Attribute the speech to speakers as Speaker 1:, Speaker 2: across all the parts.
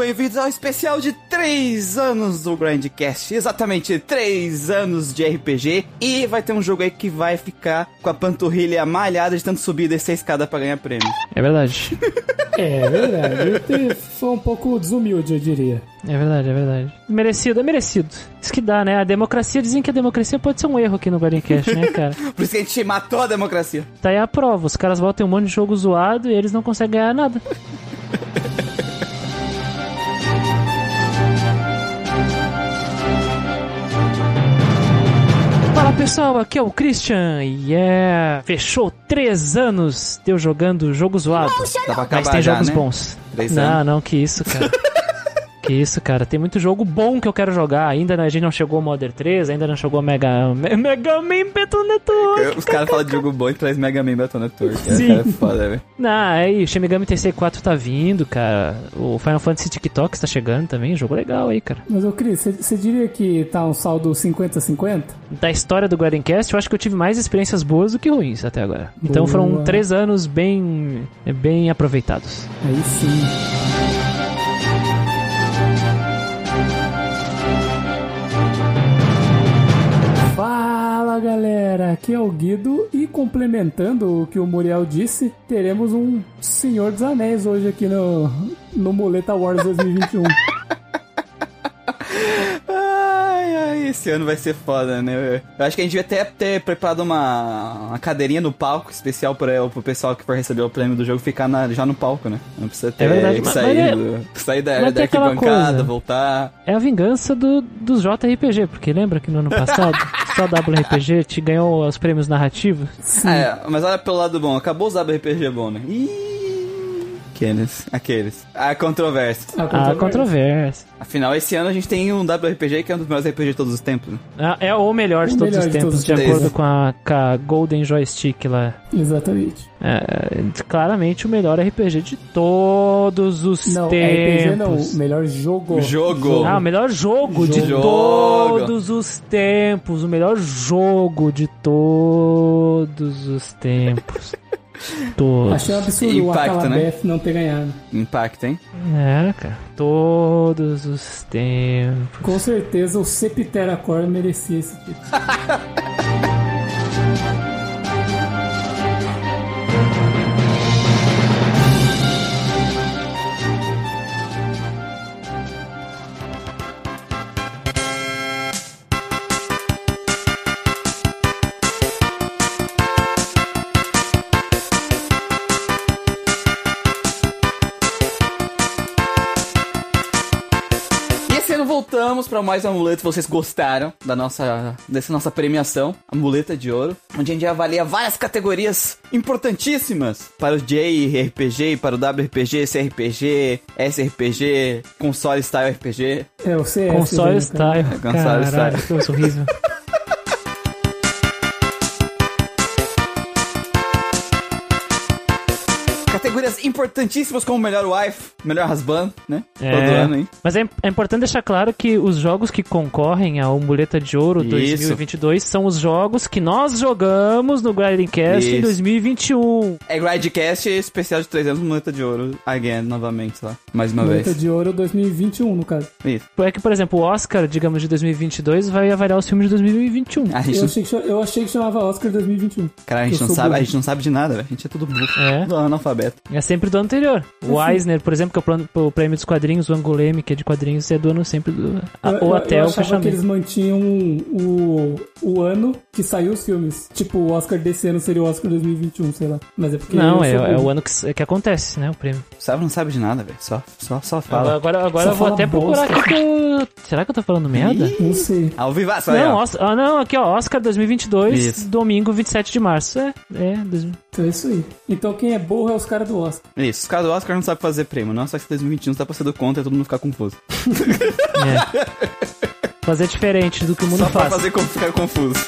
Speaker 1: Bem-vindos ao especial de 3 anos do Grandcast. Exatamente 3 anos de RPG. E vai ter um jogo aí que vai ficar com a panturrilha malhada de tanto subir e descer a escada pra ganhar prêmio.
Speaker 2: É verdade.
Speaker 3: É verdade. Ele foi um pouco desumilde, eu diria.
Speaker 2: É verdade, é verdade. Merecido, é merecido. Isso que dá, né? A democracia, dizem que a democracia pode ser um erro aqui no Guardiancast, né, cara?
Speaker 1: Por isso que a gente matou a democracia.
Speaker 2: Tá aí a prova. Os caras botam um monte de jogo zoado e eles não conseguem ganhar nada. pessoal, aqui é o Christian e é. Fechou três anos de eu jogando jogo zoado. Mas tem
Speaker 1: já,
Speaker 2: jogos
Speaker 1: né?
Speaker 2: bons.
Speaker 1: Três
Speaker 2: não,
Speaker 1: anos.
Speaker 2: não, que isso, cara. que isso, cara. Tem muito jogo bom que eu quero jogar. Ainda a gente não chegou ao Modern 3, ainda não chegou ao Mega, Me- Mega Man Battle Network.
Speaker 1: Os caras falam de jogo bom e traz Mega Man Battle Network. É,
Speaker 2: Sim.
Speaker 1: cara, é foda, velho.
Speaker 2: Não, aí, Shin Megami Tensei 4 tá vindo, cara. O Final Fantasy TikTok tá chegando também. Jogo legal aí, cara.
Speaker 3: Mas, ô Cris, você- diria que tá um saldo 50-50?
Speaker 2: Da história do Guardiancast, eu acho que eu tive mais experiências boas do que ruins até agora. Então foram
Speaker 3: Boa.
Speaker 2: três anos bem, bem aproveitados.
Speaker 3: Aí sim. Galera, aqui é o Guido e complementando o que o Muriel disse, teremos um Senhor dos Anéis hoje aqui no, no Muleta Wars 2021.
Speaker 1: Ai, ai, esse ano vai ser foda, né? Eu acho que a gente devia até ter preparado uma, uma cadeirinha no palco especial para pro pessoal que for receber o prêmio do jogo ficar na- já no palco, né? Não precisa ter
Speaker 2: É verdade,
Speaker 1: que sair,
Speaker 2: é-
Speaker 1: do- sair da, da arquibancada, voltar.
Speaker 2: É a vingança do, dos JRPG, porque lembra que no ano passado só WRPG te ganhou os prêmios narrativos?
Speaker 1: Ah, é, mas olha pelo lado bom, acabou os WRPG bom, né? Ih, aqueles, aqueles. A controvérsia.
Speaker 3: A controvérsia.
Speaker 2: controvérsia.
Speaker 1: Afinal, esse ano a gente tem um WRPG que é um dos melhores RPG de todos os tempos. né?
Speaker 2: Ah, É o melhor de
Speaker 3: O
Speaker 2: todos
Speaker 3: melhor
Speaker 2: os
Speaker 3: de
Speaker 2: tempos, de
Speaker 1: tempos.
Speaker 2: acordo com a, com a Golden Joystick lá.
Speaker 3: Exatamente.
Speaker 2: É, claramente o melhor RPG de todos os
Speaker 3: Não,
Speaker 2: tempos.
Speaker 3: RPG não, o melhor jogo.
Speaker 1: Jogo.
Speaker 2: Ah, o melhor jogo de
Speaker 1: Jogo.
Speaker 2: todos os tempos. O melhor jogo de todos os tempos. Todos.
Speaker 3: Achei um absurdo
Speaker 1: Impacto,
Speaker 3: o
Speaker 1: né?
Speaker 3: Não ter ganhado.
Speaker 1: Impacto, hein?
Speaker 2: É, cara. Todos os tempos.
Speaker 3: Com certeza o Septera Core merecia esse título.
Speaker 1: voltamos para mais um amuleto. Vocês gostaram da nossa, dessa nossa premiação, a muleta de ouro, onde a gente avalia várias categorias importantíssimas para o JRPG, para o WRPG, CRPG, SRPG, console style RPG.
Speaker 3: É, o CS.
Speaker 2: Console
Speaker 3: né?
Speaker 2: Style.
Speaker 1: É, console
Speaker 2: Caralho,
Speaker 1: style.
Speaker 2: que sorriso.
Speaker 1: Categorias importantíssimas como melhor wife, melhor husband, né?
Speaker 2: É.
Speaker 1: Todo ano, hein?
Speaker 2: Mas é, é importante deixar claro que os jogos que concorrem ao Muleta de Ouro
Speaker 1: Isso.
Speaker 2: 2022 são os jogos que nós jogamos no Grindcast em
Speaker 1: Isso.
Speaker 2: 2021.
Speaker 1: É Gridecast especial de 3 anos, muleta de ouro, again, novamente, lá. Mais uma
Speaker 3: Muleta
Speaker 1: vez.
Speaker 3: de ouro 2021, no caso.
Speaker 1: Isso.
Speaker 2: É que, por exemplo, o Oscar, digamos, de 2022 vai avaliar os filmes de 2021.
Speaker 1: A gente
Speaker 3: Eu
Speaker 1: não,
Speaker 3: achei, que, eu achei que chamava Oscar 2021.
Speaker 1: cara, a gente não sabe, a gente não sabe de nada, velho. A gente é tudo burro.
Speaker 2: É.
Speaker 1: Do analfabeto.
Speaker 2: É sempre do ano anterior. O
Speaker 3: Assim.
Speaker 2: Eisner, por exemplo, que é o prêmio dos quadrinhos, o Angoleme, que é de quadrinhos, é do ano sempre do. a-
Speaker 3: Eu-
Speaker 2: ou
Speaker 3: eu-
Speaker 2: até
Speaker 3: eu
Speaker 2: o
Speaker 3: achava que
Speaker 2: fechamento.
Speaker 3: eles mantinham o, o ano que saiu os filmes. Tipo, o Oscar desse ano seria o Oscar 2021, sei lá. Mas é porque.
Speaker 2: Não, é, é o ano que, que acontece, né? O prêmio.
Speaker 1: O Sábio não sabe de nada, velho. Só, só, só fala.
Speaker 2: Agora, agora
Speaker 3: Só
Speaker 2: eu vou até procurar
Speaker 3: bosta.
Speaker 2: aqui que eu. Será que eu tô falando merda?
Speaker 3: Não sei.
Speaker 1: Ao vivaço,
Speaker 2: Não,
Speaker 1: ó.
Speaker 2: Os- ah, não, aqui ó, Oscar 2022,
Speaker 1: Isso.
Speaker 2: domingo 27 de março. É, é,
Speaker 3: Então é isso aí. Então quem é burro é os caras do Oscar.
Speaker 1: Isso, os caras do Oscar não sabem fazer prêmio. Não, só que 2021 tá passando conta e todo mundo ficar confuso.
Speaker 2: é. Fazer diferente do que o mundo
Speaker 1: Só pra
Speaker 2: faz.
Speaker 1: fazer com- ficar confuso.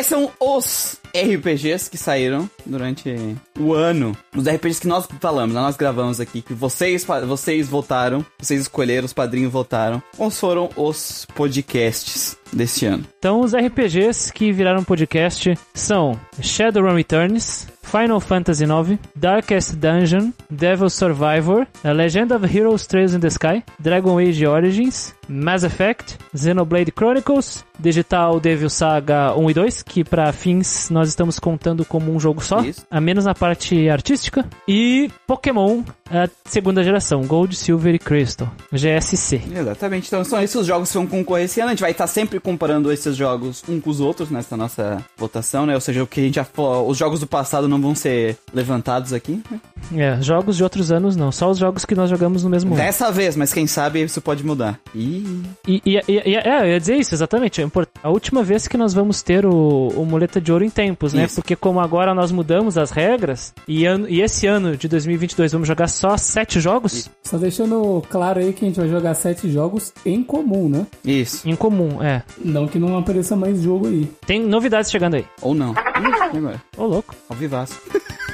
Speaker 1: Quais são os RPGs que saíram durante o ano? Os RPGs que nós falamos, nós gravamos aqui, que vocês, vocês votaram, vocês escolheram, os padrinhos votaram. Quais foram os podcasts desse ano?
Speaker 2: Então, os RPGs que viraram podcast são Shadowrun Returns, Final Fantasy IX, Darkest Dungeon, Devil Survivor, A Legend of Heroes Trails in the Sky, Dragon Age Origins, Mass Effect, Xenoblade Chronicles, Digital Devil Saga 1 e 2, que para fins nós estamos contando como um jogo só,
Speaker 1: Isso.
Speaker 2: a menos na parte artística, e Pokémon, a segunda geração, Gold, Silver e Crystal, GSC.
Speaker 1: Exatamente. Então são esses os jogos que vão concorrer esse ano. A gente vai estar sempre comparando esses jogos um com os outros nessa nossa votação, né? Ou seja, o que a gente já falou, os jogos do passado não vão ser levantados aqui. né?
Speaker 2: É, jogos de outros anos não, só os jogos que nós jogamos no mesmo ano.
Speaker 1: Dessa vez, mas quem sabe isso pode mudar. Ih,
Speaker 2: E, e- e- e- é, eu ia dizer isso, exatamente. É A última vez que nós vamos ter o, o Muleta de Ouro em tempos, né?
Speaker 1: Isso.
Speaker 2: Porque como agora nós mudamos as regras, e, ano- e esse ano de 2022 vamos jogar só sete jogos
Speaker 3: Só deixando claro aí que a gente vai jogar sete jogos em comum, né?
Speaker 1: isso.
Speaker 2: em comum, é.
Speaker 3: Não que não apareça mais jogo aí.
Speaker 2: Tem novidades chegando aí.
Speaker 1: Ou não. Ih, agora.
Speaker 2: Ô, louco.
Speaker 1: Ao vivaço.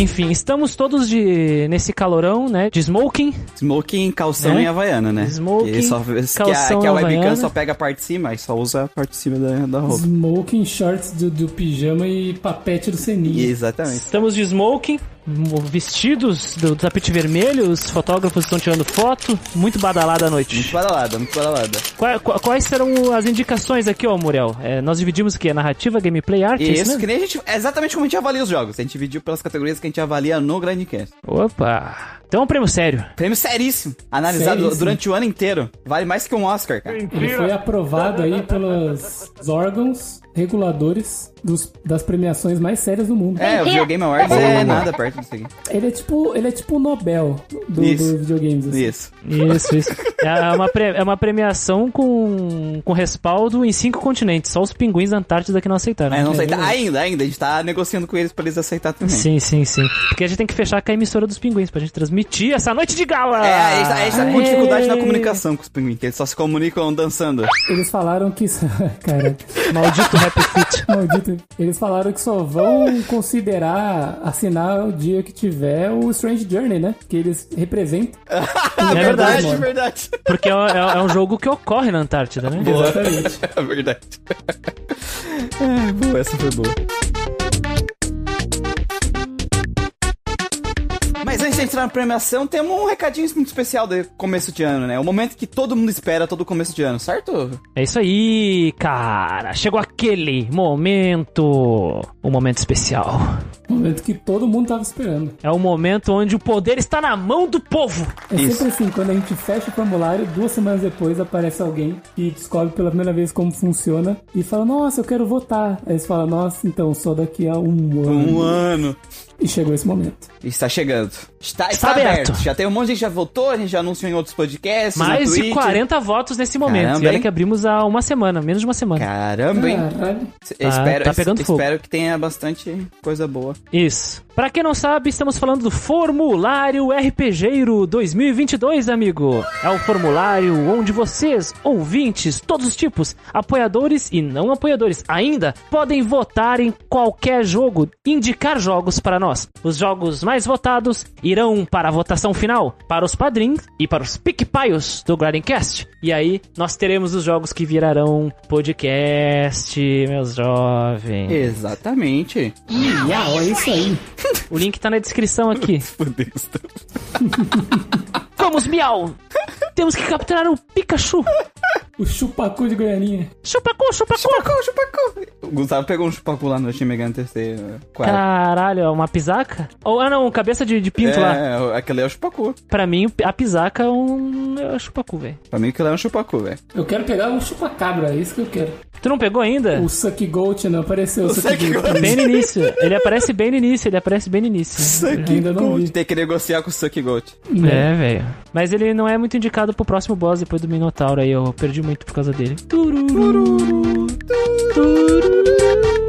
Speaker 2: Enfim, estamos todos de nesse calorão, né? De smoking.
Speaker 1: Smoking, calção
Speaker 2: Né?
Speaker 1: e havaiana, né?
Speaker 2: Smoking,
Speaker 1: que, só, que, a,
Speaker 2: calção
Speaker 1: que a webcam só pega a parte de cima e só usa a parte de cima da, da roupa.
Speaker 3: Smoking, shorts do, do pijama e papete do seninho.
Speaker 1: Exatamente.
Speaker 2: Estamos de smoking, mo- vestidos do tapete vermelho, os fotógrafos estão tirando foto, muito badalada a
Speaker 1: Muito
Speaker 2: noite.
Speaker 1: badalada, muito badalada.
Speaker 2: Qua- qua- Quais serão as indicações aqui, ó, Muriel? É, nós dividimos o quê? Narrativa, gameplay, arte? é isso
Speaker 1: isso,
Speaker 2: mesmo?
Speaker 1: que nem a gente. É exatamente como a gente avalia os jogos. A gente dividiu pelas categorias que a gente avalia no Grandcast.
Speaker 2: Opa! Então é um prêmio sério.
Speaker 1: Prêmio seríssimo. Analisado
Speaker 3: Seríssimo.
Speaker 1: durante o ano inteiro. Vale mais que um Oscar, cara.
Speaker 3: Ele foi aprovado aí pelos órgãos reguladores dos- das premiações mais sérias do mundo.
Speaker 1: É, o Video Game Awards é nada perto disso aqui.
Speaker 3: Ele é tipo, ele é tipo o Nobel do,
Speaker 1: Isso.
Speaker 3: do videogames. assim.
Speaker 1: Isso.
Speaker 2: Isso, isso. É uma, pre- é uma premiação com, com respaldo em cinco continentes. Só os pinguins da Antártida que não aceitaram.
Speaker 1: Não
Speaker 3: É
Speaker 1: aceita.
Speaker 3: verdade.
Speaker 1: Ainda, ainda. A gente tá negociando com eles pra eles aceitar também.
Speaker 2: Sim, sim, sim. Porque a gente tem que fechar com a emissora dos pinguins pra gente transmitir essa noite de gala.
Speaker 1: É, a gente, tá- a gente tá com dificuldade na comunicação com os pinguins, que eles só se comunicam dançando.
Speaker 3: Eles falaram que. Cara,
Speaker 2: Maldito Rap Fit.
Speaker 3: maldito. Eles falaram que só vão considerar assinar o dia que tiver o Strange Journey, né? Que eles representam.
Speaker 2: É verdade.
Speaker 1: é verdade.
Speaker 2: Porque é, é- é um jogo que ocorre na Antártida, né?
Speaker 3: Exatamente.
Speaker 1: É verdade. É, boa, essa foi boa. Mas antes de entrar na premiação, temos um recadinho muito especial do começo de ano, né? O momento que todo mundo espera todo começo de ano, certo?
Speaker 2: É isso aí, cara. Chegou aquele momento. Um momento especial.
Speaker 3: Momento que todo mundo tava esperando.
Speaker 2: É o momento onde o poder está na mão do povo.
Speaker 3: É
Speaker 1: Isso.
Speaker 3: sempre assim, quando a gente fecha o formulário, duas semanas depois aparece alguém que descobre pela primeira vez como funciona e fala, nossa, eu quero votar. Aí você fala, nossa, então só daqui a um ano.
Speaker 1: Um ano.
Speaker 3: E chegou esse momento.
Speaker 1: Está chegando. Está, está,
Speaker 2: Está
Speaker 1: aberto.
Speaker 2: aberto.
Speaker 1: Já tem um monte de gente que já votou, a gente já anunciou em outros podcasts.
Speaker 2: Mais de
Speaker 1: Twitter.
Speaker 2: 40 votos nesse momento.
Speaker 1: Caramba,
Speaker 2: e olha
Speaker 1: hein?
Speaker 2: que abrimos há uma semana, menos de uma semana.
Speaker 1: Caramba, hein?
Speaker 2: Tá-
Speaker 1: espero,
Speaker 2: tá pegando fogo.
Speaker 1: espero que tenha bastante coisa boa.
Speaker 2: Isso. Pra quem não sabe, estamos falando do Formulário RPGeiro 2022, amigo. É o formulário onde vocês, ouvintes, todos os tipos, apoiadores e não apoiadores, ainda podem votar em qualquer jogo, indicar jogos para nós. Os jogos mais votados irão para a votação final, para os padrinhos e para os pickpaios do Grindcast. E aí, nós teremos os jogos que virarão podcast, meus jovens.
Speaker 1: Exatamente.
Speaker 3: Miau, é isso aí.
Speaker 2: O link tá na descrição aqui.
Speaker 1: Fudeu.
Speaker 2: Vamos, miau! Temos que capturar o Pikachu!
Speaker 3: O chupacu de Goianinha.
Speaker 2: Chupacu, chupacu!
Speaker 1: Chupacu, chupacu. O Gustavo pegou um chupacu lá no Shin Megami terceiro. Quatro.
Speaker 2: Caralho, é uma pisaca? Ou, ah não, cabeça de, de pinto lá.
Speaker 1: É, aquele é o chupacu.
Speaker 2: Pra mim, a pisaca é um é um chupacu, velho.
Speaker 1: Pra mim, aquele é um chupacu, velho.
Speaker 3: Eu quero pegar o chupacabra, é isso que eu quero.
Speaker 2: Tu não pegou ainda?
Speaker 3: O Suck Goat não apareceu. O
Speaker 1: Suck
Speaker 3: Suck
Speaker 1: Goat.
Speaker 3: Goat.
Speaker 2: Bem no início. Ele aparece bem no início, ele aparece bem no início.
Speaker 1: Suck
Speaker 3: ainda não vi.
Speaker 1: Tem que negociar com o Suck Goat.
Speaker 2: É, velho. Mas ele não é muito indicado pro próximo boss depois do Minotauro aí. Eu perdi muito por causa dele. Tururu. Tururu.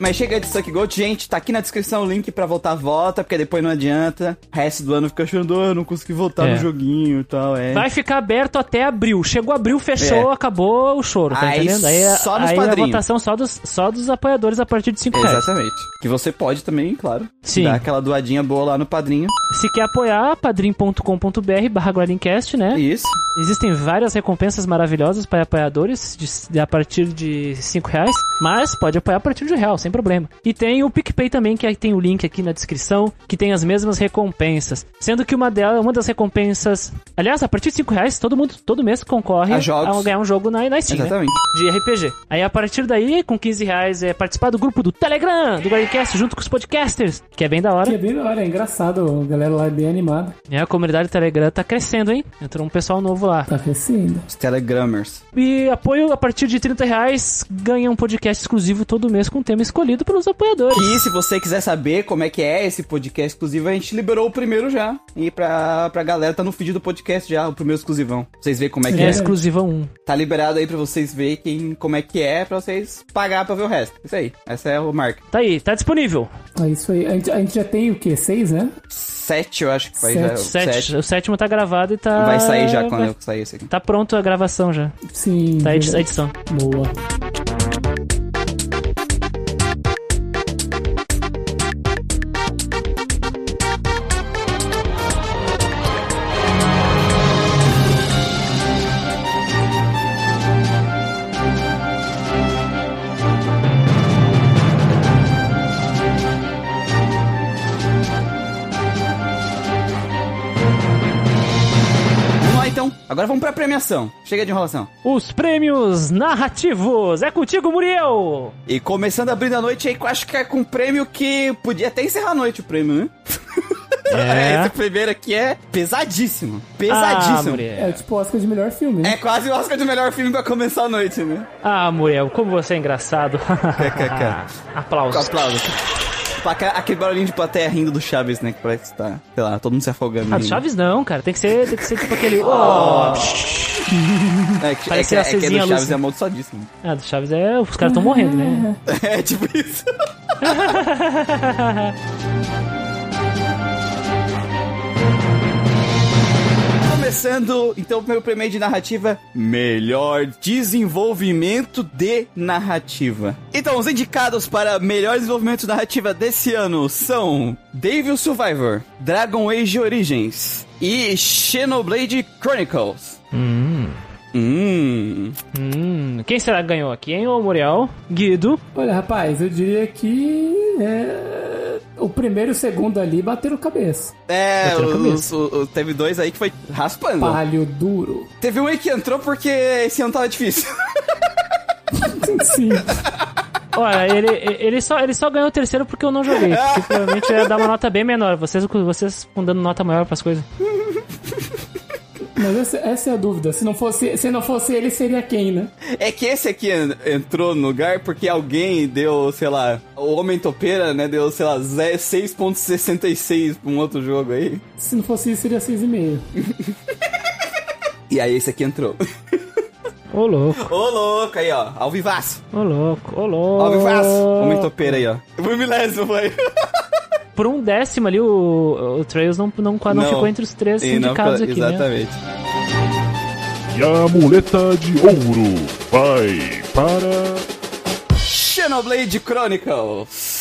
Speaker 1: Mas chega de Suck Gold, gente, tá aqui na descrição o link pra voltar, volta, porque depois não adianta. O resto do ano fica achando, ah, eu não consegui voltar
Speaker 2: É.
Speaker 1: no joguinho e tal, é.
Speaker 2: Vai ficar aberto até abril. Chegou abril, fechou,
Speaker 1: É.
Speaker 2: acabou o choro, tá
Speaker 1: Aí
Speaker 2: entendendo? Aí, a-
Speaker 1: só nos
Speaker 2: aí a
Speaker 1: padrinhos.
Speaker 2: votação só dos, só dos apoiadores a partir de 5 reais.
Speaker 1: Exatamente. Que você pode também, claro.
Speaker 2: Sim.
Speaker 1: Dar aquela doadinha boa lá no padrinho.
Speaker 2: Se quer apoiar, padrim.com.br barra Grindcast, né?
Speaker 1: Isso.
Speaker 2: Existem várias recompensas maravilhosas para apoiadores de, de- a partir de 5 reais, mas pode apoiar a partir de real, sem problema. E tem o PicPay também, que aí tem o link aqui na descrição, que tem as mesmas recompensas. Sendo que uma delas, uma das recompensas. Aliás, a partir de 5 reais, todo mundo, todo mês concorre
Speaker 1: A jogos.
Speaker 2: ganhar um jogo na, na Steam. né?
Speaker 1: Exatamente.
Speaker 2: de RPG. Aí a partir daí, com 15 reais, é participar do grupo do Telegram, do Grindcast, junto com os podcasters, que é bem da
Speaker 3: Que
Speaker 2: hora.
Speaker 3: é bem da hora, é engraçado, a galera lá é bem animada.
Speaker 2: É, a comunidade do Telegram tá crescendo, hein? Entrou um pessoal novo lá.
Speaker 3: Tá crescendo.
Speaker 1: Os Telegrammers.
Speaker 2: E apoio a partir de 30 reais, ganha um podcast exclusivo todo mês com tema escolhido pelos apoiadores.
Speaker 1: E se você quiser saber como é que é esse podcast exclusivo, a gente liberou o primeiro já. E pra, pra galera tá no feed do podcast já, o primeiro exclusivão. Pra vocês verem como é que
Speaker 2: É
Speaker 1: é.
Speaker 2: exclusiva 1.
Speaker 1: Tá liberado aí pra vocês verem quem, como é que é, pra vocês pagar pra ver o resto. Isso aí. Essa é o marca.
Speaker 2: Tá aí, tá disponível.
Speaker 3: É isso aí. A gente, a gente já tem o quê? Seis, né?
Speaker 1: Sete, eu acho que vai.
Speaker 3: Sete.
Speaker 1: já- o
Speaker 2: Sete.
Speaker 1: sete.
Speaker 2: O sétimo tá gravado e tá.
Speaker 1: Vai sair já quando
Speaker 2: vai-
Speaker 1: eu sair esse aqui.
Speaker 2: Tá pronto a gravação já.
Speaker 3: Sim.
Speaker 2: Tá a edição.
Speaker 3: Boa.
Speaker 1: Agora vamos pra premiação. Chega de enrolação.
Speaker 2: Os prêmios narrativos. É contigo, Muriel!
Speaker 1: E começando abrindo a noite aí, eu acho que é com um prêmio que podia até encerrar a noite o prêmio, né?
Speaker 2: É.
Speaker 1: Esse primeiro aqui é pesadíssimo.
Speaker 2: Ah,
Speaker 1: Pesadíssimo.
Speaker 2: Muriel.
Speaker 3: É tipo o Oscar de melhor filme, né?
Speaker 1: é quase o Oscar de melhor filme pra começar a noite, né?
Speaker 2: Ah, Muriel, como você é engraçado. Aplausos.
Speaker 1: aplausos. Pra ca- Aquele barulhinho de plateia rindo do Chaves, né? Que parece que tá, sei lá, todo mundo se afogando.
Speaker 2: Ah, do. Chaves não, cara. Tem que ser, tem que ser tipo aquele. Oh.
Speaker 1: É que, é
Speaker 2: Parece
Speaker 1: que, é
Speaker 2: a
Speaker 1: que é do
Speaker 2: Cezinha
Speaker 1: Chaves é amaldiçoadíssimo.
Speaker 2: Ah, do Chaves é. Os caras estão morrendo, né?
Speaker 1: É tipo isso. Começando, então, o meu prêmio de narrativa, melhor desenvolvimento de narrativa. Então, os indicados para melhor desenvolvimento de narrativa desse ano são Devil Survivor, Dragon Age Origins e Xenoblade Chronicles.
Speaker 2: Hum.
Speaker 1: Hum.
Speaker 2: Hum. Quem será que ganhou aqui, hein? O Muriel? Guido?
Speaker 3: Olha, rapaz, eu diria que é, o primeiro e o segundo ali bateram cabeça.
Speaker 1: É, os-
Speaker 2: cabeça.
Speaker 1: o- o- teve dois aí que foi raspando.
Speaker 3: Palho duro.
Speaker 1: Teve um aí que entrou porque esse ano tava difícil.
Speaker 3: Sim.
Speaker 2: Olha, ele, ele, só, ele só ganhou o terceiro porque eu não joguei. Porque provavelmente eu ia dar uma nota bem menor. Vocês, vocês dando nota maior pras coisas.
Speaker 3: Mas essa, essa é a dúvida. Se não, fosse, se não fosse ele, seria quem, né?
Speaker 1: É que esse aqui en- entrou no lugar porque alguém deu, sei lá, o Homem Topeira, né, deu, sei lá, ze- 6.66 pra um outro jogo aí.
Speaker 3: Se não fosse isso, seria 6,5.
Speaker 1: E aí esse aqui entrou.
Speaker 2: Ô, louco,
Speaker 1: Ô, louco, aí, ó, ao vivaço.
Speaker 2: ô, louco, ô, louco.
Speaker 1: Ao vivaço. Homem Topeira aí, ó. O milésimo foi.
Speaker 2: Por um décimo ali, o, o Trails não, não, não,
Speaker 1: Não.
Speaker 2: ficou entre os três
Speaker 1: E não
Speaker 2: indicados
Speaker 1: ficou-
Speaker 2: aqui, né?
Speaker 1: Exatamente.
Speaker 4: E a muleta de ouro vai para.
Speaker 1: Xenoblade Chronicles.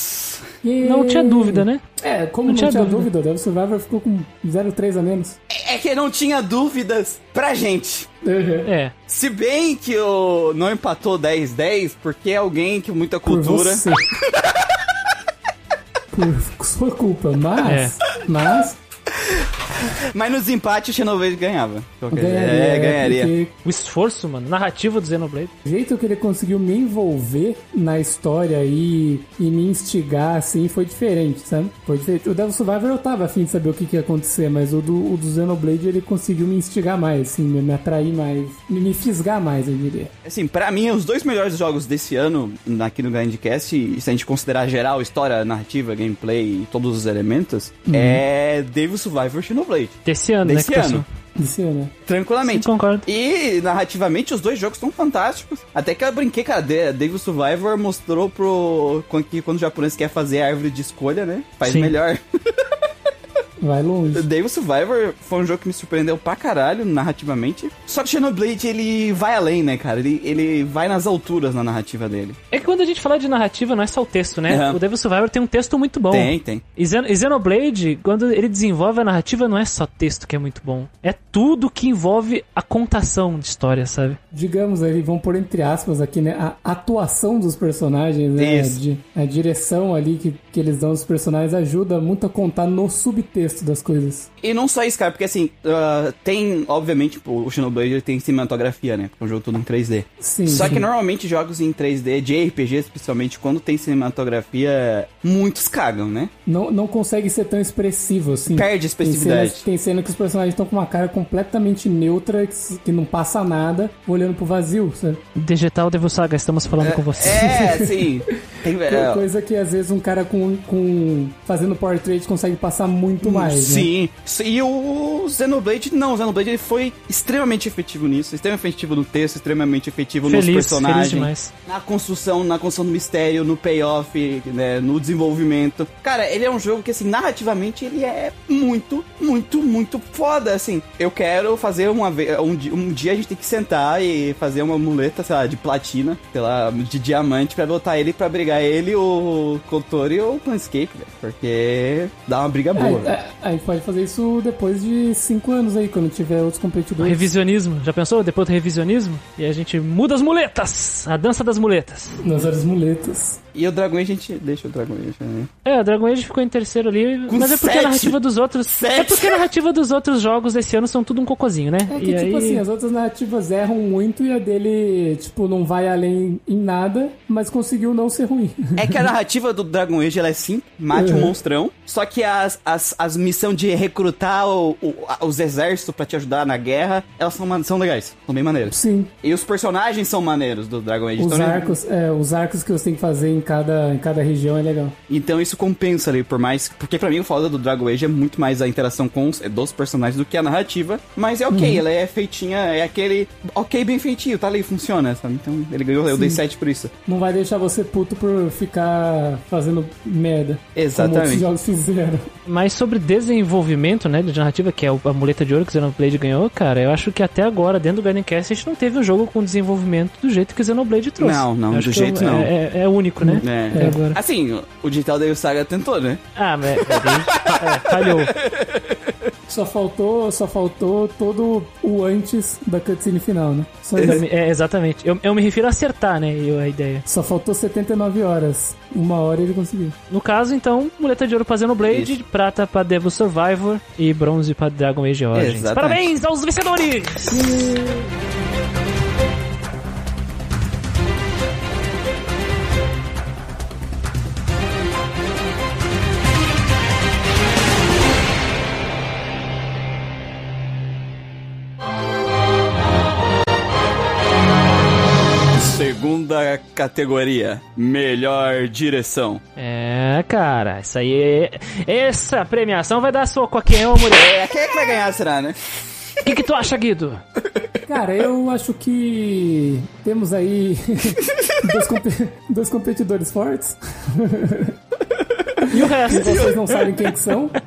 Speaker 2: Não tinha dúvida, né?
Speaker 3: É, como
Speaker 2: Não
Speaker 3: não,
Speaker 2: tinha
Speaker 3: tinha,
Speaker 2: dúvida.
Speaker 3: dúvida, o Survivor ficou com 0,3 a menos.
Speaker 1: É que não tinha dúvidas pra gente.
Speaker 3: Uhum.
Speaker 2: É.
Speaker 1: Se bem que o não empatou 10-10, porque é alguém que muita
Speaker 3: Por
Speaker 1: cultura.
Speaker 3: você. Por sua culpa, mas... Mas...
Speaker 1: Mas no desempate o Xenoblade ganhava.
Speaker 3: Ganharia,
Speaker 1: É, ganharia.
Speaker 3: porque
Speaker 2: O esforço, mano, narrativo do Xenoblade.
Speaker 3: o jeito que ele conseguiu me envolver na história e, e me instigar, assim, foi diferente, sabe? Foi diferente. O Devil Survivor eu tava afim de saber o que, que ia acontecer, mas o do, o do Xenoblade ele conseguiu me instigar mais, assim, me, me atrair mais, me, me fisgar mais, eu diria.
Speaker 1: Assim, pra mim, os dois melhores jogos desse ano, aqui no Grindcast, se a gente considerar geral, história, narrativa, gameplay e todos os elementos, é Devil Survivor e Xenoblade.
Speaker 2: Desse ano,
Speaker 1: Desse
Speaker 2: né?
Speaker 1: ano.
Speaker 2: passou.
Speaker 3: Desse ano. né?
Speaker 1: Tranquilamente.
Speaker 2: Sim, concordo.
Speaker 1: E narrativamente os dois jogos são fantásticos. Até que eu brinquei, cara, Devil Survivor mostrou pro. quando- que quando o japonês quer fazer a árvore de escolha, né? Faz
Speaker 2: Sim.
Speaker 1: melhor.
Speaker 3: Vai longe.
Speaker 1: Devil Survivor foi um jogo que me surpreendeu pra caralho narrativamente. Só que Xenoblade ele vai além, né, cara? Ele, ele vai nas alturas na narrativa dele.
Speaker 2: É que quando a gente fala de narrativa, não é só o texto, né?
Speaker 1: Aham.
Speaker 2: O Devil Survivor tem um texto muito bom.
Speaker 1: Tem, tem.
Speaker 2: E, Xen e Xenoblade, quando ele desenvolve a narrativa, não é só texto que é muito bom. É tudo que envolve a contação de história, sabe?
Speaker 3: Digamos aí, vamos pôr entre aspas aqui, né? A atuação dos personagens, né?
Speaker 1: Isso.
Speaker 3: De- a direção ali que, que eles dão aos personagens ajuda muito a contar no subtexto das coisas.
Speaker 1: E não só isso, cara, porque assim, ah, tem, obviamente, tipo, o Xenoblade ele tem cinematografia, né? Porque é um jogo todo em 3D.
Speaker 3: Sim.
Speaker 1: Só que normalmente jogos em 3D, de RPG especialmente, quando tem cinematografia, muitos cagam, né?
Speaker 3: não, não consegue ser tão expressivo assim.
Speaker 1: Perde
Speaker 3: Tem
Speaker 1: expressividade.
Speaker 3: cena, tem cena que os personagens estão com uma cara completamente neutra, que, não passa nada, olhando pro vazio, sabe?
Speaker 2: Digital Devil Saga, estamos falando com você.
Speaker 1: É, sim. Tem, é,
Speaker 3: Coisa que às vezes um cara com, com fazendo portrait consegue passar muito mais, né?
Speaker 1: Sim. E o Xenoblade, não, o Xenoblade ele foi extremamente efetivo nisso, extremamente efetivo no texto, extremamente efetivo nos
Speaker 2: Feliz,
Speaker 1: personagens.
Speaker 2: feliz demais.
Speaker 1: Na construção, na construção do mistério, no payoff, né, no desenvolvimento. Cara, ele é um jogo que, assim, narrativamente, ele é muito, muito, muito foda, assim. Eu quero fazer uma vez, um, um dia a gente tem que sentar e fazer uma muleta, sei lá, de platina, sei lá, de diamante, pra botar ele pra brigar ele, o Kotori ou o Planescape, velho. Porque dá uma briga boa.
Speaker 3: É, é, a gente pode fazer isso depois de cinco anos aí, quando tiver outros competidores.
Speaker 2: Revisionismo, já pensou? Depois do revisionismo? E a gente muda as muletas! A dança das muletas.
Speaker 3: Nas horas muletas.
Speaker 1: E o Dragon Age a gente deixa o Dragon Age, né?
Speaker 2: É, o Dragon Age ficou em terceiro ali,
Speaker 1: Com
Speaker 2: mas é porque
Speaker 1: sete.
Speaker 2: a narrativa dos outros.
Speaker 1: Sete.
Speaker 2: É porque a narrativa dos outros jogos desse ano são tudo um cocôzinho, né?
Speaker 3: É que,
Speaker 2: e
Speaker 3: tipo
Speaker 2: aí...
Speaker 3: assim, as outras narrativas erram muito e a dele, tipo, não vai além em nada, mas conseguiu não ser ruim.
Speaker 1: É que a narrativa do Dragon Age ela é simples, mate um
Speaker 3: Uhum.
Speaker 1: monstrão. Só que as, as, as missões de recrutar o- o- os exércitos pra te ajudar na guerra, elas são, são legais, são bem maneiras.
Speaker 3: Sim,
Speaker 1: E os personagens são maneiros do Dragon Age.
Speaker 3: os
Speaker 1: então,
Speaker 3: arcos, é, os arcos que você tem que fazer em cada, em cada região é legal.
Speaker 1: então isso compensa ali, por mais. Porque pra mim o foda do Dragon Age é muito mais a interação com os, dos personagens do que a narrativa. Mas é ok,
Speaker 3: Uhum.
Speaker 1: ela é feitinha, é aquele. Ok, bem feitinho, tá ali, funciona, sabe? Então ele ganhou, eu dei 7 por isso.
Speaker 3: Não vai deixar você puto por ficar fazendo merda. Como outros
Speaker 1: Exatamente.
Speaker 3: jogos fizeram.
Speaker 2: Mas sobre desenvolvimento, né, de narrativa, que é a muleta de ouro que o Xenoblade ganhou, cara, eu acho que até agora, dentro do Gardencast, a gente não teve um jogo com desenvolvimento do jeito que o Xenoblade trouxe.
Speaker 1: Não, não, do jeito
Speaker 2: é,
Speaker 1: não.
Speaker 2: É, é único, né?
Speaker 1: É.
Speaker 2: Até agora.
Speaker 1: Assim, o Digital Devil Saga tentou, né?
Speaker 2: Ah, mas daí, é, falhou.
Speaker 3: Só faltou, só faltou todo o antes da cutscene final, né?
Speaker 2: É, exatamente. Eu, eu me refiro a acertar, né, eu- a ideia.
Speaker 3: Só faltou 79 horas. Uma hora ele conseguiu.
Speaker 2: No caso, então, muleta de ouro pra Xenoblade,
Speaker 1: Isso.
Speaker 2: prata pra Devil Survivor e bronze pra Dragon Age Origins. Parabéns aos vencedores!
Speaker 1: Segunda categoria, melhor direção.
Speaker 2: É, cara, isso aí. é- Essa premiação vai dar soco a quem, ô mulher?
Speaker 1: É, quem é que vai ganhar, será, né?
Speaker 2: O que, que tu acha, Guido?
Speaker 3: Cara, eu acho que temos aí dois, compe- dois competidores fortes.
Speaker 2: E o resto?
Speaker 3: vocês não sabem quem que são.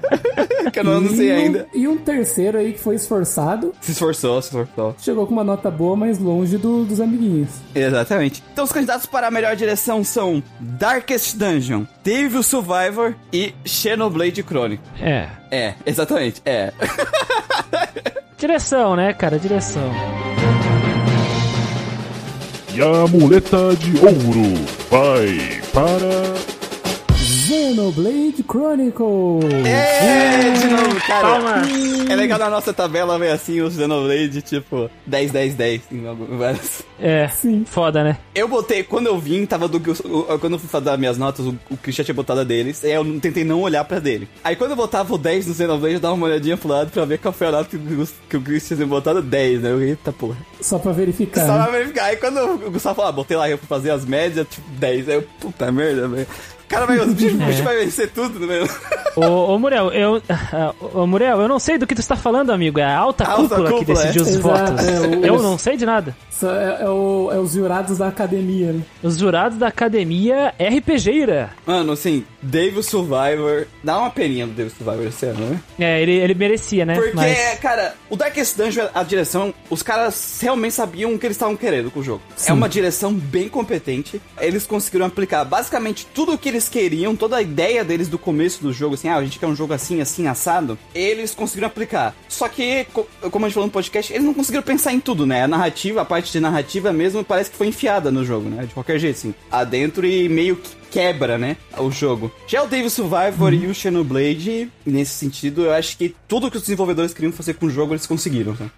Speaker 1: Que eu não
Speaker 3: e,
Speaker 1: sei
Speaker 3: um,
Speaker 1: ainda.
Speaker 3: e um terceiro aí que foi esforçado.
Speaker 1: Se esforçou, se esforçou.
Speaker 3: Chegou com uma nota boa, mas longe do- dos amiguinhos.
Speaker 1: Exatamente. Então os candidatos para a melhor direção são Darkest Dungeon, Devil Survivor e Xenoblade Chronicle.
Speaker 2: É.
Speaker 1: É, exatamente, é.
Speaker 2: Direção, né, cara? Direção.
Speaker 4: E a muleta de ouro vai para.
Speaker 3: Xenoblade Chronicle!
Speaker 1: É, de novo, cara.
Speaker 2: Palmas.
Speaker 1: É legal na nossa tabela ver assim o Xenoblade, tipo, 10, 10, 10. em algumas-
Speaker 2: É.
Speaker 3: Sim.
Speaker 2: Foda, né?
Speaker 1: Eu botei, quando eu vim, tava do que. Quando eu fui fazer minhas notas, o, o Christian tinha botado a deles. aí Eu não- tentei não olhar pra dele. Aí quando eu botava o 10 no Xenoblade, eu dava uma olhadinha pro lado pra ver qual foi a nota que que o Christian tinha botado 10, né? Eu, eita porra.
Speaker 3: Só pra verificar.
Speaker 1: Só
Speaker 3: né?
Speaker 1: pra verificar. Aí quando o Gustavo falou, ah, botei lá eu fui fazer as médias, tipo 10. Aí eu, puta merda, velho. Cara vai, o bicho, bicho vai vencer tudo, né?
Speaker 2: Ô, ô Muriel, eu. Ô, Muriel, eu não sei do que tu está falando, amigo. É a alta,
Speaker 1: Alta
Speaker 2: cúpula, que decidiu
Speaker 1: é.
Speaker 2: os
Speaker 3: Exato,
Speaker 2: votos.
Speaker 3: é, o-
Speaker 2: Eu não sei de nada.
Speaker 3: É, é o- é os jurados da academia, né?
Speaker 2: Os jurados da academia RPGeira.
Speaker 1: Mano, assim, Dave Survivor. Dá uma peninha do Dave Survivor esse ano, né?
Speaker 2: É, ele, ele merecia, né?
Speaker 1: Porque,
Speaker 2: Mas-
Speaker 1: cara, o Darkest Dungeon, a direção, os caras realmente sabiam o que eles estavam querendo com o jogo. É uma direção bem competente. Eles conseguiram aplicar basicamente tudo o que eles queriam, toda a ideia deles do começo do jogo, assim, ah, a gente quer um jogo assim, assim, assado. Eles conseguiram aplicar. Só que, co- como a gente falou no podcast, eles não conseguiram pensar em tudo, né? A narrativa, a parte de narrativa mesmo, parece que foi enfiada no jogo, né? De qualquer jeito, assim. Adentro e meio que quebra, né, o jogo. Já o Dave Survivor e o Xenoblade, nesse sentido, eu acho que tudo que os desenvolvedores queriam fazer com o jogo, eles conseguiram, né?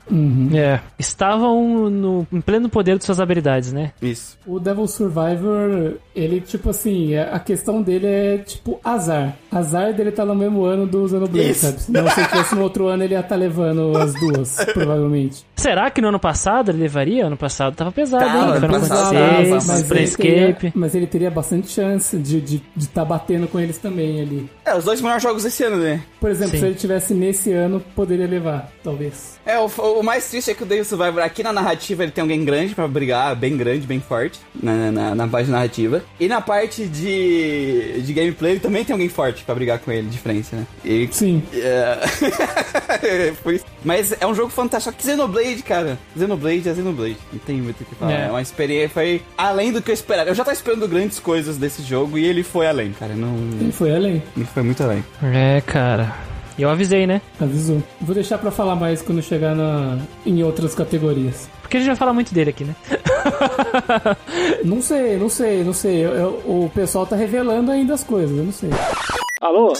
Speaker 2: É, estavam no, em pleno poder de suas habilidades, né?
Speaker 1: Isso.
Speaker 3: O Devil Survivor, ele, tipo assim, a a questão dele é, tipo, azar. Azar dele tá no mesmo ano do Xenoblade,
Speaker 1: Isso.
Speaker 3: sabe? Não se tivesse no outro ano, ele ia estar levando as duas, provavelmente.
Speaker 2: Será que no ano passado ele levaria? Ano passado tava pesado,
Speaker 1: Tava,
Speaker 2: hein?
Speaker 1: ano
Speaker 2: Final
Speaker 1: passado tava,
Speaker 2: VI,
Speaker 1: mas
Speaker 3: ele teria, mas ele teria bastante chance de estar de, de tá batendo com eles também ali.
Speaker 1: É, os dois melhores jogos desse ano, né?
Speaker 3: Por exemplo,
Speaker 2: Sim.
Speaker 3: se ele tivesse nesse ano, poderia levar, talvez.
Speaker 1: É, o, o mais triste é que o Dave Survivor aqui na narrativa ele tem alguém grande pra brigar, bem grande, bem forte, na, na, na parte narrativa. E na parte de, de gameplay ele também tem alguém forte pra brigar com ele de frente, né? E,
Speaker 3: Sim.
Speaker 1: é... Mas é um jogo fantástico. Só que Xenoblade, cara. Xenoblade é Xenoblade. Não tem muito o que falar.
Speaker 2: É.
Speaker 1: É. uma experiência. Foi além do que eu esperava. Eu já tava esperando grandes coisas desse jogo e ele foi além, cara. Não,
Speaker 3: Ele foi além,
Speaker 1: ele foi muito além.
Speaker 2: É, cara. E eu avisei, né?
Speaker 3: avisou. Vou deixar pra falar mais quando chegar na, em outras categorias.
Speaker 2: Porque a gente vai falar muito dele aqui, né?
Speaker 3: Não sei, não sei, não sei. Eu- eu- o pessoal tá revelando ainda as coisas, eu não sei.
Speaker 2: Alô?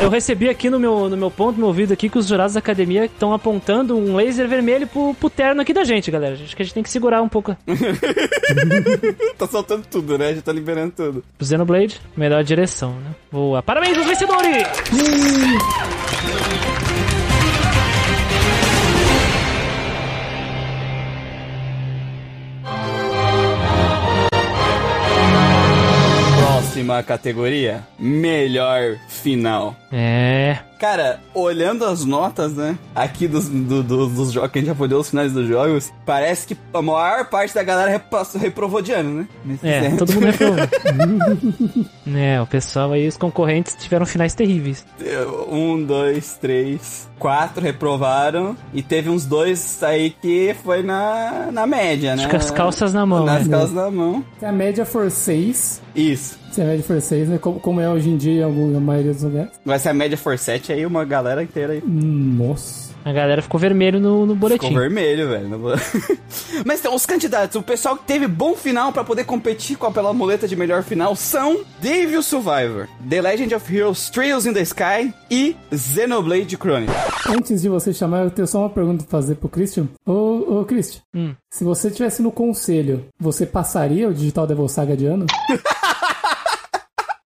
Speaker 2: Eu recebi aqui no meu, no meu ponto, no meu ouvido aqui, que os jurados da academia estão apontando um laser vermelho pro, pro terno aqui da gente, galera. Acho que a gente tem que segurar um pouco.
Speaker 1: tá soltando tudo, né? Já tá liberando tudo.
Speaker 2: Xenoblade, melhor direção, né? Boa. Parabéns aos vencedores!
Speaker 1: Próxima categoria: Melhor final.
Speaker 2: É.
Speaker 1: Cara, olhando as notas, né? Aqui dos, do- do- dos jogos que a gente já foi os finais dos jogos, parece que a maior parte da galera repassou- reprovou de ano, né? Nesse
Speaker 2: É,
Speaker 1: exemplo.
Speaker 2: todo mundo reprovou. é, o pessoal aí, os concorrentes tiveram finais terríveis.
Speaker 1: Um, dois, três, quatro reprovaram. E teve uns dois aí que foi na, na média, né?
Speaker 2: Acho que as calças na mão,
Speaker 1: Nas
Speaker 2: né?
Speaker 1: calças na mão.
Speaker 3: Se a média for 6,
Speaker 1: Isso.
Speaker 3: se a média for 6, né? Como, como é hoje em dia em algum- na maioria dos lugares.
Speaker 1: Vai ser a média for 7 aí, uma galera inteira aí.
Speaker 3: Nossa.
Speaker 2: A galera ficou vermelho no, no boletim.
Speaker 1: Ficou vermelho, velho. Mas então, os candidatos, o pessoal que teve bom final pra poder competir com a pela muleta de melhor final são Devil Survivor, The Legend of Heroes Trails in the Sky e Xenoblade Chronicles.
Speaker 3: Antes de você chamar, eu tenho só uma pergunta pra fazer pro Christian. Ô, ô Christian,
Speaker 2: Hum.
Speaker 3: se você estivesse no conselho, você passaria o Digital Devil Saga de ano?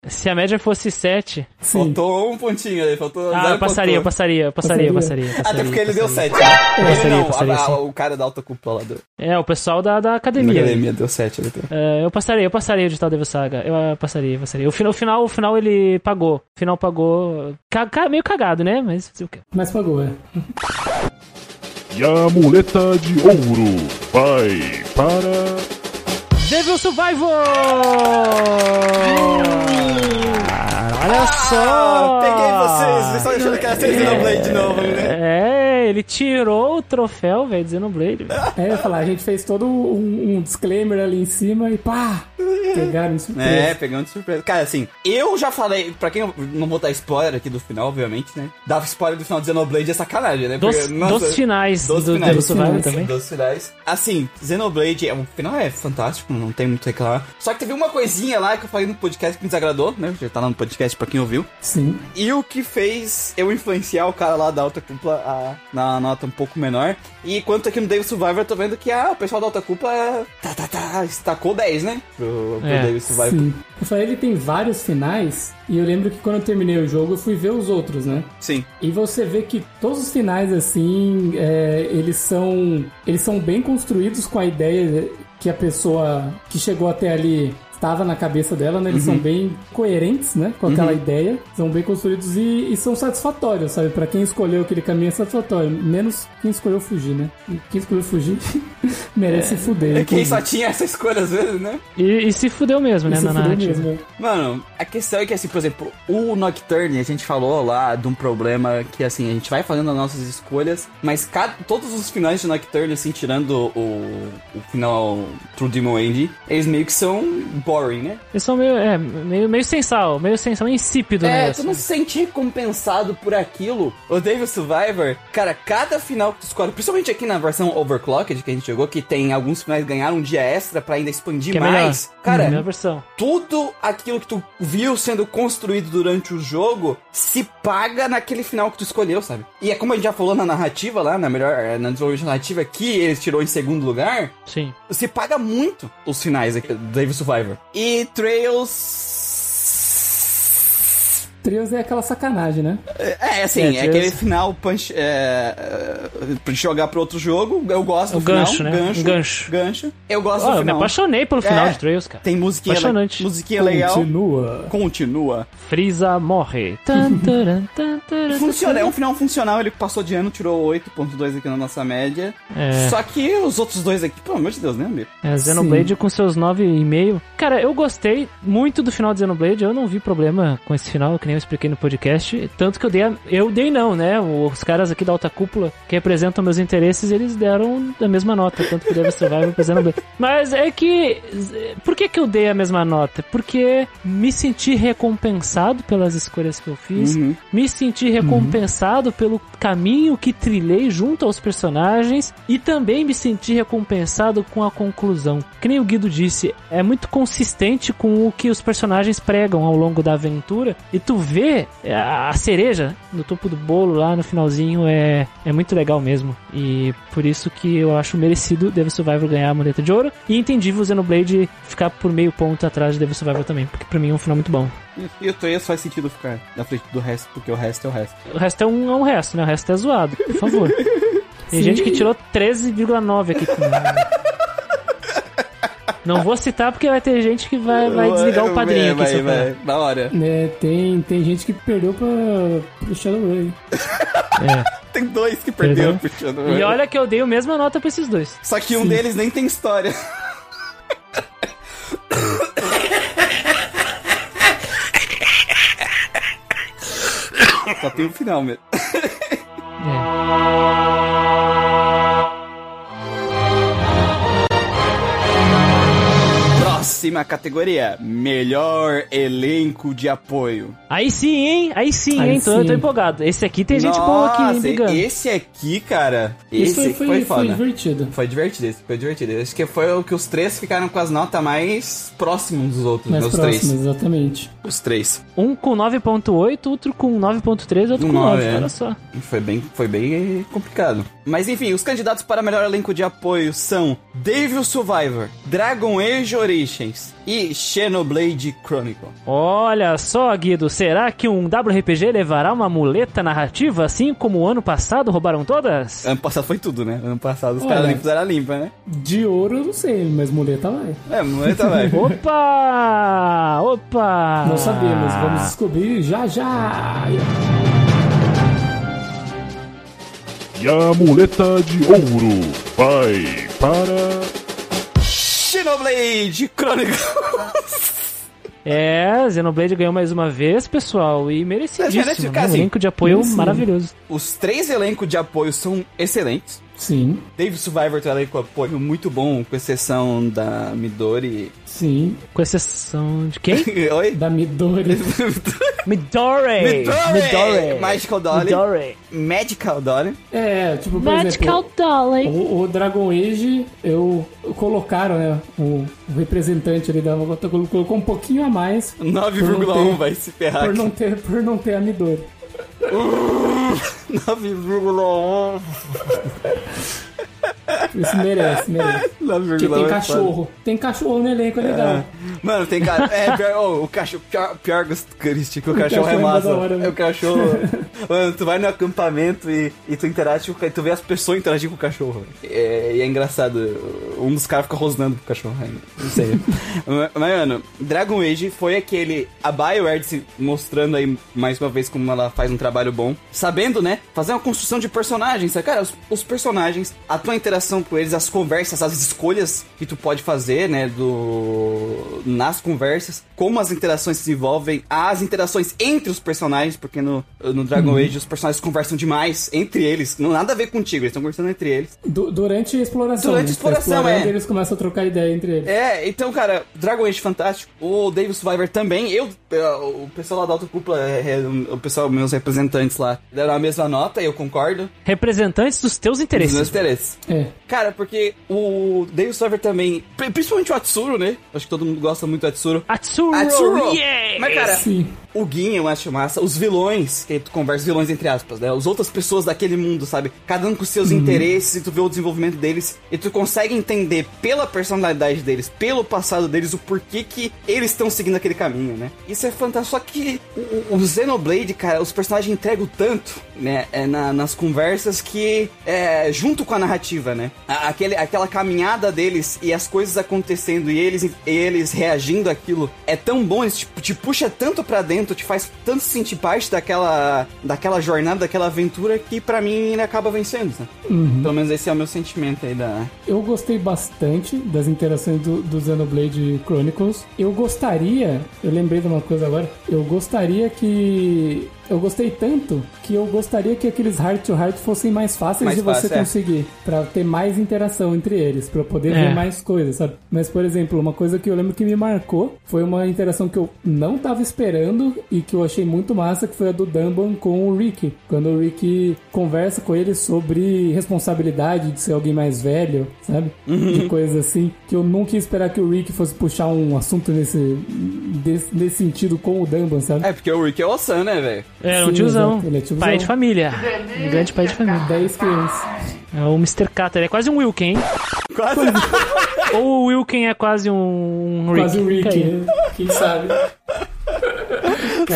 Speaker 2: Se a média fosse 7.
Speaker 3: Sim.
Speaker 1: Faltou um pontinho aí, faltou
Speaker 2: Ah, eu passaria, eu passaria, eu passaria, eu
Speaker 3: Passaria?
Speaker 2: passaria. eu passaria,
Speaker 1: Até porque ele deu
Speaker 2: passaria.
Speaker 1: 7. Né? Ele
Speaker 2: passaria,
Speaker 1: não,
Speaker 2: passaria,
Speaker 1: a- a- o cara da alta cúpula lá do,
Speaker 2: É, o pessoal da, da
Speaker 1: da
Speaker 2: academia.
Speaker 1: academia deu 7. Ele deu.
Speaker 2: É, eu passaria, eu passaria o Digital Devil Saga. Eu ah, passaria, eu passaria. O final, o final, o final ele pagou. O final pagou. ca- ca- meio cagado, né? Mas fazer o quê?
Speaker 3: Mas pagou, é.
Speaker 4: E a muleta de ouro vai para.
Speaker 2: Devil Survivor! Olha só!
Speaker 1: Ah, peguei vocês, vocês estão achando que era Xenoblade de novo, né?
Speaker 2: É, ele tirou o troféu, velho, dizendo Blade.
Speaker 3: É, eu ia falar, a gente fez todo um, um disclaimer ali em cima e pá! Pegaram de surpresa.
Speaker 1: É, pegando de surpresa. Cara, assim, eu já falei, pra quem não vou dar spoiler aqui do final, obviamente, né? Dava spoiler do final de Xenoblade é sacanagem, né?
Speaker 2: Dos,
Speaker 1: Porque, nossa,
Speaker 2: dos finais
Speaker 1: dos
Speaker 2: do
Speaker 1: finais.
Speaker 2: Survivor
Speaker 3: Dos
Speaker 2: também.
Speaker 1: Dos finais. Assim, Xenoblade, é, o final é fantástico, não tem muito o que reclamar. Só que teve uma coisinha lá que eu falei no podcast que me desagradou, né? Já tá lá no podcast pra quem ouviu.
Speaker 3: Sim.
Speaker 1: E o que fez eu influenciar o cara lá da alta cúpula a, na nota um pouco menor. E quanto aqui no David Survivor, eu tô vendo que ah, o pessoal da alta cúpula tá, tá, tá, estacou 10, né? Pro, pro
Speaker 2: É,
Speaker 1: David Survivor.
Speaker 3: Sim. Eu falei, ele tem vários finais, e eu lembro que quando eu terminei o jogo, eu fui ver os outros, né?
Speaker 1: Sim.
Speaker 3: E você vê que todos os finais, assim, é, eles são. Eles são bem construídos com a ideia que a pessoa que chegou até ali estava na cabeça dela, né? Eles são bem coerentes, né? Com aquela ideia. São bem construídos e, e são satisfatórios, sabe? Pra quem escolheu aquele caminho é satisfatório. Menos quem escolheu fugir, né? E Quem escolheu fugir merece se fuder.
Speaker 1: É quem só tinha essa escolha às vezes, né?
Speaker 2: E, e se fudeu mesmo, né,
Speaker 3: Se
Speaker 2: na
Speaker 3: fuder
Speaker 2: narrativa.
Speaker 3: mesmo.
Speaker 1: Mano, a questão é que, assim, por exemplo, o Nocturne, a gente falou lá de um problema que, assim, a gente vai fazendo as nossas escolhas, mas cada, todos os finais de Nocturne, assim, tirando o, o final True Demon End, eles meio que são boring, né?
Speaker 2: Eles são meio, é, meio, meio sem sal, meio sem sal, meio insípido, né?
Speaker 1: É, tu
Speaker 2: assim.
Speaker 1: não se sente recompensado por aquilo. O Devil Survivor, cara, cada final que tu escolhe, principalmente aqui na versão Overclocked que a gente jogou, que tem alguns finais que ganharam um dia extra pra ainda expandir
Speaker 2: Que é
Speaker 1: mais. Cara,
Speaker 2: Hum, versão.
Speaker 1: tudo aquilo que tu viu sendo construído durante o jogo se paga naquele final que tu escolheu, sabe? E é como a gente já falou na narrativa lá, na melhor, eh, na desenvolvimento narrativa que eles tirou em segundo lugar,
Speaker 2: Sim.
Speaker 1: se paga muito os finais aqui do Devil Survivor. E Trails
Speaker 3: Trios é aquela sacanagem, né?
Speaker 1: É, assim,
Speaker 2: É,
Speaker 1: é, aquele final punch, é, é, pra jogar pro outro jogo. Eu gosto do
Speaker 2: O
Speaker 1: final.
Speaker 2: gancho, né?
Speaker 1: Gancho.
Speaker 2: Um gancho.
Speaker 1: Gancho. Eu gosto
Speaker 2: Ó,
Speaker 1: do
Speaker 2: eu me
Speaker 1: final.
Speaker 2: apaixonei pelo final
Speaker 1: É.
Speaker 2: de Trails, cara.
Speaker 1: Tem musiquinha, le-
Speaker 2: Apaixonante.
Speaker 1: musiquinha legal.
Speaker 3: Continua.
Speaker 1: Continua.
Speaker 2: Freeza morre.
Speaker 1: Funciona, é um final funcional. Ele passou de ano, tirou 8.2 aqui na nossa média.
Speaker 2: É.
Speaker 1: Só que os outros dois aqui, pelo amor de Deus, né, amigo?
Speaker 2: É, Xenoblade com seus 9,5. Cara, eu gostei muito do final de Xenoblade. Eu não vi problema com esse final, que nem eu expliquei no podcast. Tanto que eu dei. A... Eu dei não, né? Os caras aqui da alta cúpula que representam meus interesses, eles deram a mesma nota. Tanto que o Devil Survivor pro Xenoblade. Mas é que. Por que, que eu dei a mesma nota? Porque me senti recompensado pelas escolhas que eu fiz.
Speaker 1: Uhum.
Speaker 2: Me senti recompensado pelo caminho que trilhei junto aos personagens e também me senti recompensado com a conclusão. Que nem o Guido disse, é muito consistente com o que os personagens pregam ao longo da aventura e tu vê é, a cereja no topo do bolo lá no finalzinho é, é muito legal mesmo. E por isso que eu acho merecido Devil Survivor ganhar a moneta de ouro e entendível o Xenoblade ficar por meio ponto atrás de Devil Survivor também, porque pra mim é um final muito bom.
Speaker 1: E o Trails faz sentido ficar na frente do resto, porque o resto é o resto.
Speaker 2: O resto é um, é um resto, né? O resto é zoado, por favor. Tem
Speaker 3: Sim.
Speaker 2: gente que tirou 13,9 aqui comigo. Não vou citar porque vai ter gente que vai, vai desligar o padrinho aqui.
Speaker 1: vai, vai, Na hora.
Speaker 3: É, tem, tem gente que perdeu pra, pro Shadowrun.
Speaker 2: É.
Speaker 1: Tem dois que perderam
Speaker 2: Entendeu?
Speaker 1: puxando.
Speaker 2: E olha que eu dei a mesma nota pra esses dois.
Speaker 1: Só que um deles nem tem história. Só tem o final mesmo.
Speaker 2: É.
Speaker 1: Próxima categoria: Melhor elenco de apoio.
Speaker 2: Aí sim, hein? Aí sim,
Speaker 3: Aí
Speaker 2: hein? Tô,
Speaker 3: sim.
Speaker 2: tô empolgado. Esse aqui tem gente boa aqui, hein,
Speaker 1: Nossa,
Speaker 2: brigando.
Speaker 1: esse aqui, cara.
Speaker 3: Isso
Speaker 1: Esse
Speaker 3: foi,
Speaker 1: foi,
Speaker 3: foi, foi
Speaker 1: foda.
Speaker 3: divertido.
Speaker 1: Foi divertido, esse foi divertido. Acho que foi o que os três ficaram com as notas mais próximos dos outros,
Speaker 3: Mais
Speaker 1: meus
Speaker 3: próximo,
Speaker 1: três.
Speaker 3: exatamente.
Speaker 1: Os três.
Speaker 2: Um com 9.8, outro com 9.3, outro com
Speaker 1: Nove,
Speaker 2: 9.
Speaker 1: é.
Speaker 2: Olha só.
Speaker 1: Foi bem, foi bem complicado. Mas enfim, os candidatos para melhor elenco de apoio são Devil Survivor, Dragon Age Origins e Xenoblade Chronicle.
Speaker 2: Olha só, Guido, será que um WRPG levará uma muleta narrativa assim como o ano passado roubaram todas?
Speaker 1: Ano passado foi tudo, né? Ano passado os caras fizeram a limpa, né?
Speaker 3: De ouro eu não sei, mas muleta vai.
Speaker 1: É, muleta vai.
Speaker 2: Opa! Opa!
Speaker 3: Não sabemos, vamos descobrir já já.
Speaker 4: E a muleta de ouro vai para.
Speaker 1: Xenoblade Chronicle.
Speaker 2: É, Xenoblade ganhou mais uma vez, pessoal, e merecidíssimo. né? Um
Speaker 1: assim,
Speaker 2: elenco de apoio
Speaker 3: sim.
Speaker 2: maravilhoso.
Speaker 1: Os três elencos de apoio são excelentes.
Speaker 3: Sim,
Speaker 1: Dave Survivor um elenco de apoio muito bom, com exceção da Midori.
Speaker 3: sim.
Speaker 2: Com exceção de quem?
Speaker 1: Oi?
Speaker 3: Da Midori.
Speaker 2: Midori!
Speaker 1: Midori! Magical Dolly.
Speaker 2: Midori!
Speaker 1: Magical Dolly.
Speaker 3: É, tipo, por
Speaker 2: Magical
Speaker 3: exemplo,
Speaker 2: Dolly!
Speaker 3: o, o Dragon Age, eu colocaram, né, o, o representante ali da colocou um pouquinho a mais
Speaker 1: 9,1 vai se ferrar
Speaker 3: por não ter, por não ter a Midori.
Speaker 1: 9,1.
Speaker 3: Isso merece, merece. Que tem cachorro. Tem cachorro no elenco, é legal.
Speaker 1: Mano, tem cara. É, pior, oh, o cachorro. Pior, pior Christy, que o, cachorro, é
Speaker 3: cachorro é
Speaker 1: massa.
Speaker 3: hora, né?
Speaker 1: é o cachorro. Mano, tu vai no acampamento e, e tu interage com o tu vê as pessoas interagindo com o cachorro. É, e é engraçado. Um dos caras fica rosnando pro cachorro ainda. Não sei. mas, mano, Dragon Age foi aquele. A BioWare se mostrando aí mais uma vez como ela faz um trabalho bom. Sabendo, né? Fazer uma construção de personagens. Cara, os, os personagens, a interação com eles, as conversas, as escolhas que tu pode fazer, né? Do. Nas conversas, como as interações se desenvolvem, as interações entre os personagens, porque no, no Dragon Age os personagens conversam demais entre eles. Não nada a ver contigo, eles estão conversando entre eles.
Speaker 3: Du- durante a exploração.
Speaker 1: Durante a
Speaker 3: né?
Speaker 1: exploração,
Speaker 3: Tá explorando,
Speaker 1: é.
Speaker 3: Eles começam a trocar ideia entre eles.
Speaker 1: É, então, cara, Dragon Age fantástico. O David Survivor também. Eu, eh, o pessoal lá da autocúpula, é, é, o pessoal, meus representantes lá, deram a mesma nota, eu concordo.
Speaker 2: Representantes dos teus
Speaker 1: Dos
Speaker 2: interesses.
Speaker 1: meus interesses.
Speaker 3: É.
Speaker 1: Cara, porque o David Survivor também, pri- principalmente o Atsuro, né? Acho que todo mundo gosta muito do Atsuro.
Speaker 2: Atsuro,
Speaker 1: Atsuro!
Speaker 2: yeah!
Speaker 1: Mas, cara,
Speaker 3: Sim.
Speaker 1: O Gin eu acho massa. Os vilões, que tu conversa, vilões entre aspas, né? As outras pessoas daquele mundo, sabe? Cada um com seus interesses, e tu vê o desenvolvimento deles, e tu consegue entender pela personalidade deles, pelo passado deles, o porquê que eles estão seguindo aquele caminho, né? Isso é fantástico. Só que o, o Xenoblade, cara, os personagens entregam tanto, né? é, na- nas conversas que, é, junto com a narrativa, né? A- Aquele, aquela caminhada deles e as coisas acontecendo e eles, eles reagindo àquilo é tão bom, eles te, te puxa tanto pra dentro, te faz tanto sentir parte daquela, daquela jornada, daquela aventura que pra mim ele acaba vencendo, né? Pelo menos esse é o meu sentimento aí da.
Speaker 3: Eu gostei bastante das interações do, do Xenoblade Chronicles. Eu gostaria, eu lembrei de uma coisa agora, eu gostaria que. Eu gostei tanto que eu gostaria que aqueles heart to heart fossem mais fáceis
Speaker 1: Mais
Speaker 3: de você
Speaker 1: fácil, é.
Speaker 3: conseguir, Pra ter mais interação entre eles, pra eu poder
Speaker 2: É.
Speaker 3: ver mais coisas, sabe? Mas por exemplo, uma coisa que eu lembro que me marcou foi uma interação que eu não tava esperando e que eu achei muito massa, que foi a do Dumban com o Rick, quando o Rick conversa com ele sobre responsabilidade de ser alguém mais velho, sabe? De coisas assim, que eu nunca ia esperar que o Rick fosse puxar um assunto nesse desse, nesse sentido com o Dumban, sabe?
Speaker 1: É, porque o Rick é o Sam, né, velho?
Speaker 2: Era um
Speaker 3: Sim,
Speaker 2: tiozão.
Speaker 3: exato, ele é tiozão.
Speaker 2: Pai de família. Um grande pai de família.
Speaker 3: 10 crianças.
Speaker 2: É o Mr. Carter. É quase um Wilken, hein?
Speaker 1: Quase.
Speaker 2: Ou o Wilken é quase um Rick.
Speaker 3: Quase o Rick,
Speaker 2: Aí,
Speaker 3: né? quem sabe?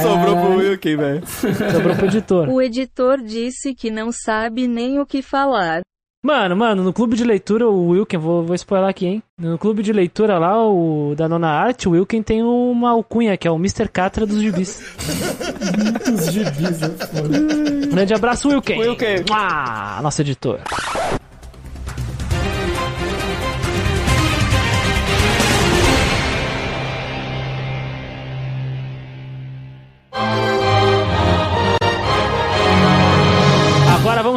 Speaker 1: Sobrou pro
Speaker 3: Caralho.
Speaker 1: Wilkin, velho.
Speaker 2: Sobrou pro editor.
Speaker 5: O editor disse que não sabe nem o que falar.
Speaker 2: Mano, mano, no clube de leitura, o Wilken, vou, vou spoiler aqui, hein? No clube de leitura lá, o da Nona Arte, o Wilken tem uma alcunha, que é o Mr. Catra dos gibis.
Speaker 3: Os gibis, é foda.
Speaker 2: Grande abraço, Wilken!
Speaker 1: Wilken.
Speaker 2: Ah, nosso editor.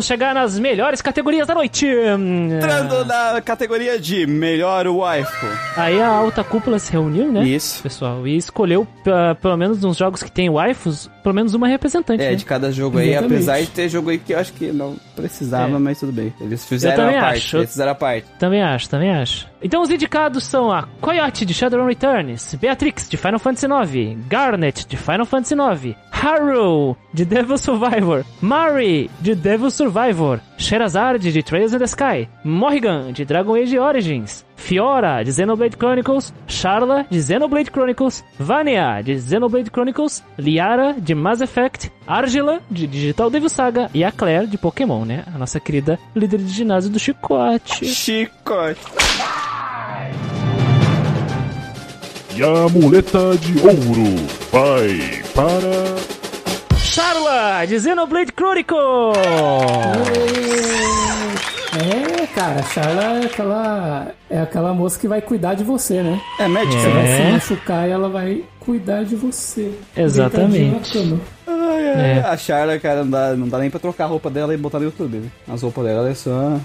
Speaker 2: Vamos chegar nas melhores categorias da noite.
Speaker 1: Entrando na categoria de melhor waifu.
Speaker 2: Aí a alta cúpula se reuniu, né?
Speaker 1: Isso.
Speaker 2: Pessoal, e escolheu, p- pelo menos nos jogos que tem waifus, pelo menos uma representante,
Speaker 1: É,
Speaker 2: né?
Speaker 1: de cada jogo aí,
Speaker 3: Exatamente.
Speaker 1: apesar de ter jogo aí que eu acho que não precisava,
Speaker 2: É.
Speaker 1: mas tudo bem. Eles fizeram a parte.
Speaker 2: acho.
Speaker 1: Eles fizeram a parte.
Speaker 2: Também acho, também acho. Então os indicados são a Coyote de Shadowrun Returns, Beatrix de Final Fantasy IX, Garnet de Final Fantasy IX, Haru de Devil Survivor, Mari de Devil Survivor, Sherazade de Trails in the Sky, Morrigan de Dragon Age Origins, Fiora de Xenoblade Chronicles, Charla de Xenoblade Chronicles, Vania de Xenoblade Chronicles, Liara de Mass Effect, Argila de Digital Devil Saga e a Claire de Pokémon, né? A nossa querida líder de ginásio do Chicote.
Speaker 1: Chicote.
Speaker 4: E a muleta de ouro vai para.
Speaker 2: Charla de Xenoblade Chronicles!
Speaker 3: É, cara, a Charla é aquela, é aquela moça que vai cuidar de você, né?
Speaker 1: É médico.
Speaker 3: Você vai se
Speaker 2: É.
Speaker 3: machucar e ela vai cuidar de você.
Speaker 2: Exatamente.
Speaker 1: Ai, ai,
Speaker 2: É.
Speaker 1: A Charla, cara, não dá, não dá nem pra trocar a roupa dela e botar no YouTube. Né? As roupas dela é só.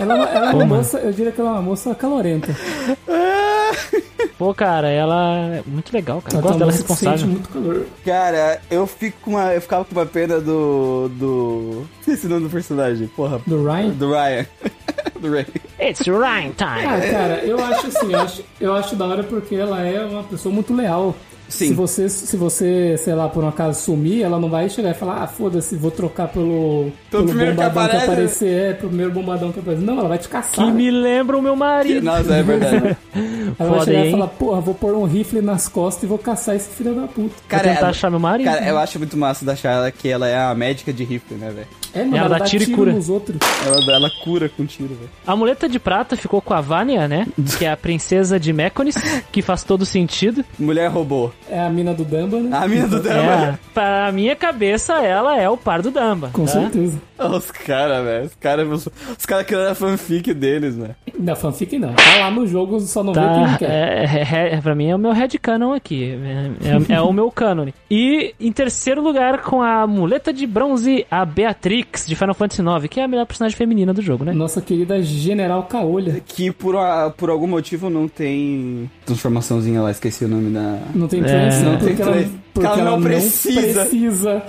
Speaker 3: Ela, ela é uma moça, eu diria que ela é uma moça calorenta.
Speaker 2: Pô, cara, ela é muito legal, cara. Eu gosto
Speaker 3: tá
Speaker 2: dela responsável.
Speaker 3: muito calor.
Speaker 1: Cara, eu fico com uma. Eu ficava com uma pena do. do. O nome do personagem, porra.
Speaker 3: Do Ryan?
Speaker 1: Do Ryan. do Ray.
Speaker 2: It's
Speaker 3: Ah,
Speaker 2: time!
Speaker 3: cara, eu acho assim, eu acho, eu acho da hora porque ela é uma pessoa muito leal.
Speaker 1: Sim.
Speaker 3: Se você, se você, sei lá, por um acaso sumir, ela não vai chegar e falar, ah, foda-se, vou trocar pelo, pelo,
Speaker 1: primeiro que
Speaker 3: bombadão que,
Speaker 1: aparece.
Speaker 3: aparecer, é, pro primeiro bombadão que aparecer. Não, ela vai te caçar.
Speaker 2: Que me lembra o meu marido.
Speaker 1: Nossa, é verdade.
Speaker 3: Ela vai
Speaker 2: Foda
Speaker 3: chegar
Speaker 2: aí,
Speaker 3: e
Speaker 2: hein?
Speaker 3: falar, porra, vou pôr um rifle nas costas e vou caçar esse filho da puta.
Speaker 2: Vou tentar
Speaker 1: ela-
Speaker 2: achar meu marido.
Speaker 1: Cara, eu acho muito massa da Charla que ela é a médica de rifle, né, velho?
Speaker 3: É, mano,
Speaker 2: Ela
Speaker 3: ela,
Speaker 2: dá tiro
Speaker 3: tiro,
Speaker 2: e cura.
Speaker 3: nos outros.
Speaker 1: Ela, ela cura com tiro, velho.
Speaker 2: A muleta de prata ficou com a Vanya, né? Que é a princesa de Meconis, que faz todo sentido.
Speaker 1: Mulher robô.
Speaker 3: É a mina do Dumba, né?
Speaker 1: A mina do Dama.
Speaker 2: É, pra minha cabeça, ela é o par do Damba.
Speaker 3: Com
Speaker 2: tá?
Speaker 3: certeza.
Speaker 1: Os caras, velho. Os caras os, cara criando a fanfic deles, né?
Speaker 3: Da fanfic não. Tá lá no jogo, só não vê quem
Speaker 2: Tá,
Speaker 3: não quer.
Speaker 2: é, é, é, pra mim é o meu headcanon aqui. É, é- é o meu cânone. E em terceiro lugar, com a muleta de bronze, a Beatrix, de Final Fantasy IX, que é a melhor personagem feminina do jogo, né?
Speaker 3: Nossa querida General Caolha.
Speaker 1: Que por, a- por algum motivo não tem transformaçãozinha lá, esqueci o nome da.
Speaker 3: Não tem
Speaker 2: É.
Speaker 3: trance,
Speaker 2: Não
Speaker 3: não,
Speaker 1: tem
Speaker 3: porque ela, porque
Speaker 1: Ela não precisa.
Speaker 3: precisa.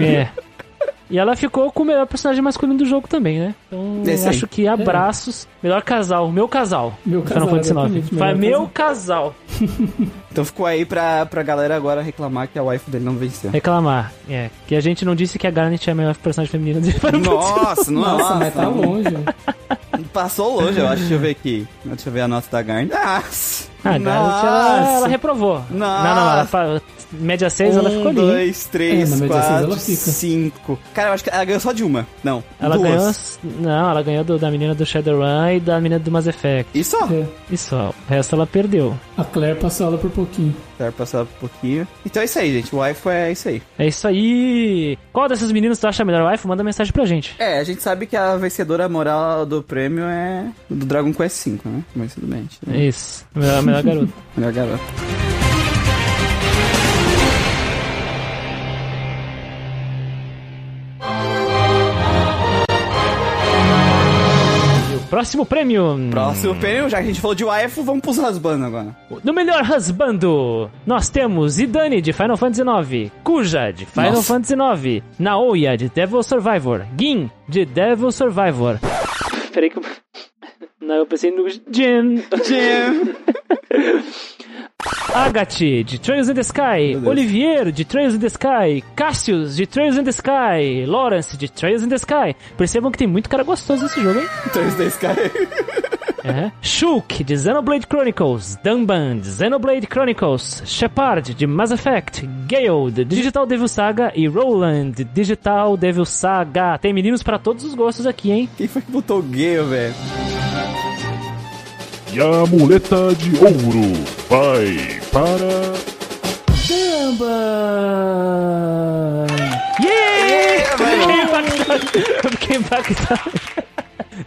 Speaker 2: É. E ela ficou com o melhor personagem masculino do jogo também, né? Então,
Speaker 1: Esse
Speaker 2: eu
Speaker 1: aí.
Speaker 2: acho que abraços. Melhor casal, meu casal.
Speaker 3: Meu casal,
Speaker 2: Final Fantasy IX. meu casal.
Speaker 1: Então ficou aí pra, pra galera agora reclamar que a wife dele não venceu.
Speaker 2: Reclamar. É. Que a gente não disse que a Garnet é a melhor personagem feminina do Final.
Speaker 1: Nossa, nossa,
Speaker 3: Nossa, mas tá longe.
Speaker 1: Passou longe, eu acho. Deixa eu ver aqui. Deixa eu ver a nota da Garnet. Nossa!
Speaker 2: Ah, a ela, ela reprovou.
Speaker 1: Nossa.
Speaker 2: Não, não, ela, fa- média 6 ela ficou
Speaker 1: um,
Speaker 2: ali. hein?
Speaker 1: dois, três,
Speaker 3: É, na média seis
Speaker 1: quatro,
Speaker 3: ela fica.
Speaker 1: cinco. Cara, eu acho que ela ganhou só de uma. Não,
Speaker 2: Ela
Speaker 1: duas.
Speaker 2: ganhou. Não, ela ganhou do- da menina do Shadowrun e da menina do Mass Effect.
Speaker 1: E só?
Speaker 3: É.
Speaker 2: E só, o resto ela perdeu.
Speaker 3: A Claire passou ela por pouquinho.
Speaker 1: Quero passar um pouquinho. Então é isso aí, gente. O wife é isso aí.
Speaker 2: É isso aí. Qual dessas meninas tu acha melhor wife? Manda mensagem pra gente.
Speaker 1: É, a gente sabe que a vencedora moral do prêmio é do Dragon Quest V, né? Mas tudo bem. gente.
Speaker 2: É isso. Melhor, melhor garoto.
Speaker 1: Melhor garota.
Speaker 2: E o próximo prêmio.
Speaker 1: Próximo prêmio, já que a gente falou de wife, vamos pros rasbando agora.
Speaker 2: No melhor husbando, nós temos Idani de Final Fantasy IX, Kuja de Final
Speaker 1: Nossa.
Speaker 2: Fantasy IX, Naoya de Devil Survivor, Gin de Devil Survivor. Peraí que eu... Não, eu pensei no Jin.
Speaker 1: Jim.
Speaker 2: Agathe, de Trails in the Sky. Olivier, de Trails in the Sky. Cassius, de Trails in the Sky. Lawrence, de Trails in the Sky. Percebam que tem muito cara gostoso nesse jogo, hein?
Speaker 1: 3D Sky.
Speaker 2: É. Shulk, de Xenoblade Chronicles. Dunban, de Xenoblade Chronicles. Shepard, de Mass Effect. Gale, de Digital Devil Saga. E Roland, de Digital Devil Saga. Tem meninos pra todos os gostos aqui, hein?
Speaker 1: Quem foi que botou gay, velho?
Speaker 4: E a muleta de ouro vai para.
Speaker 3: Dumba!
Speaker 2: Yeah! Eu fiquei impactado. Eu fiquei impactado.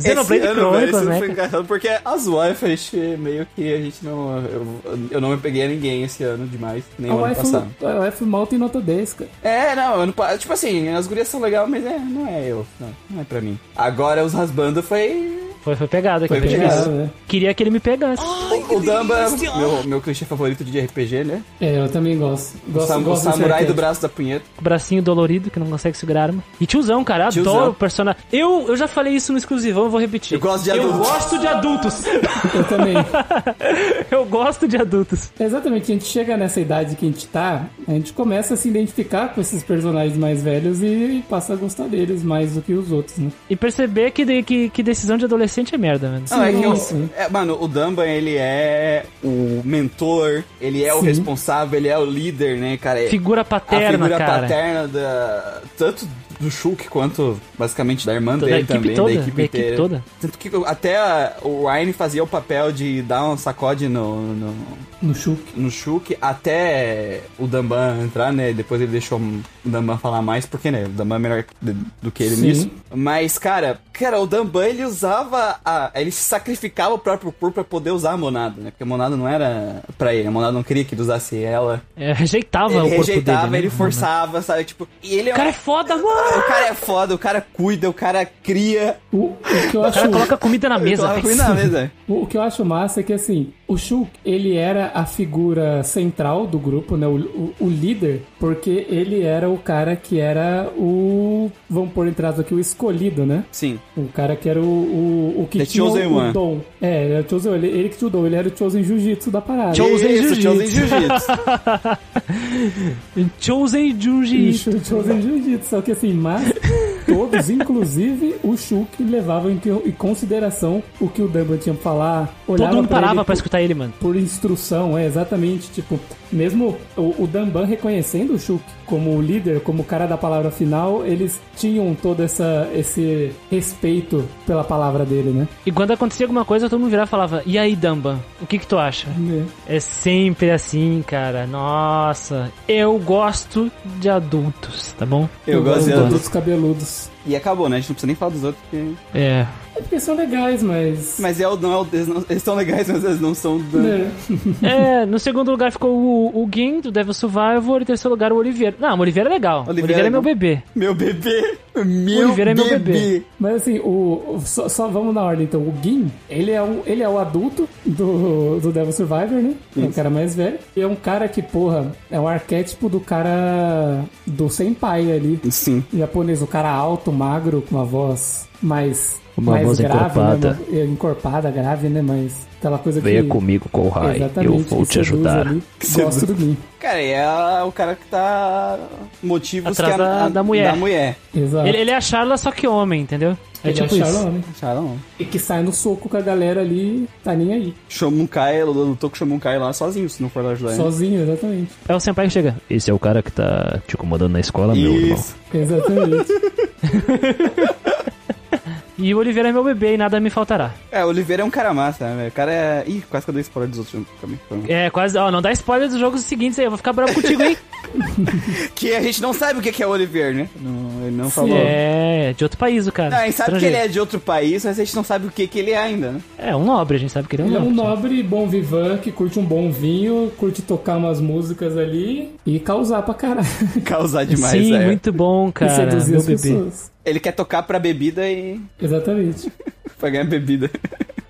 Speaker 2: Xenoblade
Speaker 1: Esse ano,
Speaker 2: Chronicles, né?
Speaker 1: foi engraçado porque as wife, a gente meio que a gente não. Eu, eu não me peguei a ninguém esse ano demais, nem
Speaker 3: A
Speaker 1: o ano
Speaker 3: waifu,
Speaker 1: passado.
Speaker 3: a waifu mal tem nota 10, cara.
Speaker 1: É, não, ano tipo assim, as gurias são legais, mas é, não é eu, não, não é pra mim. Agora os rasbando foi.
Speaker 2: Foi, foi pegado aqui.
Speaker 1: Foi pegado.
Speaker 3: né?
Speaker 2: Queria que ele me pegasse.
Speaker 1: o Damba, meu, meu clichê favorito de RPG, né?
Speaker 3: É, eu também gosto.
Speaker 1: O,
Speaker 3: Gosto,
Speaker 1: sam- o
Speaker 3: gosto desse
Speaker 1: samurai do braço da punheta.
Speaker 2: O bracinho dolorido, que não consegue segurar a arma. E tiozão, cara.
Speaker 1: Tiozão.
Speaker 2: Adoro o personagem. Eu, eu já falei isso no exclusivão, eu vou repetir.
Speaker 1: Eu gosto de
Speaker 2: Eu
Speaker 1: adultos.
Speaker 2: gosto de adultos.
Speaker 3: Eu também.
Speaker 2: eu gosto de adultos.
Speaker 3: Exatamente, a gente chega nessa idade que a gente tá, a gente começa a se identificar com esses personagens mais velhos e passa a gostar deles mais do que os outros, né?
Speaker 2: E perceber que, de- que, que decisão de adolescente é merda, mano.
Speaker 1: Não, é que o,
Speaker 3: sim.
Speaker 1: é, mano, o Damba, ele é o mentor, ele é o
Speaker 3: Sim.
Speaker 1: responsável, ele é o líder, né, cara?
Speaker 2: Figura
Speaker 1: a
Speaker 2: paterna,
Speaker 1: figura
Speaker 2: cara.
Speaker 1: paterna da, tanto do Shulk quanto basicamente da irmã
Speaker 2: Da
Speaker 1: dele também,
Speaker 2: toda,
Speaker 1: da equipe
Speaker 2: da equipe
Speaker 1: inteira.
Speaker 2: toda.
Speaker 1: Tanto que até a- o Ryan fazia o papel de dar um sacode no, no,
Speaker 3: No Shulk.
Speaker 1: no Shulk até o Damban entrar, né? Depois ele deixou o Damban falar mais, porque, né? O Damban é melhor do que ele
Speaker 3: Sim.
Speaker 1: nisso. Mas, cara, cara, o Damban ele usava a. Ele se sacrificava o próprio corpo pra poder usar a monada, né? Porque a monada não era pra ele, a monada não queria que ele usasse ela.
Speaker 2: É, rejeitava
Speaker 1: ele
Speaker 2: o corpo
Speaker 1: rejeitava,
Speaker 2: dele, né?
Speaker 1: ele forçava, sabe? Tipo, e ele é
Speaker 2: O cara é foda, mano.
Speaker 1: O cara é foda, o cara cuida, o cara cria.
Speaker 3: O, o que eu
Speaker 2: O
Speaker 3: acho,
Speaker 2: cara coloca comida na mesa,
Speaker 1: Coloca comida na mesa.
Speaker 3: o, o que eu acho massa é que assim, o Shulk, ele era a figura central do grupo, né? O, o, o líder, porque ele era o cara que era o. Vamos pôr entre aspas aqui, o escolhido, né?
Speaker 1: Sim.
Speaker 3: O cara que era o, o, o que
Speaker 1: The
Speaker 3: tinha o,
Speaker 1: chosen one.
Speaker 3: o dom. É, ele, era o chosen, ele, ele que tinha o dom, ele era o Chosen Jiu-Jitsu da parada.
Speaker 2: Chosen Jiu-Jitsu.
Speaker 1: Chosen Jiu-Jitsu.
Speaker 2: Chosen.
Speaker 3: Isso, Chosen Jiu-Jitsu. Só que assim, mas todos, inclusive o Shulk, levavam em, em consideração o que o Dumbo tinha pra falar. olhava
Speaker 2: Todo mundo
Speaker 3: pra
Speaker 2: parava
Speaker 3: por-
Speaker 2: escutar ele, mano.
Speaker 3: por instrução, é exatamente, tipo, mesmo o, o Danban reconhecendo o Shulk como o líder, como o cara da palavra final, eles tinham todo essa, esse respeito pela palavra dele, né?
Speaker 2: E quando acontecia alguma coisa, todo mundo virava e falava: E aí, Dumba, o que que tu acha? É sempre assim, cara. Nossa, eu gosto de adultos, tá bom?
Speaker 1: Eu gosto de
Speaker 3: dos
Speaker 1: adultos.
Speaker 3: cabeludos.
Speaker 1: E acabou, né? A gente não precisa nem falar dos outros, porque...
Speaker 2: É.
Speaker 3: É porque são legais, mas...
Speaker 1: Mas é o, não é o, eles, não, eles são legais, mas eles não são... do-
Speaker 3: né?
Speaker 2: É, no segundo lugar ficou o, o Gin, do Devil Survivor, e em terceiro lugar o Oliveira. Não, o Oliveira é legal. O
Speaker 1: Oliveira
Speaker 2: Oliveira
Speaker 1: é
Speaker 2: é meu bebê.
Speaker 1: Meu bebê! Meu
Speaker 2: Oliveira é meu bebê.
Speaker 3: Mas assim, o, o- só, só vamos na ordem então. O Gin, ele é o, ele é o adulto do, do Devil Survivor, né? É o cara mais velho. E é um cara que, porra, é um arquétipo do cara do senpai ali.
Speaker 1: Sim.
Speaker 3: japonês, o cara alto, magro, com uma voz mais,
Speaker 2: Uma
Speaker 3: mais
Speaker 2: voz
Speaker 3: grave,
Speaker 2: encorpada.
Speaker 3: né? Encorpada, grave, né? Mas aquela coisa
Speaker 2: Venha
Speaker 3: que...
Speaker 2: comigo, Kohai.
Speaker 3: Exatamente,
Speaker 2: Eu vou te ajudar.
Speaker 3: ali. Gosto do Gin.
Speaker 1: Cara, e é o cara que tá... Motivos
Speaker 2: Atrás
Speaker 1: que a,
Speaker 2: da-
Speaker 1: a-
Speaker 2: da mulher.
Speaker 1: Da mulher.
Speaker 3: Exato.
Speaker 2: Ele, ele é a Charla, só que homem, entendeu? É
Speaker 3: Ele
Speaker 2: tipo
Speaker 3: é
Speaker 2: isso.
Speaker 3: Charlone.
Speaker 1: Acharam?
Speaker 3: E que sai no soco com a galera ali, tá nem aí.
Speaker 1: Shomunkai, ela lutou com o Shomunkai lá sozinho, se não for lá ajudar ele.
Speaker 3: Sozinho, exatamente.
Speaker 2: É o senpai que chega. Esse é o cara que tá te incomodando na escola, meu irmão.
Speaker 1: Isso.
Speaker 3: Exatamente.
Speaker 2: E o Oliveira é meu bebê e nada me faltará.
Speaker 1: É, o Oliveira é um cara massa, né? O cara é... Ih, quase que eu dei spoiler dos outros também.
Speaker 2: É, quase. Ó, não dá spoiler dos jogos seguintes aí, eu vou ficar bravo contigo, hein?
Speaker 1: Que a gente não sabe o que que é o Oliveira, né? Não, ele não falou.
Speaker 2: É, de outro país o cara.
Speaker 1: Não, a gente sabe que ele é de outro país, mas a gente não sabe o que que ele é ainda, né?
Speaker 2: É, um nobre, a gente sabe que ele é um
Speaker 3: Ele é um
Speaker 2: nobre.
Speaker 3: nobre, bom vivan, que curte um bom vinho, curte tocar umas músicas ali e causar pra caralho.
Speaker 1: Causar demais,
Speaker 2: Sim,
Speaker 1: é.
Speaker 2: muito bom,
Speaker 3: e
Speaker 2: cara.
Speaker 3: seduzir
Speaker 2: Meu
Speaker 3: as
Speaker 2: bebê.
Speaker 3: pessoas.
Speaker 1: Ele quer tocar pra bebida e...
Speaker 3: Exatamente.
Speaker 1: pra ganhar bebida.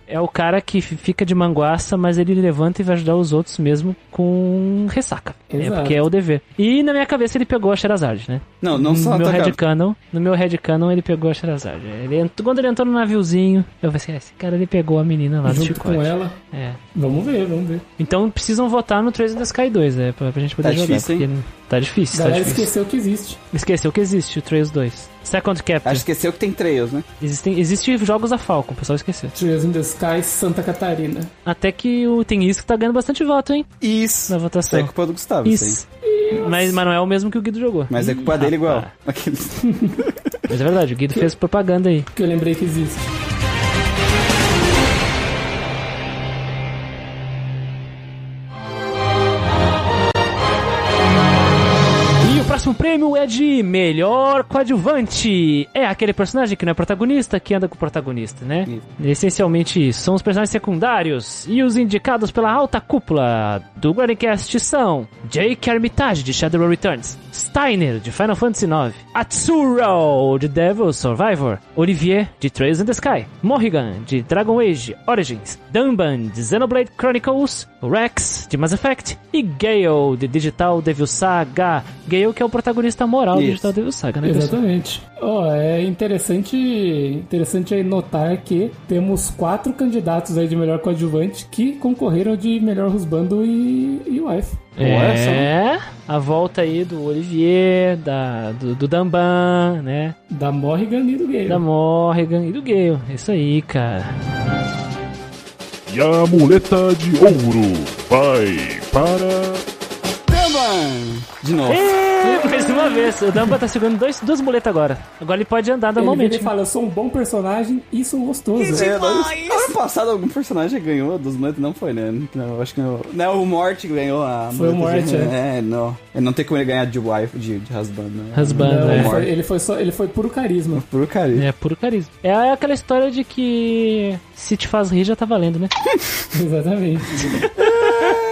Speaker 2: É o cara que fica de manguaça, mas ele levanta e vai ajudar os outros mesmo com ressaca. É
Speaker 3: Exato.
Speaker 2: porque é o dever. E na minha cabeça ele pegou a Sherazade, né?
Speaker 1: Não, não só
Speaker 2: no meu
Speaker 1: tocar...
Speaker 2: headcanon, no meu headcanon ele pegou a Sherazade. Ele quando ele entrou no naviozinho, eu pensei, ah, esse cara ele pegou a menina lá do
Speaker 3: Junto
Speaker 2: chicote.
Speaker 3: com ela.
Speaker 2: É.
Speaker 3: Vamos ver, vamos ver.
Speaker 2: Então precisam votar no Trails in the Sky 2, né? Pra, pra gente poder
Speaker 1: Tá
Speaker 2: jogar.
Speaker 1: difícil,
Speaker 2: porque tá difícil, tá
Speaker 3: galera
Speaker 2: difícil.
Speaker 3: esqueceu que existe.
Speaker 2: Esqueceu que existe o Trails 2. Second Captain.
Speaker 1: Acho que esqueceu que tem trails, né?
Speaker 2: Existem, existe jogos da Falcon, o pessoal esqueceu.
Speaker 3: Trails in the Sky, Santa Catarina.
Speaker 2: Até que o, tem isso que tá ganhando bastante voto, hein?
Speaker 1: Isso.
Speaker 2: Na
Speaker 1: Isso
Speaker 2: votação.
Speaker 1: é culpa do Gustavo, isso
Speaker 2: Isso. Mas, mas não é o mesmo que o Guido jogou.
Speaker 1: Mas é culpa dele igual. Aqueles...
Speaker 2: Mas é verdade, o Guido fez propaganda aí.
Speaker 3: Que eu lembrei que existe.
Speaker 2: Próximo prêmio é de melhor coadjuvante. É aquele personagem que não é protagonista, que anda com o protagonista, né? Essencialmente isso. São os personagens secundários. E os indicados pela alta cúpula do Guardiancast são Jake Armitage, de Shadow Returns. Steiner, de Final Fantasy IX. Atsuro, de Devil Survivor. Olivier, de Trails in the Sky. Morrigan, de Dragon Age Origins. Dunban, de Xenoblade Chronicles. Rex, de Mass Effect. E Gale, de Digital Devil Saga. Gale que é o protagonista moral do
Speaker 1: Isso.
Speaker 2: Digital Devil Saga, né?
Speaker 3: Exatamente. Ó, é interessante, interessante aí notar que temos quatro candidatos aí de melhor coadjuvante que concorreram de melhor Rusbando e, e Wife.
Speaker 2: É, a volta aí do Olivier, da, do, do Damban, né?
Speaker 3: Da Morrigan e do Gale.
Speaker 2: Da Morrigan e do Gale. Isso aí, cara.
Speaker 4: E a muleta de ouro vai para.
Speaker 1: De novo.
Speaker 2: É, mais uma vez. O Damban tá segurando dois, duas muletas agora. Agora ele pode andar
Speaker 3: Ele
Speaker 2: normalmente.
Speaker 3: e fala, eu sou um bom personagem e sou gostoso.
Speaker 1: É, no ano passado algum personagem ganhou dos moletos, não foi, né? Não, acho que não. Não, o Morte ganhou a
Speaker 3: Foi o Morte,
Speaker 1: É, não. Ele não tem como ele ganhar de wife, de, de husband, né?
Speaker 2: Husband,
Speaker 3: Não,
Speaker 2: é.
Speaker 3: ele, foi, ele foi só, ele foi puro carisma.
Speaker 1: Puro carinho.
Speaker 2: É puro carisma. É aquela história de que se te faz rir já tá valendo, né?
Speaker 3: Exatamente.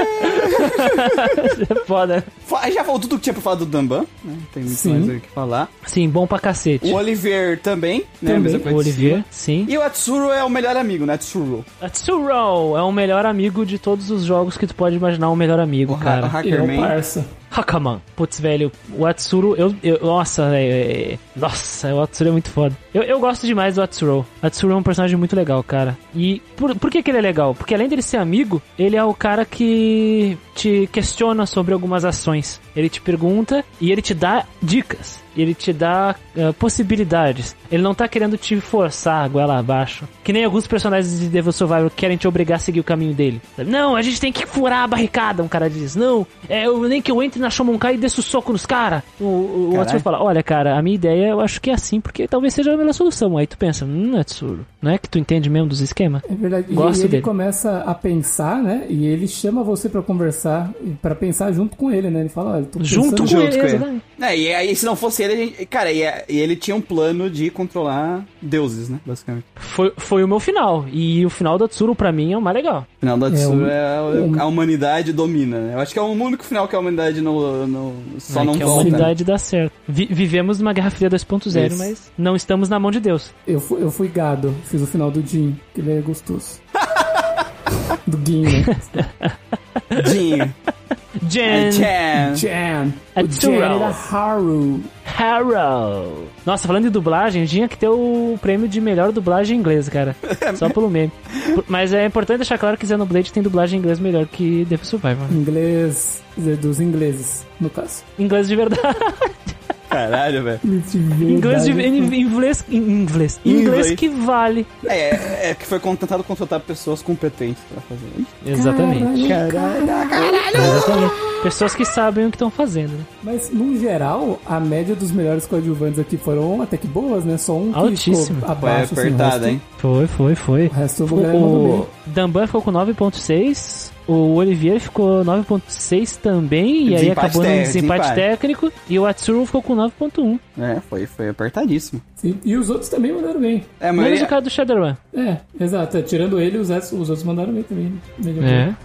Speaker 2: É foda.
Speaker 1: Fa- Já falou tudo que tinha pra falar do Damban, né? Tem muito
Speaker 3: Sim.
Speaker 1: mais o que falar.
Speaker 2: Sim, bom pra cacete.
Speaker 1: O Oliver também, né?
Speaker 3: Também.
Speaker 2: O
Speaker 1: cima.
Speaker 2: sim.
Speaker 1: E o Atsuro é o melhor amigo, né? Atsuro.
Speaker 2: Atsuro é o melhor amigo de todos os jogos que tu pode imaginar um melhor amigo,
Speaker 1: O,
Speaker 2: cara.
Speaker 1: o
Speaker 3: é o
Speaker 1: Hackerman.
Speaker 3: parça.
Speaker 2: Hakaman. Putz, velho, o Atsuro, eu, eu nossa, velho, é- é- nossa, o Atsuro é muito foda. Eu, eu gosto demais do Atsuro. Atsuro é um personagem muito legal, cara. E por, por que que ele é legal? Porque além dele ser amigo, ele é o cara que te questiona sobre algumas ações. Ele te pergunta e ele te dá dicas. Ele te dá uh, possibilidades. Ele não tá querendo te forçar a goela abaixo. Que nem alguns personagens de Devil Survivor querem te obrigar a seguir o caminho dele. Não, a gente tem que furar a barricada, um cara diz. Não, é, eu, nem que eu entre na Shomonkai e desça o soco nos caras. O, o, o
Speaker 1: Caralho.
Speaker 2: Atsuru fala, olha cara, a minha ideia eu acho que é assim, porque talvez seja a melhor solução. Aí tu pensa, hum, Atsuru, não é que tu entende mesmo dos esquemas?
Speaker 3: É verdade.
Speaker 2: Gosto
Speaker 3: e ele
Speaker 2: dele.
Speaker 3: começa a pensar, né? E ele chama você pra conversar, pra pensar junto com ele, né? Ele fala, olha, tô pensando
Speaker 2: Junto com
Speaker 1: junto
Speaker 2: ele,
Speaker 1: com ele. É, e aí, se não fosse ele, a gente, cara, e, e ele tinha um plano de controlar deuses, né? Basicamente.
Speaker 2: Foi, foi o meu final. E o final do Atsuru pra mim é o mais legal.
Speaker 1: O final da Tsuru
Speaker 3: um-
Speaker 1: é,
Speaker 3: um-
Speaker 1: a humanidade domina, né? Eu acho que é o único final que a humanidade não, não- só
Speaker 2: É
Speaker 1: não
Speaker 2: que a
Speaker 1: volta. né?
Speaker 2: humanidade dá certo. Vi- vivemos numa Guerra Fria 2.0,
Speaker 1: Isso.
Speaker 2: mas não estamos na mão de Deus.
Speaker 3: Eu fui, eu fui gado, fiz o final do Jim, que ele é gostoso. do
Speaker 2: Jen
Speaker 1: Chan.
Speaker 3: Jan. O Jan
Speaker 2: Turo.
Speaker 3: era Haru.
Speaker 2: Harrow. Nossa, falando de dublagem, tinha que ter o prêmio de melhor dublagem em inglês, cara. Só pelo meme. Mas é importante deixar claro que Xenoblade tem dublagem em inglês melhor que Devil Survivor.
Speaker 3: Inglês, dos ingleses, no caso.
Speaker 2: Inglês de verdade.
Speaker 1: Caralho, velho.
Speaker 2: Inglês de inglês, in- inglês.
Speaker 1: Inglês.
Speaker 2: Que vale.
Speaker 1: É, é que foi tentado contratar pessoas competentes pra fazer isso.
Speaker 2: Exatamente. Exatamente. Pessoas que sabem o que estão fazendo. né?
Speaker 3: Mas, no geral, a média dos melhores coadjuvantes aqui foram até que boas, né? Só um que
Speaker 2: Altíssimo.
Speaker 3: ficou
Speaker 1: Foi
Speaker 3: abaixo, assim, o
Speaker 1: apertada,
Speaker 3: resto-
Speaker 1: hein?
Speaker 2: Foi, foi, foi.
Speaker 3: O resto o bem.
Speaker 2: O Damban ficou com 9.6, o Olivier ficou 9.6 também, e aí acabou
Speaker 1: té-
Speaker 2: desempate
Speaker 1: desempate.
Speaker 2: técnico, e o Atsuru ficou com 9.1.
Speaker 1: É, foi, foi apertadíssimo.
Speaker 3: Sim, E os outros também mandaram bem.
Speaker 1: É,
Speaker 2: Menos o cara do Shadowrun.
Speaker 3: É, exato. Tirando ele, os, outros- os outros mandaram bem também. Melhor.
Speaker 2: É.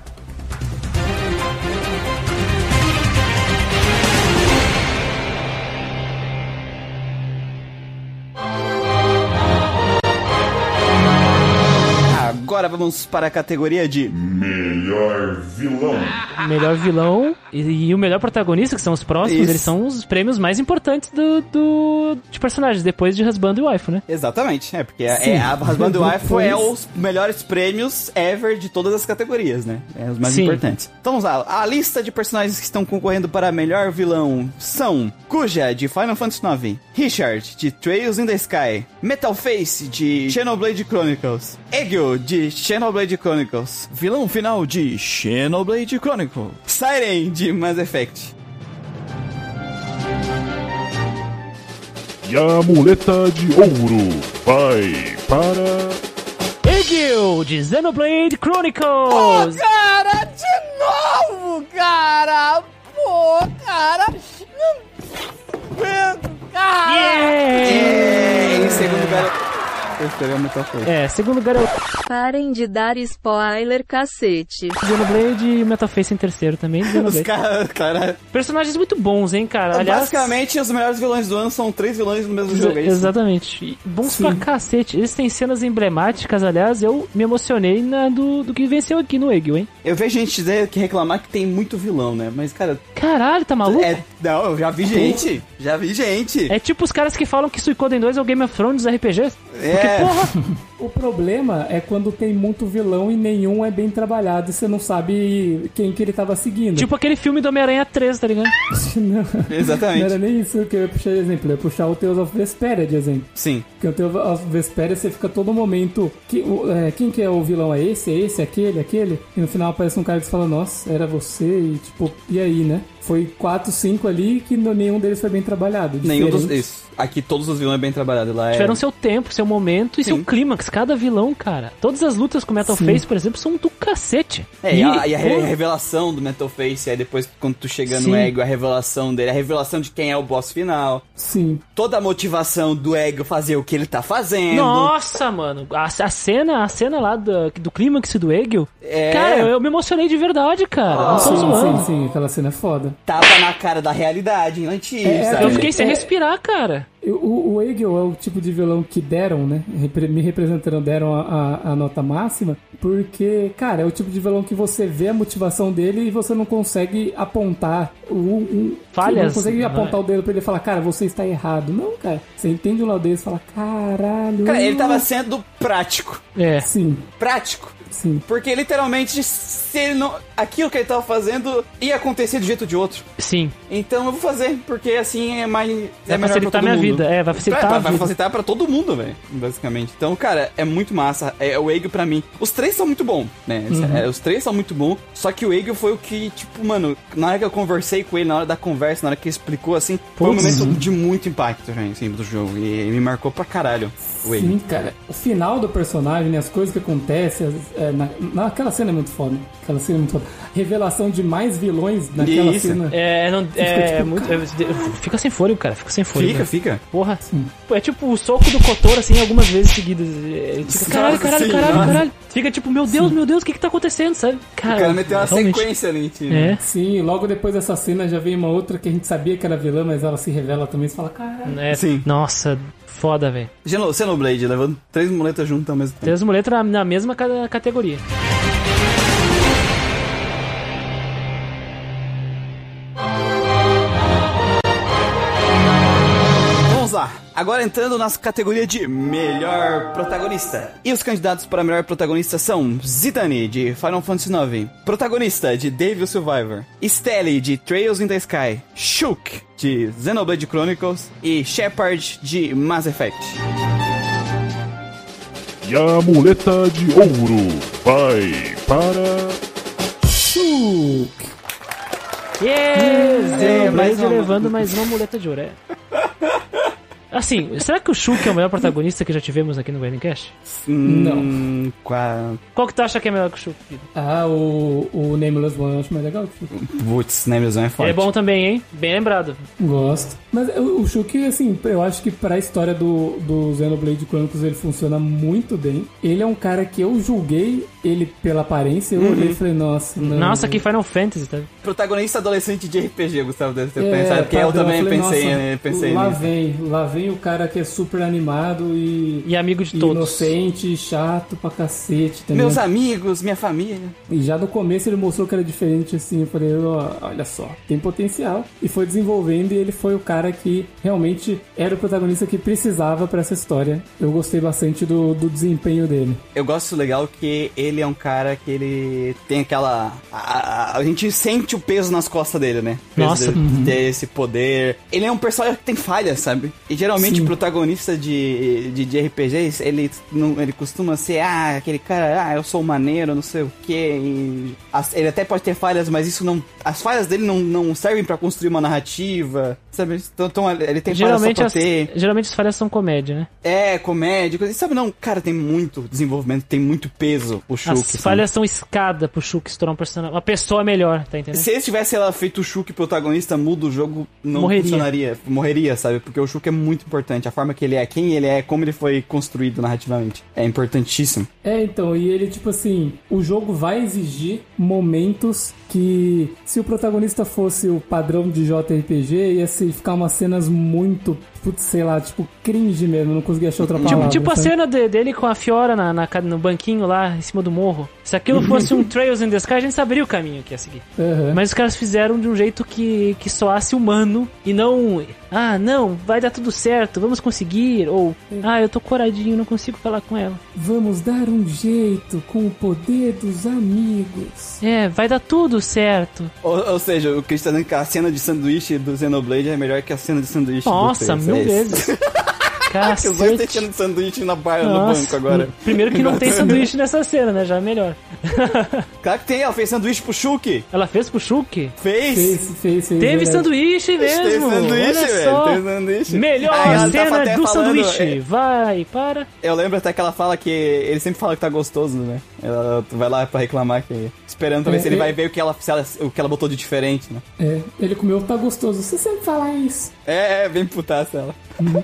Speaker 1: Agora vamos para a categoria de
Speaker 4: Melhor vilão.
Speaker 2: Melhor vilão e, e o melhor protagonista, que são os próximos,
Speaker 1: Isso.
Speaker 2: eles são os prêmios mais importantes do, do- de personagens, depois de Husband e Wife, né?
Speaker 1: Exatamente, é, porque
Speaker 3: Sim.
Speaker 1: é, a Husband Wife
Speaker 3: Depois-
Speaker 1: é os melhores prêmios ever de todas as categorias, né? É os mais
Speaker 2: Sim.
Speaker 1: importantes. Então vamos lá, a lista de personagens que estão concorrendo para melhor vilão são Kuja, de Final Fantasy IX, Richard, de Trails in the Sky, Metal Face, de Xenoblade Chronicles, Egyo, de Xenoblade Chronicles, vilão final de Xenoblade Chronicles, Siren, de Mass Effect.
Speaker 4: E a muleta de ouro vai para.
Speaker 2: Egil, de Xenoblade Chronicles!
Speaker 1: Cara, de novo, cara! Pô, cara! Cara! É, em segundo lugar, eu esperei aumentar a força.
Speaker 2: É, segundo lugar é o
Speaker 5: Parem de dar spoiler, cacete.
Speaker 2: Xenoblade e o Metal Face em terceiro também.
Speaker 1: Os caras, cara.
Speaker 2: Personagens muito bons, hein, cara? Aliás,
Speaker 1: basicamente, os melhores vilões do ano são três vilões no mesmo jogo. é?
Speaker 2: Exatamente. E Bons
Speaker 3: Sim.
Speaker 2: pra cacete. Eles têm cenas emblemáticas, aliás, eu me emocionei na do, do que venceu aqui no Egil, hein?
Speaker 1: Eu vejo gente dizer que reclamar que tem muito vilão, né? Mas, cara,
Speaker 2: Caralho, tá maluco?
Speaker 1: é. Não, eu já vi gente. Já vi gente.
Speaker 2: É tipo os caras que falam que Suicoden 2 é o Game of Thrones dos RPGs.
Speaker 1: É.
Speaker 2: Porque, porra,
Speaker 3: O problema é quando tem muito vilão e nenhum é bem trabalhado e você não sabe quem que ele tava seguindo.
Speaker 2: tipo aquele filme do Homem-Aranha 3, tá ligado?
Speaker 3: não,
Speaker 1: Exatamente.
Speaker 3: não era nem isso que eu ia puxar de exemplo. Eu ia puxar o Tales of Vesperia de exemplo.
Speaker 1: Sim.
Speaker 3: Porque o Tales of Vesperia você fica todo momento. Que, o- é, quem que é o vilão? É esse? É esse? Aquele? Aquele? E no final aparece um cara que você fala, nossa, era você? E tipo, e aí, né? Foi 4, 5 ali que no- nenhum deles foi bem trabalhado.
Speaker 1: Nenhum dos.
Speaker 3: diferente.
Speaker 1: Isso. Aqui todos os vilões é bem trabalhados. Lá é.
Speaker 2: Tiveram seu tempo, seu momento e seu
Speaker 1: Sim.
Speaker 2: clímax. Cada vilão, cara. Todas as lutas com Metal
Speaker 3: Sim.
Speaker 2: Face, por exemplo, são do cacete.
Speaker 1: É, e a, e a re-
Speaker 2: porra,
Speaker 1: revelação do Metal Face, aí depois quando tu chega no
Speaker 2: Sim.
Speaker 1: Ego, a revelação dele, a revelação de quem é o boss final,
Speaker 3: Sim.
Speaker 1: toda a motivação do Ego fazer o que ele tá fazendo.
Speaker 2: Nossa, mano. A, a cena, a cena lá do, do clímax do Egil.
Speaker 1: É.
Speaker 2: Cara, eu, eu me emocionei de verdade, cara. Não tô
Speaker 3: sim, sim, sim. Aquela cena é foda.
Speaker 1: Tava na cara da realidade, antes,
Speaker 3: É,
Speaker 1: sabe?
Speaker 2: Eu fiquei sem
Speaker 3: É.
Speaker 2: respirar, cara.
Speaker 3: O, o Egel é o tipo de vilão que deram, né? Me representaram, deram a, a- a nota máxima, porque, cara, é o tipo de vilão que você vê a motivação dele e você não consegue apontar o. Um,
Speaker 2: Falhas,
Speaker 3: Não consegue
Speaker 2: né?
Speaker 3: apontar o dedo pra ele e falar, cara, você está errado. Não, cara. Você entende o lado dele e fala, caralho.
Speaker 1: Cara, ele tava sendo prático.
Speaker 2: É.
Speaker 3: Sim.
Speaker 1: Prático.
Speaker 3: Sim.
Speaker 1: Porque literalmente, se ele não. Aquilo que ele tava fazendo ia acontecer de jeito ou de outro.
Speaker 2: Sim.
Speaker 1: Então eu vou fazer, porque assim é mais.
Speaker 2: Vai
Speaker 1: é melhor
Speaker 2: facilitar
Speaker 1: pra todo
Speaker 2: minha
Speaker 1: mundo.
Speaker 2: vida. É, vai facilitar
Speaker 1: Vai, vai facilitar pra todo mundo, velho. Basicamente. Então, cara, é muito massa. É o Eagle pra mim. Os três são muito bons, né?
Speaker 2: Uhum.
Speaker 1: É, os três são muito bons. Só que o Eagle foi o que, tipo, mano, na hora que eu conversei com ele, na hora da conversa, na hora que ele explicou, assim, foi um momento de muito impacto, gente, assim, do jogo. E me marcou pra caralho o Eagle.
Speaker 3: Sim, cara. O final do personagem, né, as coisas que acontecem, as- é, na, naquela cena é muito foda. Aquela cena é muito foda. Revelação de mais vilões naquela
Speaker 1: Isso.
Speaker 3: cena.
Speaker 2: É, não, é,
Speaker 3: tipo,
Speaker 2: muito. é, fica sem fôlego, cara. Fica sem fôlego.
Speaker 1: Fica, fica.
Speaker 2: Porra. Pô, É tipo o soco do Kotor, assim, algumas vezes seguidas. É, Fica, caralho, caralho,
Speaker 1: Sim,
Speaker 2: caralho,
Speaker 1: nossa.
Speaker 2: caralho. Fica tipo, meu Deus, meu Deus, o que que tá acontecendo, sabe? Cara,
Speaker 1: O cara meteu uma
Speaker 2: realmente.
Speaker 1: sequência ali, tio.
Speaker 2: É.
Speaker 3: Sim, logo depois dessa cena já vem uma outra que a gente sabia que era vilã, mas ela se revela também. Você fala, caralho.
Speaker 2: É,
Speaker 1: Sim.
Speaker 2: Nossa, foda, velho.
Speaker 1: Xeno- Xenoblade, levando três muletas juntas ao mesmo tempo.
Speaker 2: Três muletas na, na mesma ca- categoria.
Speaker 1: Agora entrando nas categorias de melhor protagonista. E os candidatos para melhor protagonista são Zidane, de Final Fantasy IX. Protagonista, de Devil Survivor. Steli, de Trails in the Sky. Shulk, de Xenoblade Chronicles. E Shepard, de Mass Effect.
Speaker 4: E a muleta de ouro vai para.
Speaker 3: Shuk.
Speaker 2: Yes!
Speaker 1: É, mais uma-
Speaker 2: levando mais uma muleta de ouro. É. Assim, será que o Shulk é o melhor protagonista que já tivemos aqui no Grindcast?
Speaker 1: Hum, qua-
Speaker 2: Qual que tu acha que é melhor que o Shulk?
Speaker 3: Ah, o, o Nameless One eu acho mais legal.
Speaker 1: Putz, Nemesis é forte.
Speaker 2: É bom também, hein? Bem lembrado.
Speaker 3: Gosto. Mas o, o Shulk, assim, eu acho que pra história do, do Xenoblade Chronicles ele funciona muito bem. Ele é um cara que eu julguei ele pela aparência. Eu olhei e falei, nossa, não.
Speaker 2: Nossa, que Final Fantasy, tá?
Speaker 1: Protagonista adolescente de RPG, Gustavo deve ter
Speaker 3: É,
Speaker 1: pensado. Porque eu
Speaker 3: padrão.
Speaker 1: também
Speaker 3: falei,
Speaker 1: pensei,
Speaker 3: nossa,
Speaker 1: né, pensei
Speaker 3: Lá
Speaker 1: nisso.
Speaker 3: vem, lá vem o cara que é super animado e.
Speaker 2: E amigo de
Speaker 3: e
Speaker 2: todos.
Speaker 3: inocente, chato pra cacete também.
Speaker 1: Meus amigos, minha família.
Speaker 3: E já no começo ele mostrou que era diferente assim. Eu falei, ó, olha só, tem potencial. E foi desenvolvendo e ele foi o cara que realmente era o protagonista que precisava pra essa história. Eu gostei bastante do, do desempenho dele.
Speaker 1: Eu gosto legal que ele é um cara que ele tem aquela. A, a- a gente sente o peso nas costas dele, né?
Speaker 2: Nossa.
Speaker 1: Ter esse poder. Ele é um personagem que tem falhas, sabe? E geralmente
Speaker 3: Sim.
Speaker 1: o protagonista de, de, de RPGs, ele, não, ele costuma ser, ah, aquele cara, ah, eu sou maneiro, não sei o quê. E as- ele até pode ter falhas, mas isso não. As falhas dele não, não servem pra construir uma narrativa, sabe? Então, ele tem
Speaker 2: Geralmente
Speaker 1: falhas
Speaker 2: as,
Speaker 1: só pra ter.
Speaker 2: geralmente as falhas são comédia, né?
Speaker 1: É, comédia, coisa. e Sabe, não, cara, tem muito desenvolvimento, tem muito peso o Shulk.
Speaker 2: As
Speaker 1: sabe?
Speaker 2: falhas são escada pro Shulk se tornar um personagem. Uma pessoa melhor, tá entendendo?
Speaker 1: Se eles tivessem ela feito o Shulk protagonista, muda o jogo, não
Speaker 2: Morreria.
Speaker 1: funcionaria. Morreria, sabe? Porque o Shulk é muito importante. A forma que ele é, quem ele é, como ele foi construído narrativamente. É importantíssimo.
Speaker 3: É, então, e ele, tipo assim, o jogo vai exigir momentos que, se o protagonista fosse o padrão de JRPG, ia se ficar umas cenas muito, putz, sei lá, tipo, cringe mesmo, não consegui achar outra
Speaker 2: Tipo,
Speaker 3: palavra.
Speaker 2: tipo a
Speaker 3: sabe?
Speaker 2: cena de- dele com a Fiora na, na no banquinho lá em cima do morro. Se aquilo fosse um Trails in the Sky, a gente saberia o caminho que ia seguir.
Speaker 3: Aham.
Speaker 2: Mas os caras fizeram de um jeito que, que soasse humano e não. Ah, não, vai dar tudo certo, vamos conseguir. Ou, ah, eu tô coradinho, não consigo falar com ela.
Speaker 3: Vamos dar um jeito com o poder dos amigos.
Speaker 2: É, vai dar tudo certo.
Speaker 1: Ou, ou seja, o Chris tá dizendo que a cena de sanduíche do Xenoblade é melhor que a cena de sanduíche
Speaker 2: Nossa,
Speaker 1: do
Speaker 2: mil vezes.
Speaker 1: Que os dois
Speaker 2: Cacete.
Speaker 1: cena de sanduíche na barra no banco agora.
Speaker 2: Primeiro que não tem sanduíche nessa cena, né? Já é melhor.
Speaker 1: Claro que tem, ela fez sanduíche pro Shulk.
Speaker 2: Ela fez pro Shulk?
Speaker 1: Fez.
Speaker 3: Fez, fez, fez.
Speaker 2: Teve
Speaker 3: verdade.
Speaker 2: sanduíche mesmo.
Speaker 1: Teve sanduíche,
Speaker 2: Olha
Speaker 1: velho.
Speaker 2: só.
Speaker 1: Teve sanduíche.
Speaker 2: Melhor
Speaker 1: Aí
Speaker 2: cena do
Speaker 1: falando,
Speaker 2: sanduíche.
Speaker 1: é,
Speaker 2: Vai, para.
Speaker 1: Eu lembro até que ela fala que. Ele sempre fala que tá gostoso, né? Ela vai lá pra reclamar que. Esperando pra ver
Speaker 3: É,
Speaker 1: se ele
Speaker 3: é.
Speaker 1: vai ver o que, ela, ela- o que ela botou de diferente, né?
Speaker 3: É, ele comeu, tá gostoso. Você sempre fala isso.
Speaker 1: É, é, bem putaça ela.
Speaker 2: Uhum.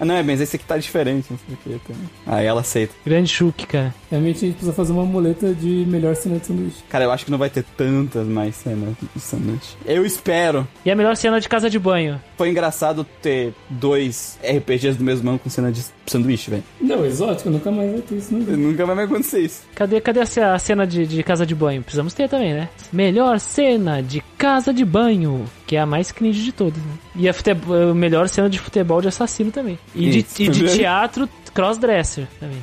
Speaker 1: ah, não, é, mas esse aqui tá diferente, não sei o que. Também. Aí ela aceita.
Speaker 2: Grande Shulk, cara.
Speaker 3: Realmente a gente precisa fazer uma muleta de melhor cena de sanduíche.
Speaker 1: Cara, eu acho que não vai ter tantas mais cenas de sanduíche. Eu espero.
Speaker 2: E a melhor cena de casa de banho?
Speaker 1: Foi engraçado ter dois RPGs do mesmo ano com cena de sanduíche, velho.
Speaker 3: Não, exótico, nunca mais vai ter isso, não.
Speaker 1: Nunca vai mais acontecer isso.
Speaker 2: Cadê, cadê a ce- a cena de, de casa de banho? Precisamos ter também, né? Melhor cena de casa de banho, que é a mais cringe de todas, né? E a, fute- a melhor cena de futebol de assassino também. E de, e de teatro crossdresser também.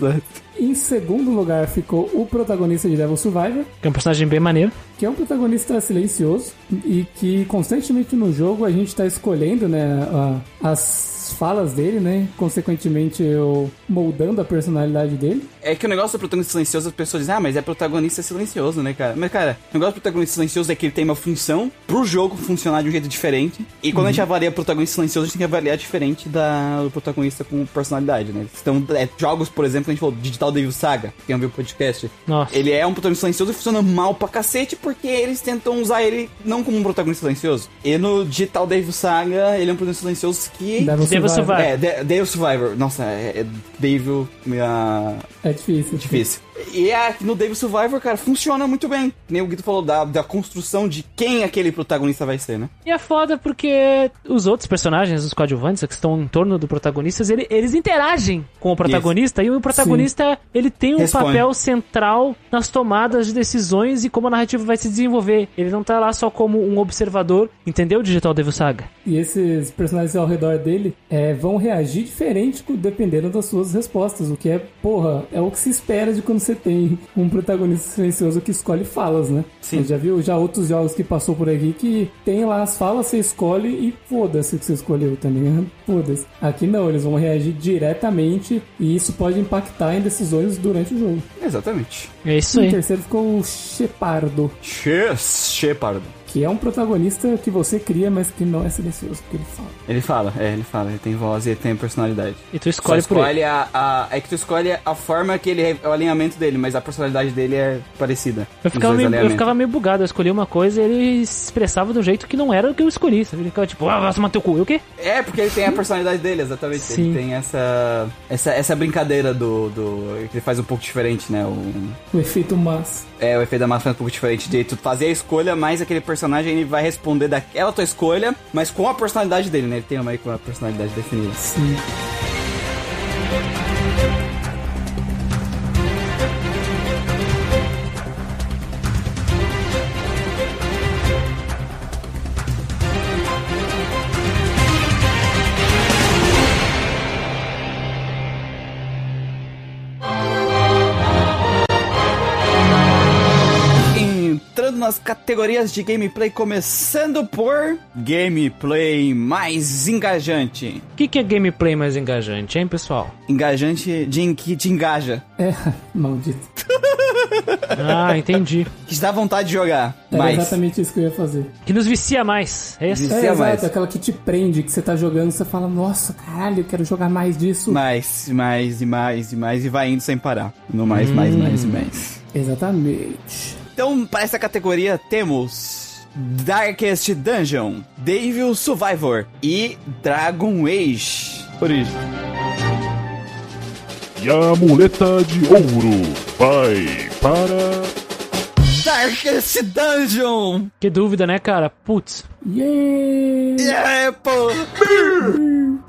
Speaker 1: That.
Speaker 3: Em segundo lugar ficou o protagonista de Devil Survivor,
Speaker 2: Que é um personagem bem maneiro.
Speaker 3: que é um protagonista silencioso e que constantemente no jogo a gente tá escolhendo, né, a- as falas dele, né, consequentemente eu moldando a personalidade dele.
Speaker 1: É que o negócio do protagonista silencioso, as pessoas dizem, ah, mas é protagonista silencioso, né, cara? Mas, cara, o negócio do protagonista silencioso é que ele tem uma função pro jogo funcionar de um jeito diferente. E quando a gente avalia protagonista silencioso, a gente tem que avaliar diferente da, do protagonista com personalidade, né? Então, é, jogos, por exemplo, a gente falou, Digital Devil Saga, quem ouviu o podcast,
Speaker 2: Nossa.
Speaker 1: ele é um protagonista silencioso e funciona mal pra cacete porque eles tentam usar ele não como um protagonista silencioso. E no Digital Devil Saga, ele é um protagonista silencioso que...
Speaker 3: Devil
Speaker 2: Devil
Speaker 3: Survivor.
Speaker 2: Survivor.
Speaker 1: É, De- Devil Survivor. Nossa, é, é Devil... minha-
Speaker 3: É difícil.
Speaker 1: Difícil. E é, no Devil Survivor, cara, funciona muito bem. Nem o Guido falou da, da construção de quem aquele protagonista vai ser, né?
Speaker 2: E é foda porque os outros personagens, os coadjuvantes que estão em torno do protagonista, ele- eles interagem com o protagonista e o protagonista ele tem um
Speaker 1: Responde.
Speaker 2: papel central nas tomadas de decisões e como a narrativa vai se desenvolver. Ele não tá lá só como um observador, entendeu, Digital Devil Saga?
Speaker 3: E esses personagens ao redor dele é, vão reagir diferente dependendo das suas respostas. O que é, porra, é o que se espera de quando você tem um protagonista silencioso que escolhe falas, né?
Speaker 1: Sim.
Speaker 3: Você já viu já outros jogos que passou por aqui que tem lá as falas, você escolhe e foda-se o que você escolheu também. né? Foda-se. Aqui não, eles vão reagir diretamente e isso pode impactar em decisões durante o jogo.
Speaker 1: Exatamente.
Speaker 2: É isso aí.
Speaker 3: terceiro ficou o Shepardo.
Speaker 1: Cheers, Shepard.
Speaker 3: Que é um protagonista que você cria, mas que não é silencioso, porque ele fala.
Speaker 1: Ele fala, é, ele fala, ele tem voz e ele tem personalidade.
Speaker 2: E tu escolhe por ele.
Speaker 1: escolhe a, a- É que tu escolhe a forma que ele. é o alinhamento dele, mas a personalidade dele é parecida.
Speaker 2: Eu ficava, meio, eu ficava meio bugado, eu escolhi uma coisa e ele se expressava do jeito que não era o que eu escolhi. sabe? Ele ficava tipo, ah, vai tomar teu cu. E o quê?
Speaker 1: É, porque ele tem a personalidade dele, exatamente.
Speaker 2: Sim.
Speaker 1: Ele tem essa, essa. Essa brincadeira do. do que ele faz um pouco diferente, né? O,
Speaker 3: O efeito mas.
Speaker 1: É, o efeito da massa é um pouco diferente de tu fazer a escolha, mas aquele personagem ele vai responder daquela tua escolha, mas com a personalidade dele, né? Ele tem uma, uma personalidade definida.
Speaker 3: Sim.
Speaker 1: Nas categorias de gameplay, começando por gameplay mais engajante.
Speaker 2: O que, que é gameplay mais engajante, hein, pessoal?
Speaker 1: Engajante de que te engaja.
Speaker 3: É, maldito.
Speaker 2: Ah, entendi.
Speaker 1: Que te dá vontade de jogar. Mais.
Speaker 3: exatamente isso que eu ia fazer.
Speaker 2: Que nos vicia mais. É esse?
Speaker 1: Vicia
Speaker 3: É, exato,
Speaker 1: mais.
Speaker 3: aquela que te prende, que você tá jogando, você fala, nossa, caralho, eu quero jogar mais disso.
Speaker 1: Mais, mais e mais e mais e vai indo sem parar. No mais, mais, mais e mais.
Speaker 3: Exatamente.
Speaker 1: Então, para essa categoria temos Darkest Dungeon, Devil Survivor e Dragon Age Origem.
Speaker 4: E a muleta de ouro vai para.
Speaker 1: Darkest Dungeon!
Speaker 2: Que dúvida, né, cara? Putz.
Speaker 3: Yeah!
Speaker 1: É, pô!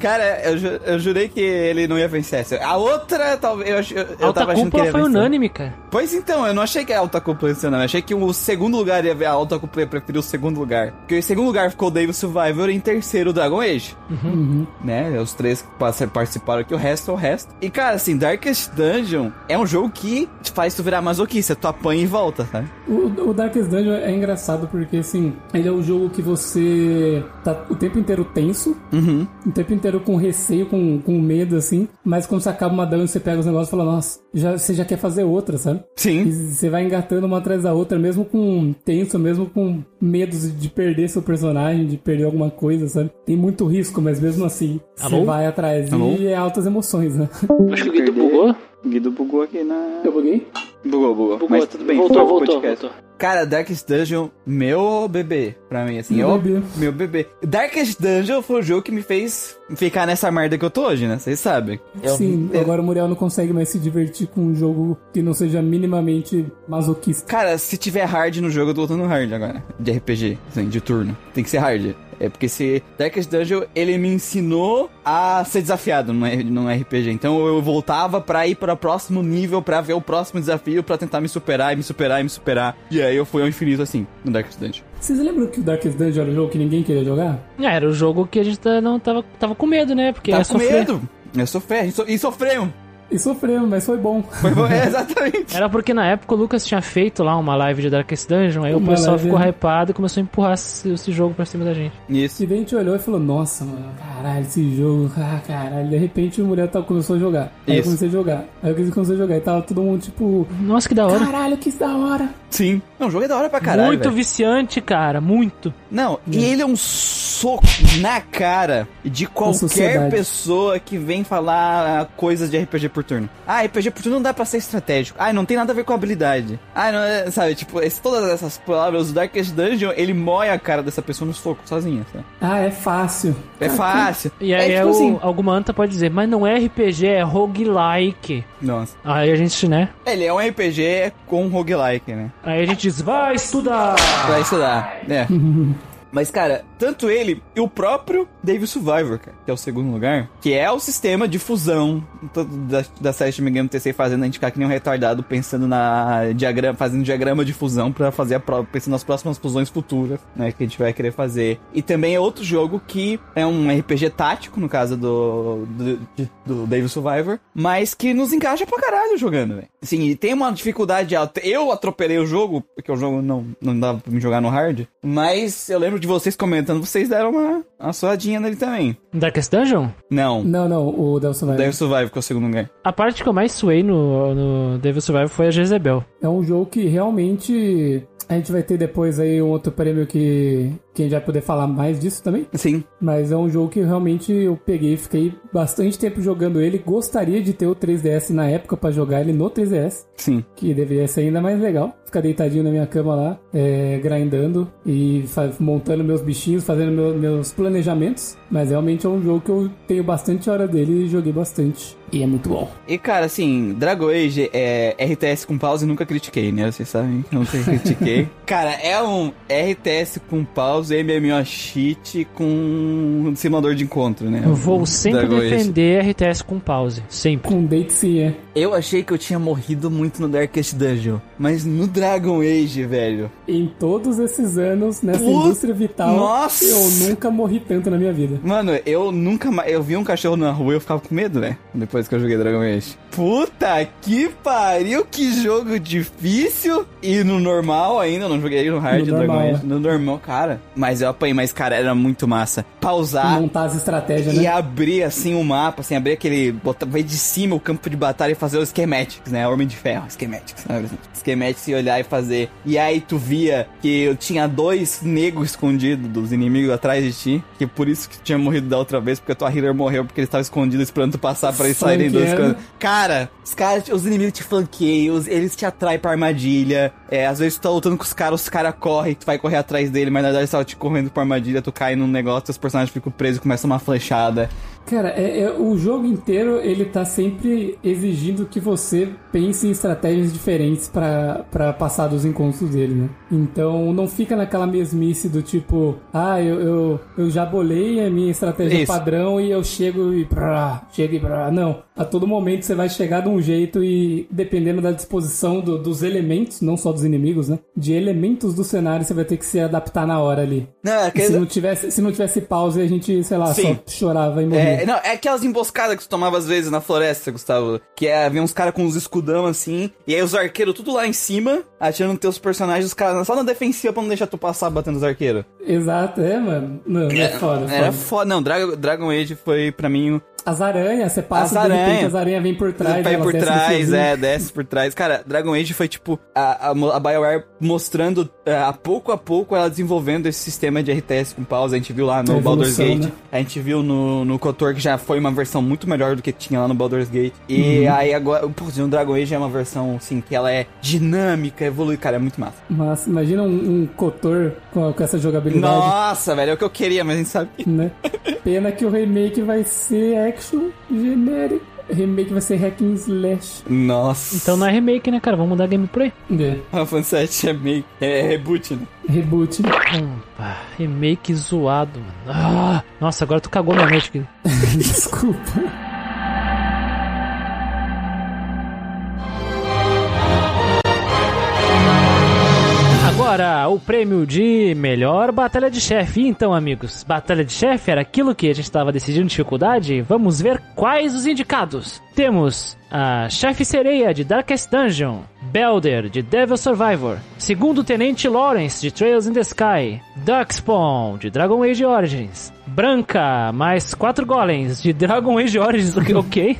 Speaker 1: Cara, eu, ju- eu jurei que ele não ia vencer essa. A outra, talvez. Eu, eu, eu
Speaker 2: Alta
Speaker 1: tava achando que
Speaker 2: cúpula
Speaker 1: ele ia
Speaker 2: foi
Speaker 1: vencer.
Speaker 2: unânime, cara.
Speaker 1: Pois então, eu não achei que a alta cúpula ia ser unânime. Achei que o segundo lugar ia ver a alta cúpula ia preferir o segundo lugar. Porque em segundo lugar ficou o Devil Survivor e em terceiro o Dragon Age. Né? Os três que participaram aqui, o resto é o resto. E cara, assim, Darkest Dungeon é um jogo que te faz tu virar masoquista. Tu apanha e volta, tá?
Speaker 3: O, o Darkest Dungeon é engraçado porque, assim, ele é um jogo que você tá o tempo inteiro tenso,
Speaker 1: Uhum.
Speaker 3: o tempo inteiro com receio, com, com medo, assim, mas quando você acaba uma dungeon, você pega os negócios e fala, nossa, já, você já quer fazer outra, sabe? E
Speaker 1: Sim.
Speaker 3: você vai engatando uma atrás da outra, mesmo com tenso, mesmo com medos de perder seu personagem, de perder alguma coisa, sabe? Tem muito risco, mas mesmo assim,
Speaker 2: Alô?
Speaker 3: você vai atrás.
Speaker 1: Alô?
Speaker 3: E é altas emoções, né?
Speaker 2: Acho que o Guido bugou.
Speaker 1: O Guido bugou aqui na.
Speaker 3: Eu buguei?
Speaker 1: Bugou, bugou. Mas tudo bem,
Speaker 2: Voltou, voltou, voltou.
Speaker 1: Cara, Darkest Dungeon, meu bebê, pra mim, assim,
Speaker 3: Meu
Speaker 1: eu,
Speaker 3: bebê.
Speaker 1: meu bebê. Darkest Dungeon foi o jogo que me fez ficar nessa merda que eu tô hoje, né? Vocês sabem. Eu-
Speaker 3: Sim,
Speaker 1: eu-
Speaker 3: agora o Muriel não consegue mais se divertir com um jogo que não seja minimamente masoquista.
Speaker 1: Cara, se tiver hard no jogo, eu tô botando hard agora. De RPG, assim, de turno. Tem que ser hard. É porque se Darkest Dungeon, ele me ensinou a ser desafiado num, R- num RPG. Então eu voltava pra ir para o próximo nível, pra ver o próximo desafio, pra tentar me superar e me superar e me superar. E aí eu fui ao infinito assim, no Darkest Dungeon.
Speaker 3: Vocês lembram que o Darkest Dungeon era um jogo que ninguém queria jogar?
Speaker 2: É, era o jogo que a gente tá- não tava, tava com medo, né? Porque
Speaker 1: Tava com
Speaker 2: sofrer.
Speaker 1: medo. Eu sofri, a gente so- e sofremos.
Speaker 3: E sofremos, mas foi bom.
Speaker 1: Foi bom, é, exatamente.
Speaker 2: Era porque na época o Lucas tinha feito lá uma live de Darkest Dungeon, aí o
Speaker 3: Uma
Speaker 2: pessoal
Speaker 3: live,
Speaker 2: ficou
Speaker 3: né?
Speaker 2: hypado e começou a empurrar esse, esse jogo pra cima da gente.
Speaker 1: Isso.
Speaker 3: E daí a gente olhou e falou, nossa, mano, caralho, esse jogo, ah, caralho. De repente o mulher começou a jogar. Aí eu
Speaker 1: Isso.
Speaker 3: comecei a jogar. Aí eu comecei a jogar e tava todo mundo tipo,
Speaker 2: Nossa, que da hora.
Speaker 3: caralho, que da hora.
Speaker 1: Sim. Não, o jogo é da hora pra caralho.
Speaker 2: muito
Speaker 1: velho.
Speaker 2: viciante, cara, muito.
Speaker 1: Não, e ele é um soco na cara de qualquer pessoa que vem falar coisas de RPG por turno. Ah, RPG por turno não dá pra ser estratégico. Ah, não tem nada a ver com habilidade. Ah, não é, sabe, tipo, esse- todas essas palavras, o Darkest Dungeon, ele mói a cara dessa pessoa no soco, sozinha, sabe?
Speaker 3: Ah, é fácil.
Speaker 1: É fácil.
Speaker 2: E aí
Speaker 1: é,
Speaker 2: é
Speaker 1: tipo
Speaker 2: o,
Speaker 1: assim.
Speaker 2: alguma anta pode dizer, mas não é RPG, é roguelike.
Speaker 1: Nossa.
Speaker 2: Aí a gente, né?
Speaker 1: Ele é um RPG com roguelike, né?
Speaker 2: Aí a gente diz, vai estudar!
Speaker 1: Pra estudar. É. Mas, cara, tanto ele e o próprio Dave Survivor, cara, que é o segundo lugar, que é o sistema de fusão da, da série Shin Megami TC fazendo a gente ficar que nem um retardado pensando na diagrama, fazendo diagrama de fusão pra fazer a prova, pensando nas próximas fusões futuras, né, que a gente vai querer fazer. E também é outro jogo que é um RPG tático, no caso do, do, do Dave Survivor, mas que nos encaixa pra caralho jogando, velho. Sim, e tem uma dificuldade alta. Eu atropelei o jogo, porque o jogo não, não dava pra me jogar no hard, mas eu lembro de vocês comentando, vocês deram uma, uma suadinha nele também.
Speaker 2: Darkest Dungeon?
Speaker 1: Não,
Speaker 3: Não, não, o Devil Survivor.
Speaker 1: Dave Survivor, que é o segundo lugar.
Speaker 2: A parte que eu mais suei no, no Devil Survivor foi a Jezebel.
Speaker 3: É um jogo que realmente a gente vai ter depois aí um outro prêmio que, que a gente vai poder falar mais disso também.
Speaker 1: Sim,
Speaker 3: Mas é um jogo que realmente eu peguei, fiquei bastante tempo jogando ele. Gostaria de ter o 3DS na época pra jogar ele no 3DS,
Speaker 1: sim.
Speaker 3: que deveria ser ainda mais legal. Ficar deitadinho na minha cama lá, é, grindando e montando meus bichinhos, fazendo meu- meus planejamentos. Mas realmente é um jogo que eu tenho bastante hora dele e joguei bastante. E é muito bom.
Speaker 1: E cara, assim, Dragon Age é RTS com pause nunca critiquei, né? Vocês sabem que eu nunca critiquei. cara, é um RTS com pause, MMO cheat com um simulador de encontro, né?
Speaker 2: Eu vou sempre
Speaker 1: Dragon Age.
Speaker 2: defender RTS com pause. Sempre.
Speaker 3: Com date sim, é.
Speaker 1: Eu achei que eu tinha morrido muito no Darkest Dungeon, mas no Dragon Age, velho.
Speaker 3: Em todos esses anos, nessa
Speaker 1: Puta-
Speaker 3: indústria vital,
Speaker 1: Nossa!
Speaker 3: eu nunca morri tanto na minha vida.
Speaker 1: Mano, eu nunca mais. Eu vi um cachorro na rua e eu ficava com medo, né? Depois que eu joguei Dragon Age. Puta que pariu, que jogo difícil! E no normal ainda, eu não joguei no hard
Speaker 3: No
Speaker 1: Dragon Age. No normal, cara. Mas eu apanhei, mas cara, era muito massa. Pausar.
Speaker 3: Montar as estratégias,
Speaker 1: E
Speaker 3: né?
Speaker 1: abrir assim o mapa, assim, abrir aquele. Botar, ver de cima o campo de batalha e fazer os schematics, né? Homem de ferro, schematics. sabe? Schematics e olhar e fazer. E aí tu via que eu tinha dois negros escondidos dos inimigos atrás de ti. Que por isso que tinha morrido da outra vez, porque a tua healer morreu porque eles estavam escondidos esperando tu passar pra eles saírem dos. Cara, os caras, os inimigos te flanqueiam, os- eles te atraem pra armadilha. É, às vezes tu tá lutando com os caras, os caras correm, tu vai correr atrás dele, mas na verdade eles estavam te correndo pra armadilha, tu cai num negócio, teus personagens ficam presos e começam uma flechada.
Speaker 3: Cara, é, é- o jogo inteiro ele tá sempre exigindo que você pense em estratégias diferentes pra pra passar dos encontros dele, né? Então não fica naquela mesmice do tipo, ah, eu, eu, eu já bolei a minha estratégia
Speaker 1: Isso.
Speaker 3: padrão e eu chego e prá, chego e prá. Não. A todo momento você vai chegar de um jeito e dependendo da disposição do- dos elementos, não só dos inimigos, né? De elementos do cenário, você vai ter que se adaptar na hora ali.
Speaker 1: Não, é
Speaker 3: Se
Speaker 1: aquele-
Speaker 3: não tivesse, se não tivesse pausa, a gente, sei lá,
Speaker 1: Sim.
Speaker 3: só chorava e morria.
Speaker 1: É, não, é aquelas emboscadas que tu tomava às vezes na floresta, Gustavo. Que é, havia uns caras com uns escudão assim, e aí os arqueiros tudo lá em cima, atirando teus personagens, os caras só na defensiva pra não deixar tu passar batendo os arqueiros.
Speaker 3: Exato, é, mano. Não, é, foda,
Speaker 1: Era
Speaker 3: foda.
Speaker 1: foda. Não, Dragon, Dragon Age foi pra mim
Speaker 3: As aranhas, você passa
Speaker 1: As
Speaker 3: repente,
Speaker 1: aranha.
Speaker 3: as aranhas vêm por trás. Elas
Speaker 1: por trás,
Speaker 3: fiozinho.
Speaker 1: é, desce por trás. Cara, Dragon Age foi tipo a, a, a BioWare mostrando é, a pouco a pouco ela desenvolvendo esse sistema de RTS com pausa. A gente viu lá no
Speaker 3: A
Speaker 1: Baldur's
Speaker 3: evolução,
Speaker 1: Gate.
Speaker 3: né?
Speaker 1: A gente viu no, no KOTOR que já foi uma versão muito melhor do que tinha lá no Baldur's Gate. E
Speaker 3: Uhum.
Speaker 1: aí agora, pô, no Dragon Age é uma versão assim que ela é dinâmica, evolui, cara, é muito massa.
Speaker 3: Mas imagina um, um Kotor com, com essa jogabilidade.
Speaker 1: Nossa, velho, é o que eu queria, mas a gente sabe.
Speaker 3: Né? Pena que o remake vai ser action genérico. Remake vai ser hack and slash.
Speaker 1: Nossa.
Speaker 2: Então não é remake, né, cara? Vamos mudar gameplay.
Speaker 3: É,
Speaker 1: Final Fantasy 7 é meio. É reboot, né?
Speaker 3: reboot.
Speaker 2: Opa, remake zoado, mano. Ah, nossa, agora tu cagou minha noite aqui.
Speaker 3: Desculpa.
Speaker 2: Agora, o prêmio de melhor batalha de chefe. Então, amigos, batalha de chefe era aquilo que a gente estava decidindo dificuldade. Vamos ver quais os indicados. Temos a Chefe Sereia de Darkest Dungeon, Belder de Devil Survivor, Segundo Tenente Lawrence de Trails in the Sky, Darkspawn de Dragon Age Origins, Branca mais quatro golems de Dragon Age Origins, ok?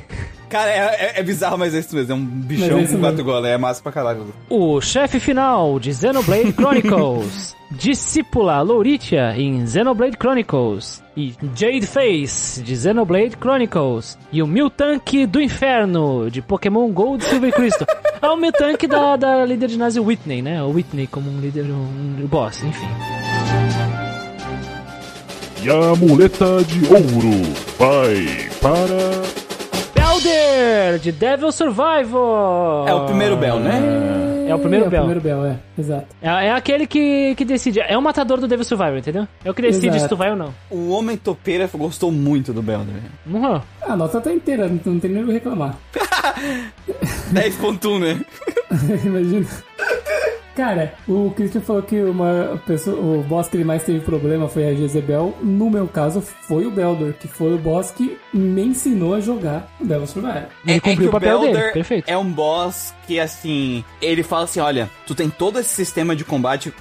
Speaker 1: Cara, é, é- é bizarro, mas é isso mesmo. É um bichão
Speaker 3: é
Speaker 1: com quatro golas. É massa pra caralho.
Speaker 2: O chefe final de Xenoblade Chronicles, Discípula Lauritia em Xenoblade Chronicles, e Jade Face de Xenoblade Chronicles, e o Miltank do Inferno de Pokémon Gold Silver e Crystal. É o Miltank da, da líder de ginásio Whitney, né? O Whitney como um líder, um boss, enfim.
Speaker 4: E a muleta de ouro vai para.
Speaker 2: Belder de Devil Survivor.
Speaker 1: É o primeiro Bell, né?
Speaker 2: É o primeiro
Speaker 3: é
Speaker 2: Bell.
Speaker 3: o primeiro Bell, é. Exato.
Speaker 2: É, é aquele que, que decide. É o matador do Devil Survivor, entendeu? É o que decide
Speaker 3: Exato.
Speaker 2: se tu vai ou não.
Speaker 1: O Homem Topeira gostou muito do Belder.
Speaker 2: Uhum.
Speaker 3: A nota tá inteira, não, não tem nem o que reclamar.
Speaker 1: 10.1, né?
Speaker 3: Imagina. Cara, o Christian falou que uma pessoa, o boss que ele mais teve problema foi a Jezebel. No meu caso, foi o Beldor, que foi o boss que me ensinou a jogar o Devil Survivor.
Speaker 2: Ele cumpriu o papel dele,
Speaker 1: Belder
Speaker 2: perfeito.
Speaker 1: É um boss que, assim, ele fala assim: olha, tu tem todo esse sistema de combate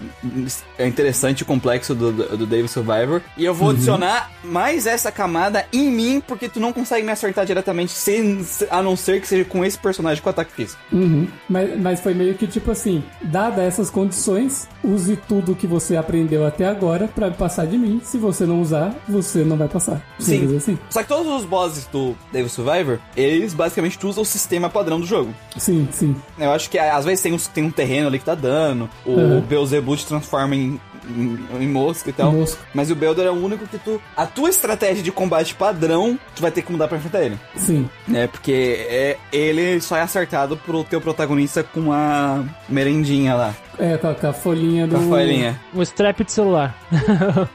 Speaker 1: é interessante e complexo do, do, do David Survivor, e eu vou
Speaker 2: Uhum.
Speaker 1: adicionar mais essa camada em mim, porque tu não consegue me acertar diretamente, sem, a não ser que seja com esse personagem com ataque físico.
Speaker 3: Uhum. Mas, mas foi meio que tipo assim, dada essas condições, use tudo que você aprendeu até agora pra passar de mim. Se você não usar, você não vai passar. Simples assim.
Speaker 1: Só que todos os bosses do David Survivor, eles basicamente usam o sistema padrão do jogo.
Speaker 3: Sim, sim.
Speaker 1: Eu acho que às vezes tem, uns, tem um terreno ali que tá dando, o
Speaker 3: Uhum.
Speaker 1: Beelzebub transforma em, em, em mosca e tal.
Speaker 3: Mosca.
Speaker 1: Mas o Belder é o único que tu. A tua estratégia de combate padrão, tu vai ter que mudar pra enfrentar ele.
Speaker 3: Sim.
Speaker 1: Né? Porque é, ele só é acertado pro teu protagonista com a merendinha lá.
Speaker 3: É, com a, com a folhinha do.
Speaker 1: Com a folhinha.
Speaker 2: O strap de celular.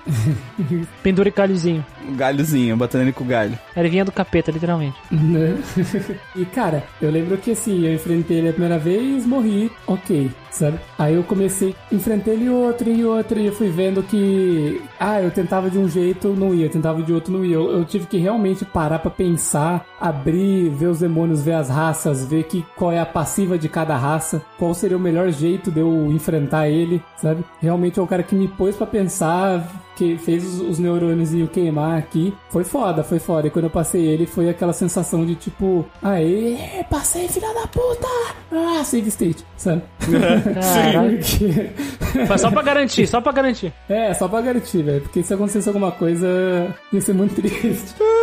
Speaker 2: Penduricalhozinho.
Speaker 1: O galhozinho, batendo ele com o galho.
Speaker 2: Ervinha do capeta, literalmente.
Speaker 3: Né? e cara, eu lembro que assim, eu enfrentei ele a primeira vez, morri, ok, sabe? Aí eu comecei, enfrentei ele outro e outro, e eu fui vendo que, ah, eu tentava de um jeito, não ia, eu tentava de outro, não ia. Eu, eu tive que realmente parar pra pensar, abrir, ver os demônios, ver as raças, ver que, qual é a passiva de cada raça, qual seria o melhor jeito de eu enfrentar ele, sabe? Realmente é o cara que me pôs pra pensar, que fez os, os neurônios e o queimar aqui. Foi foda, foi foda. E quando eu passei ele, foi aquela sensação de tipo, aê, passei, filha da puta! Ah, save state, sabe? Porque-
Speaker 2: Foi só pra garantir, só pra garantir.
Speaker 3: é, só pra garantir, velho. Porque se acontecesse alguma coisa, ia ser muito triste.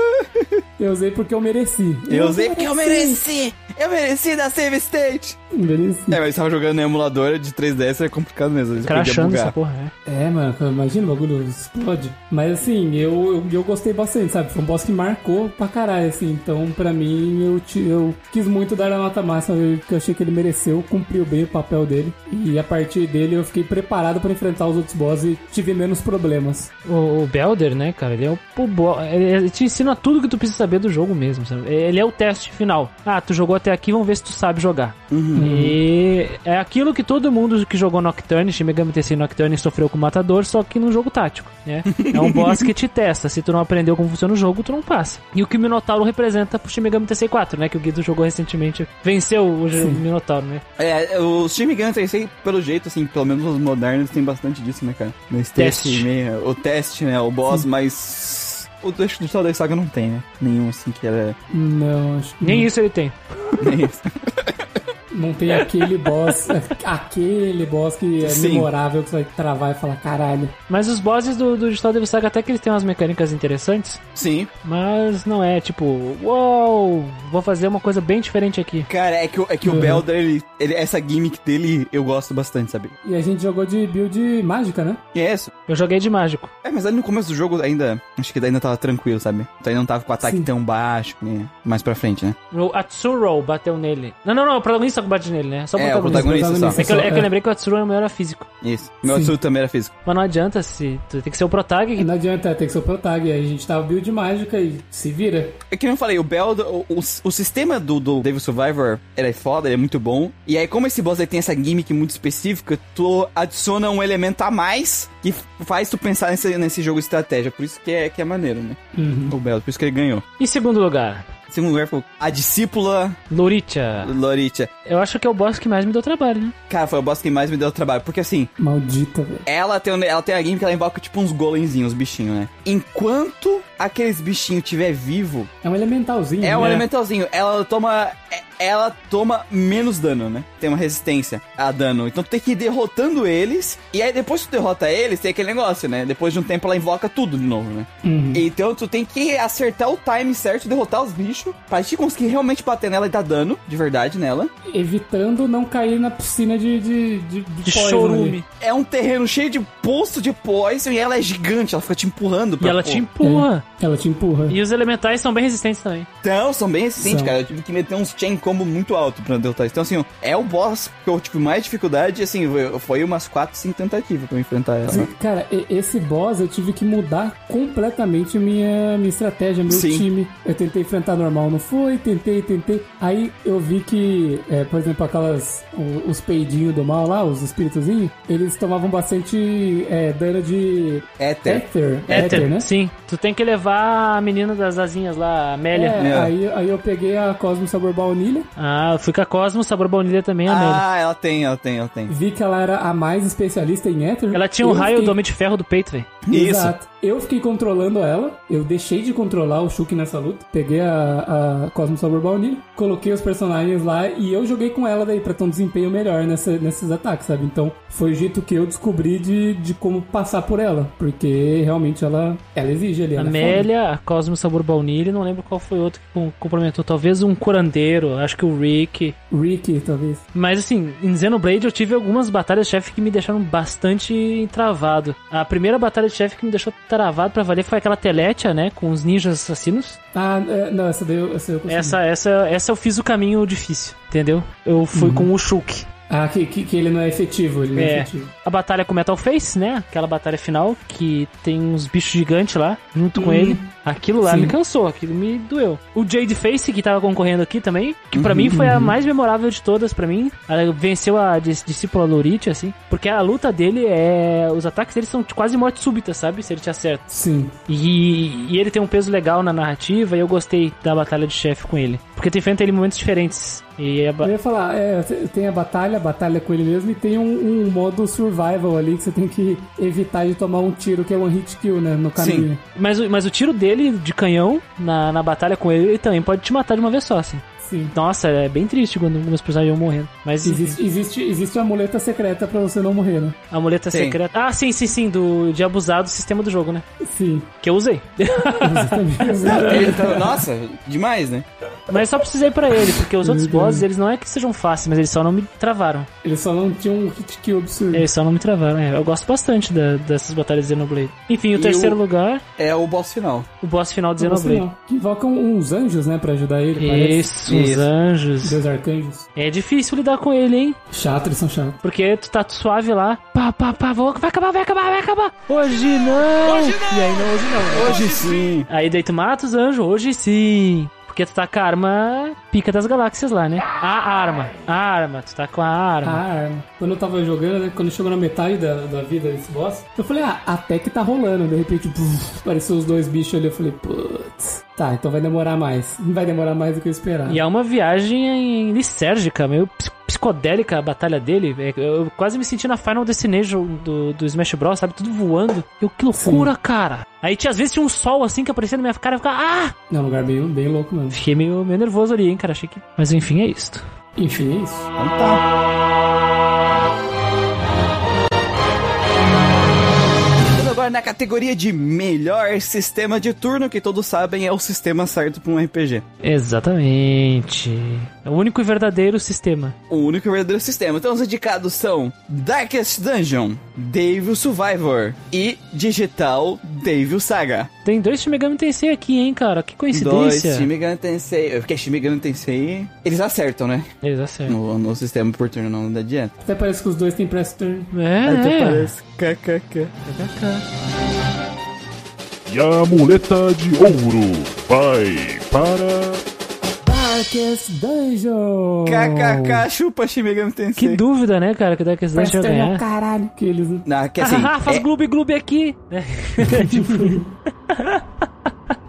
Speaker 3: Eu usei porque eu mereci.
Speaker 1: Eu usei porque eu mereci! Eu mereci da Save State!
Speaker 3: Mereci.
Speaker 1: É, mas tava jogando no emulador de 3DS, é complicado mesmo. Ele podia
Speaker 2: Crashando essa porra, é.
Speaker 3: É, mano, imagina o bagulho explode. Mas assim, eu, eu, eu gostei bastante, sabe? Foi um boss que marcou pra caralho, assim. Então, pra mim, eu, eu quis muito dar a nota máxima, porque eu achei que ele mereceu, cumpriu bem o papel dele. E a partir dele, eu fiquei preparado pra enfrentar os outros bosses e tive menos problemas.
Speaker 2: O, o Belder, né, cara, ele é o, o bo- ele, ele te ensina tudo que tu precisa saber do jogo mesmo, sabe? Ele é o teste final. Ah, tu jogou até aqui, vamos ver se tu sabe jogar. E é aquilo que todo mundo que jogou Nocturne, Shin Megami Tensei Nocturne sofreu com o Matador, só que num jogo tático, né? É um boss que te testa. Se tu não aprendeu como funciona o jogo, tu não passa. E o que o Minotauro representa pro Shin Megami Tensei 4, né? Que o Guido jogou recentemente, venceu o, jo- Minotauro, né?
Speaker 1: É, o Steam Gun Tensei, pelo jeito, assim, pelo menos os modernos, tem bastante disso, né, cara? Nesse
Speaker 2: Teste.
Speaker 1: meio- o teste, né? O boss, mas. O do Digital da Saga não tem, né? Nenhum, assim, que era.
Speaker 3: Não, acho que
Speaker 2: Nem isso ele tem.
Speaker 1: Nem isso.
Speaker 3: Não tem aquele boss, aquele boss que é
Speaker 1: Sim.
Speaker 3: memorável, que você vai travar e falar, caralho.
Speaker 2: Mas os bosses do, do Digital Devil Saga até que eles têm umas mecânicas interessantes,
Speaker 1: Sim.
Speaker 2: mas não é tipo, uou, vou fazer uma coisa bem diferente aqui.
Speaker 1: Cara, é que, o- é que o
Speaker 3: Uhum.
Speaker 1: Belder, ele, ele, essa gimmick dele, eu gosto bastante, sabe?
Speaker 3: E a gente jogou de build mágica, né?
Speaker 1: E é isso.
Speaker 2: Eu joguei de mágico.
Speaker 1: É, mas ali no começo do jogo ainda. Acho que ainda tava tranquilo, sabe? Então ainda não tava com o ataque
Speaker 3: Sim.
Speaker 1: tão baixo, né? Mais pra frente, né?
Speaker 2: O Atsuro bateu nele. Não, não, não, o protagonista que bate nele, né? Só o
Speaker 1: É, o
Speaker 2: protagonista.
Speaker 1: protagonista
Speaker 2: É que, eu, é que eu
Speaker 3: É.
Speaker 2: lembrei que o Atsuru era físico.
Speaker 1: Isso. Meu
Speaker 3: Sim.
Speaker 1: Atsuru também era físico.
Speaker 2: Mas não adianta se. tu Tem que ser o protag.
Speaker 3: Não adianta, tem que ser o Protag. Aí a gente tava build mágica e se vira.
Speaker 1: É que nem eu falei, o Bell, o, o, o sistema do, do Devil Survivor, ele é foda, ele é muito bom. E aí, como esse boss aí tem essa gimmick muito específica, tu adiciona um elemento a mais que faz tu pensar nesse, nesse jogo de estratégia. Por isso que é, que é maneiro, né? O Bell, por isso que ele ganhou.
Speaker 2: Em segundo lugar,
Speaker 1: segundo lugar foi a discípula
Speaker 2: Loritia.
Speaker 1: Loritia.
Speaker 2: Eu acho que é o boss que mais me deu trabalho, né?
Speaker 1: Cara, foi o boss que mais me deu trabalho. Porque assim,
Speaker 3: Maldita, velho.
Speaker 1: ela tem, ela tem a gimmick que ela invoca tipo uns golemzinhos, uns bichinhos, né? Enquanto aqueles bichinhos tiver vivo,
Speaker 3: É um elementalzinho.
Speaker 1: É um
Speaker 3: né?
Speaker 1: elementalzinho. Ela toma. Ela toma menos dano, né? Tem uma resistência a dano. Então tu tem que ir derrotando eles. E aí depois que tu derrota eles, tem aquele negócio, né? Depois de um tempo ela invoca tudo de novo, né?
Speaker 3: Uhum.
Speaker 1: Então tu tem que acertar o time certo, derrotar os bichos. Pra te conseguir realmente bater nela e dar dano, de verdade, nela.
Speaker 3: Evitando não cair na piscina de. de, de, de
Speaker 2: De
Speaker 3: poison
Speaker 2: chorume.
Speaker 3: ali.
Speaker 1: É um terreno cheio de poço de poison e ela é gigante. Ela fica te empurrando
Speaker 2: E
Speaker 1: pra
Speaker 2: ela
Speaker 1: pô.
Speaker 2: te empurra.
Speaker 3: É, ela te empurra.
Speaker 2: E os elementais são bem resistentes também.
Speaker 1: Então, são bem resistentes,
Speaker 3: São.
Speaker 1: cara. Eu tive que meter uns chain combo muito alto pra derrotar isso. Então, assim, é o boss que eu tive mais dificuldade, e, assim, foi- umas 4, 5 tentativas pra eu enfrentar ela.
Speaker 3: Sim, Cara, esse boss eu tive que mudar completamente minha, minha estratégia, meu
Speaker 1: Sim.
Speaker 3: time. Eu tentei enfrentar normal, não foi, tentei, tentei. Aí eu vi que, é, por exemplo, aquelas. Os peidinhos do mal lá, os espíritozinhos, eles tomavam bastante é, dano de
Speaker 1: Éter.
Speaker 3: Ether.
Speaker 2: Éter,
Speaker 3: né?
Speaker 2: Sim. Tu tem que levar a menina das asinhas lá, a Amélia.
Speaker 3: É,
Speaker 1: É.
Speaker 3: Aí, aí eu peguei a Cosmo Sabor Baunilha,
Speaker 2: Ah, eu fui com a Cosmo, sabor baunilha também, a Amélia.
Speaker 1: Ah, ela tem, ela tem, ela tem.
Speaker 3: vi que ela era a mais especialista em Ether.
Speaker 2: Ela tinha um raio
Speaker 3: fiquei-
Speaker 2: do Homem de Ferro do peito, velho.
Speaker 1: Isso.
Speaker 3: Exato. Eu fiquei controlando ela, eu deixei de controlar o Shulk nessa luta, peguei a, a Cosmo Sabor Baunilha, coloquei os personagens lá e eu joguei com ela daí pra ter um desempenho melhor nessa, nesses ataques, sabe? Então foi o jeito que eu descobri de, de como passar por ela, porque realmente ela, ela exige ali.
Speaker 2: A
Speaker 3: ela é.
Speaker 2: Amélia, a Cosmo sabor baunilha, não lembro qual foi outro que com- complementou. Talvez um curandeiro, acho que o Rick.
Speaker 3: Ricky, talvez.
Speaker 2: Mas assim, em Xenoblade eu tive algumas batalhas de chefe que me deixaram bastante travado. A primeira batalha de chefe que me deixou travado pra valer foi aquela Teletia, né? Com os ninjas assassinos.
Speaker 3: Ah, é, não, essa daí eu, essa eu consegui.
Speaker 2: Essa, essa, essa eu fiz o caminho difícil, entendeu? Eu fui com o Shulk.
Speaker 3: Ah, que, que, que ele não é efetivo, ele não é,
Speaker 2: É.
Speaker 3: efetivo.
Speaker 2: A batalha com o Metal Face, né? Aquela batalha final que tem uns bichos gigantes lá junto com ele. Aquilo lá
Speaker 3: Sim.
Speaker 2: me cansou, aquilo me doeu. O Jade Face, que tava concorrendo aqui também, que pra mim foi a mais memorável de todas pra mim. Ela venceu a dis- discípula Lorite, assim. Porque a luta dele é. Os ataques dele são quase morte súbita, sabe? Se ele te acerta.
Speaker 3: Sim.
Speaker 2: E, e ele tem um peso legal na narrativa e eu gostei da batalha de chefe com ele. Porque tu enfrenta ele em momentos diferentes. E a ba-
Speaker 3: Eu ia falar, é, tem a batalha, a batalha com ele mesmo, e tem um, um modo survival ali que você tem que evitar de tomar um tiro, que é one hit kill, né? No caminho.
Speaker 2: Mas, o- mas o tiro dele de canhão na, na batalha com ele, ele também pode te matar de uma vez só, assim.
Speaker 3: Sim.
Speaker 2: Nossa, é bem triste quando meus personagens vão morrendo. Mas
Speaker 3: Existe, existe, existe uma muleta secreta pra você não morrer, né?
Speaker 2: a muleta
Speaker 1: Tem.
Speaker 2: secreta. Ah, sim, sim, sim, do, de abusar do sistema do jogo, né?
Speaker 3: Sim.
Speaker 2: Que eu usei.
Speaker 3: Exatamente.
Speaker 1: Ele tá- nossa, demais, né?
Speaker 2: Mas só precisei pra ele, porque os outros bosses, eles não é que sejam fáceis, mas eles só não me travaram.
Speaker 3: Eles só não tinham um hit kill absurdo.
Speaker 2: Eles só não me travaram. É, eu gosto bastante da- dessas batalhas de Xenoblade. Enfim, o
Speaker 1: E
Speaker 2: terceiro
Speaker 1: o-
Speaker 2: lugar,
Speaker 1: É o boss final.
Speaker 2: o boss final de
Speaker 3: Não,
Speaker 2: Xenoblade.
Speaker 3: não. Que invocam uns anjos, né? Pra ajudar ele, parece.
Speaker 2: Isso, os
Speaker 1: Isso.
Speaker 2: anjos.
Speaker 3: Dois arcanjos.
Speaker 2: É difícil lidar com ele, hein?
Speaker 3: Chato, eles são chatos.
Speaker 2: Porque tu tá suave lá, pá, pá, pá, vou- vai acabar, vai acabar, vai acabar. Hoje não! E aí não, hoje não.
Speaker 1: Hoje sim.
Speaker 2: Aí daí tu mata os anjos, hoje sim. Porque tu tá com a arma pica das galáxias lá, né? A arma, a arma, tu tá com a
Speaker 3: A
Speaker 2: arma.
Speaker 3: arma. Quando eu tava jogando, né, quando chegou na metade da, da vida desse boss, eu falei, ah, até que tá rolando. De repente, puf, apareceu os dois bichos ali. Eu falei, putz, tá, então vai demorar mais. Não vai demorar mais do que eu esperava.
Speaker 2: E é uma viagem lisérgica, meio ps- psicodélica a batalha dele. É, Eu quase me senti na Final Destination do, do Smash Bros, sabe? Tudo voando. Eu, que loucura, cara. Aí tinha, às vezes tinha um sol assim que aparecia na minha cara e ficava, ah!
Speaker 3: É um lugar bem, bem louco mesmo.
Speaker 2: Fiquei meio, meio nervoso ali, hein, cara. Achei que. Mas enfim, é isto.
Speaker 3: Enfim, é isso.
Speaker 1: Então tá. Agora na categoria de melhor sistema de turno, que todos sabem é o sistema certo pra um RPG.
Speaker 2: Exatamente. É o único e verdadeiro sistema.
Speaker 1: O único e verdadeiro sistema. Então os indicados são Darkest Dungeon, Devil Survivor e Digital Devil Saga.
Speaker 2: Tem dois Shin Megami Tensei aqui, hein, cara? Que
Speaker 1: Dois
Speaker 2: coincidência.
Speaker 1: Shin Megami Tensei. Porque Shin Megami Tensei, eles acertam, né?
Speaker 2: Eles acertam.
Speaker 1: No, no sistema por turno não adianta.
Speaker 3: Até parece que os dois têm press turn.
Speaker 2: É,
Speaker 1: Até
Speaker 2: é.
Speaker 1: parece. KKK.
Speaker 4: E a muleta de ouro vai para.
Speaker 3: Darkest Dungeon!
Speaker 1: KKK, chupa Shin Megami Tensei.
Speaker 2: Que dúvida, né, cara, que o Darkest Dungeon vai
Speaker 3: é
Speaker 2: ganhar.
Speaker 3: caralho. Que eles...
Speaker 1: Não, que assim,
Speaker 2: Ah, faz
Speaker 1: é-
Speaker 2: gloob gloob aqui. É. tipo,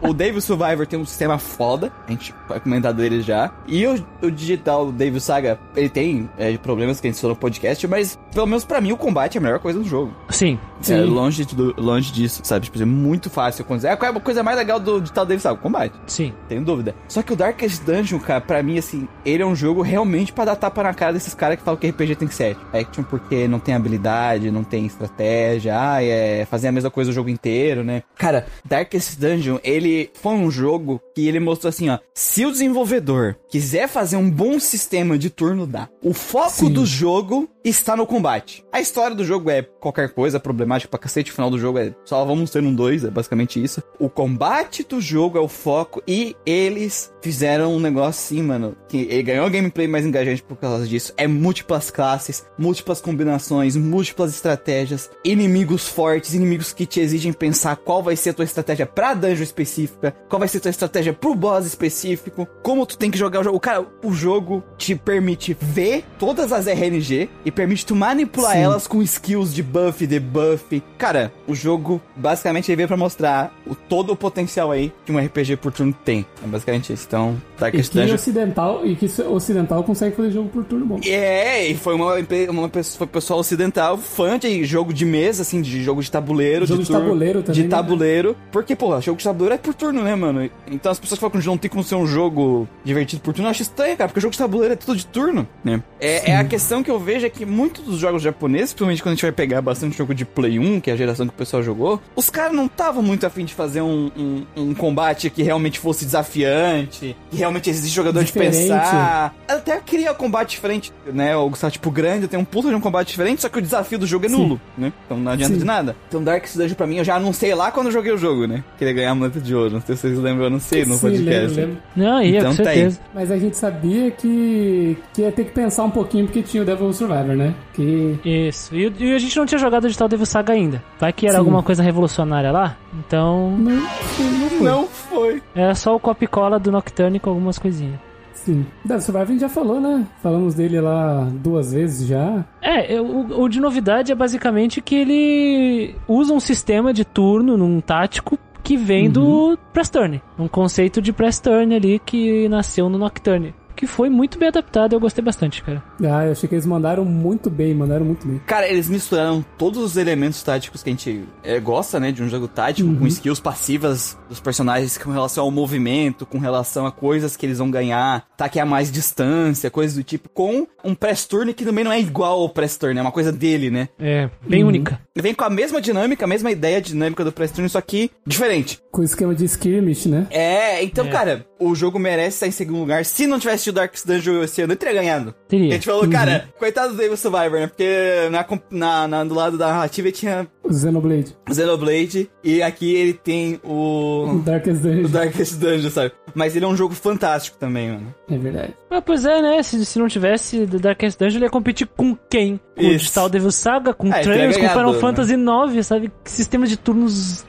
Speaker 1: o Devil Survivor tem um sistema foda, a gente vai comentar dele já. E o, o digital Devil Saga, ele tem é, problemas que a gente falou no podcast, mas pelo menos pra mim o combate é a melhor coisa do jogo.
Speaker 2: Sim.
Speaker 3: Sim.
Speaker 1: É, longe, de, longe disso, sabe? Tipo, é muito fácil acontecer. É a coisa mais legal do digital Devil Saga, o combate.
Speaker 2: Sim.
Speaker 1: Tenho dúvida. Só que o Darkest Dungeon, cara, pra mim, assim, ele é um jogo realmente pra dar tapa na cara desses caras que falam que RPG tem que ser action porque não tem habilidade, não tem estratégia, ah, é fazer a mesma coisa o jogo inteiro, né? Cara, Darkest Dungeon, ele foi um jogo que ele mostrou assim, ó, se o desenvolvedor quiser fazer um bom sistema de turno, dá. O foco
Speaker 3: Sim.
Speaker 1: do jogo está no combate. A história do jogo é qualquer coisa, problemática pra cacete, o final do jogo é só vamos ter um 2, é basicamente isso. O combate do jogo é o foco e eles fizeram um negócio assim, mano, que ele ganhou gameplay mais engajante por causa disso. É múltiplas classes, múltiplas combinações, múltiplas estratégias, inimigos fortes, inimigos que te exigem pensar qual vai ser a tua estratégia pra dungeon específica, qual vai ser a tua estratégia pro boss específico, como tu tem que jogar o jogo. Cara, o jogo te permite ver todas as RNG e permite tu manipular
Speaker 3: Sim.
Speaker 1: elas com skills de buff, debuff. Cara, o jogo basicamente ele veio pra mostrar o, todo o potencial aí que um RPG por turno tem. É basicamente isso. Então,
Speaker 3: E
Speaker 1: Darkest
Speaker 3: que
Speaker 1: Dungeon
Speaker 3: ocidental, e que ocidental consegue fazer jogo por turno bom.
Speaker 1: é, e foi uma, uma pessoa, foi pessoal ocidental, fã de jogo de mesa, assim, de jogo de tabuleiro.
Speaker 3: Jogo de
Speaker 1: turno-
Speaker 3: tabuleiro também,
Speaker 1: De
Speaker 3: né?
Speaker 1: tabuleiro. Porque, porra, jogo de tabuleiro é por turno, né, mano? Então as pessoas falam que não tem como ser um jogo divertido por turno. Eu acho estranho, cara, porque o jogo de tabuleiro é tudo de turno, né? É, é a questão que eu vejo é que muitos dos jogos japoneses, principalmente quando a gente vai pegar bastante jogo de Play 1, que é a geração que o pessoal jogou, os caras não estavam muito afim de fazer um, um, um combate que realmente fosse desafiante, que realmente existe jogador
Speaker 3: Diferente.
Speaker 1: de pensar. Até queria combate diferente, né? O Gustavo, tipo, grande, tem um puta de um combate diferente, só que o desafio do jogo é
Speaker 3: Sim.
Speaker 1: nulo, né? Então não adianta
Speaker 3: Sim.
Speaker 1: de nada. Então Dark Dungeon pra mim, eu já anunciei lá quando eu joguei o jogo, né? Queria ganhar a muleta de ouro. Não sei se vocês lembram, eu anunciei no
Speaker 3: Sim,
Speaker 1: podcast.
Speaker 3: lembro, lembro.
Speaker 2: Não, ia,
Speaker 1: Então
Speaker 2: com
Speaker 1: tá
Speaker 2: certeza.
Speaker 3: Mas a gente sabia que, que ia ter que pensar um pouquinho porque tinha o Devil Survivor, né? Que
Speaker 2: Isso. E, e a gente não tinha jogado o Digital Devil Saga ainda. Vai que era
Speaker 3: Sim.
Speaker 2: alguma coisa revolucionária lá? Então,
Speaker 3: não, não foi.
Speaker 1: Não foi.
Speaker 2: era só o copy cola do Nocturne com algumas coisinhas.
Speaker 3: Sim. Devil Survivor a gente já falou, né? Falamos dele lá duas vezes já.
Speaker 2: É, o, o de novidade é basicamente que ele usa um sistema de turno num tático que vem do Press Turn. Um conceito de Press Turn ali que nasceu no Nocturne. Que foi muito bem adaptado, eu gostei bastante, cara.
Speaker 3: Ah, eu achei que eles mandaram muito bem, mandaram muito bem.
Speaker 1: Cara, eles misturaram todos os elementos táticos que a gente é, gosta, né? De um jogo tático, com skills passivas dos personagens com relação ao movimento, com relação a coisas que eles vão ganhar, ataque a mais distância, coisas do tipo, com um press turn que também não é igual ao press turn, é uma coisa dele, né?
Speaker 2: É, bem única.
Speaker 1: Ele vem com a mesma dinâmica, a mesma ideia dinâmica do press turn, só que diferente.
Speaker 3: Com o esquema de skirmish, né?
Speaker 1: É, então,
Speaker 2: É.
Speaker 1: cara, o jogo merece estar em segundo lugar. Se não tivesse tido Darkest Dungeon esse ano, ele teria ganhado.
Speaker 2: Teria.
Speaker 1: A gente falou, cara, coitado do Devil Survivor, né? Porque na, na, na- do lado da narrativa tinha
Speaker 3: Xenoblade.
Speaker 1: o Xenoblade e aqui ele tem
Speaker 3: O
Speaker 1: o,
Speaker 3: Darkest
Speaker 1: o
Speaker 3: Dungeon.
Speaker 1: Darkest Dungeon, sabe? Mas ele é um jogo fantástico também, mano.
Speaker 3: É verdade.
Speaker 2: Ah, pois é, né? Se, se não tivesse The Darkest Dungeon, ele ia competir com quem? Com o
Speaker 1: Isso.
Speaker 2: Digital Devil Saga, com
Speaker 1: Ah,
Speaker 2: Trails, com Final
Speaker 1: ganhado,
Speaker 2: Fantasy IX, sabe? Sistema de turnos.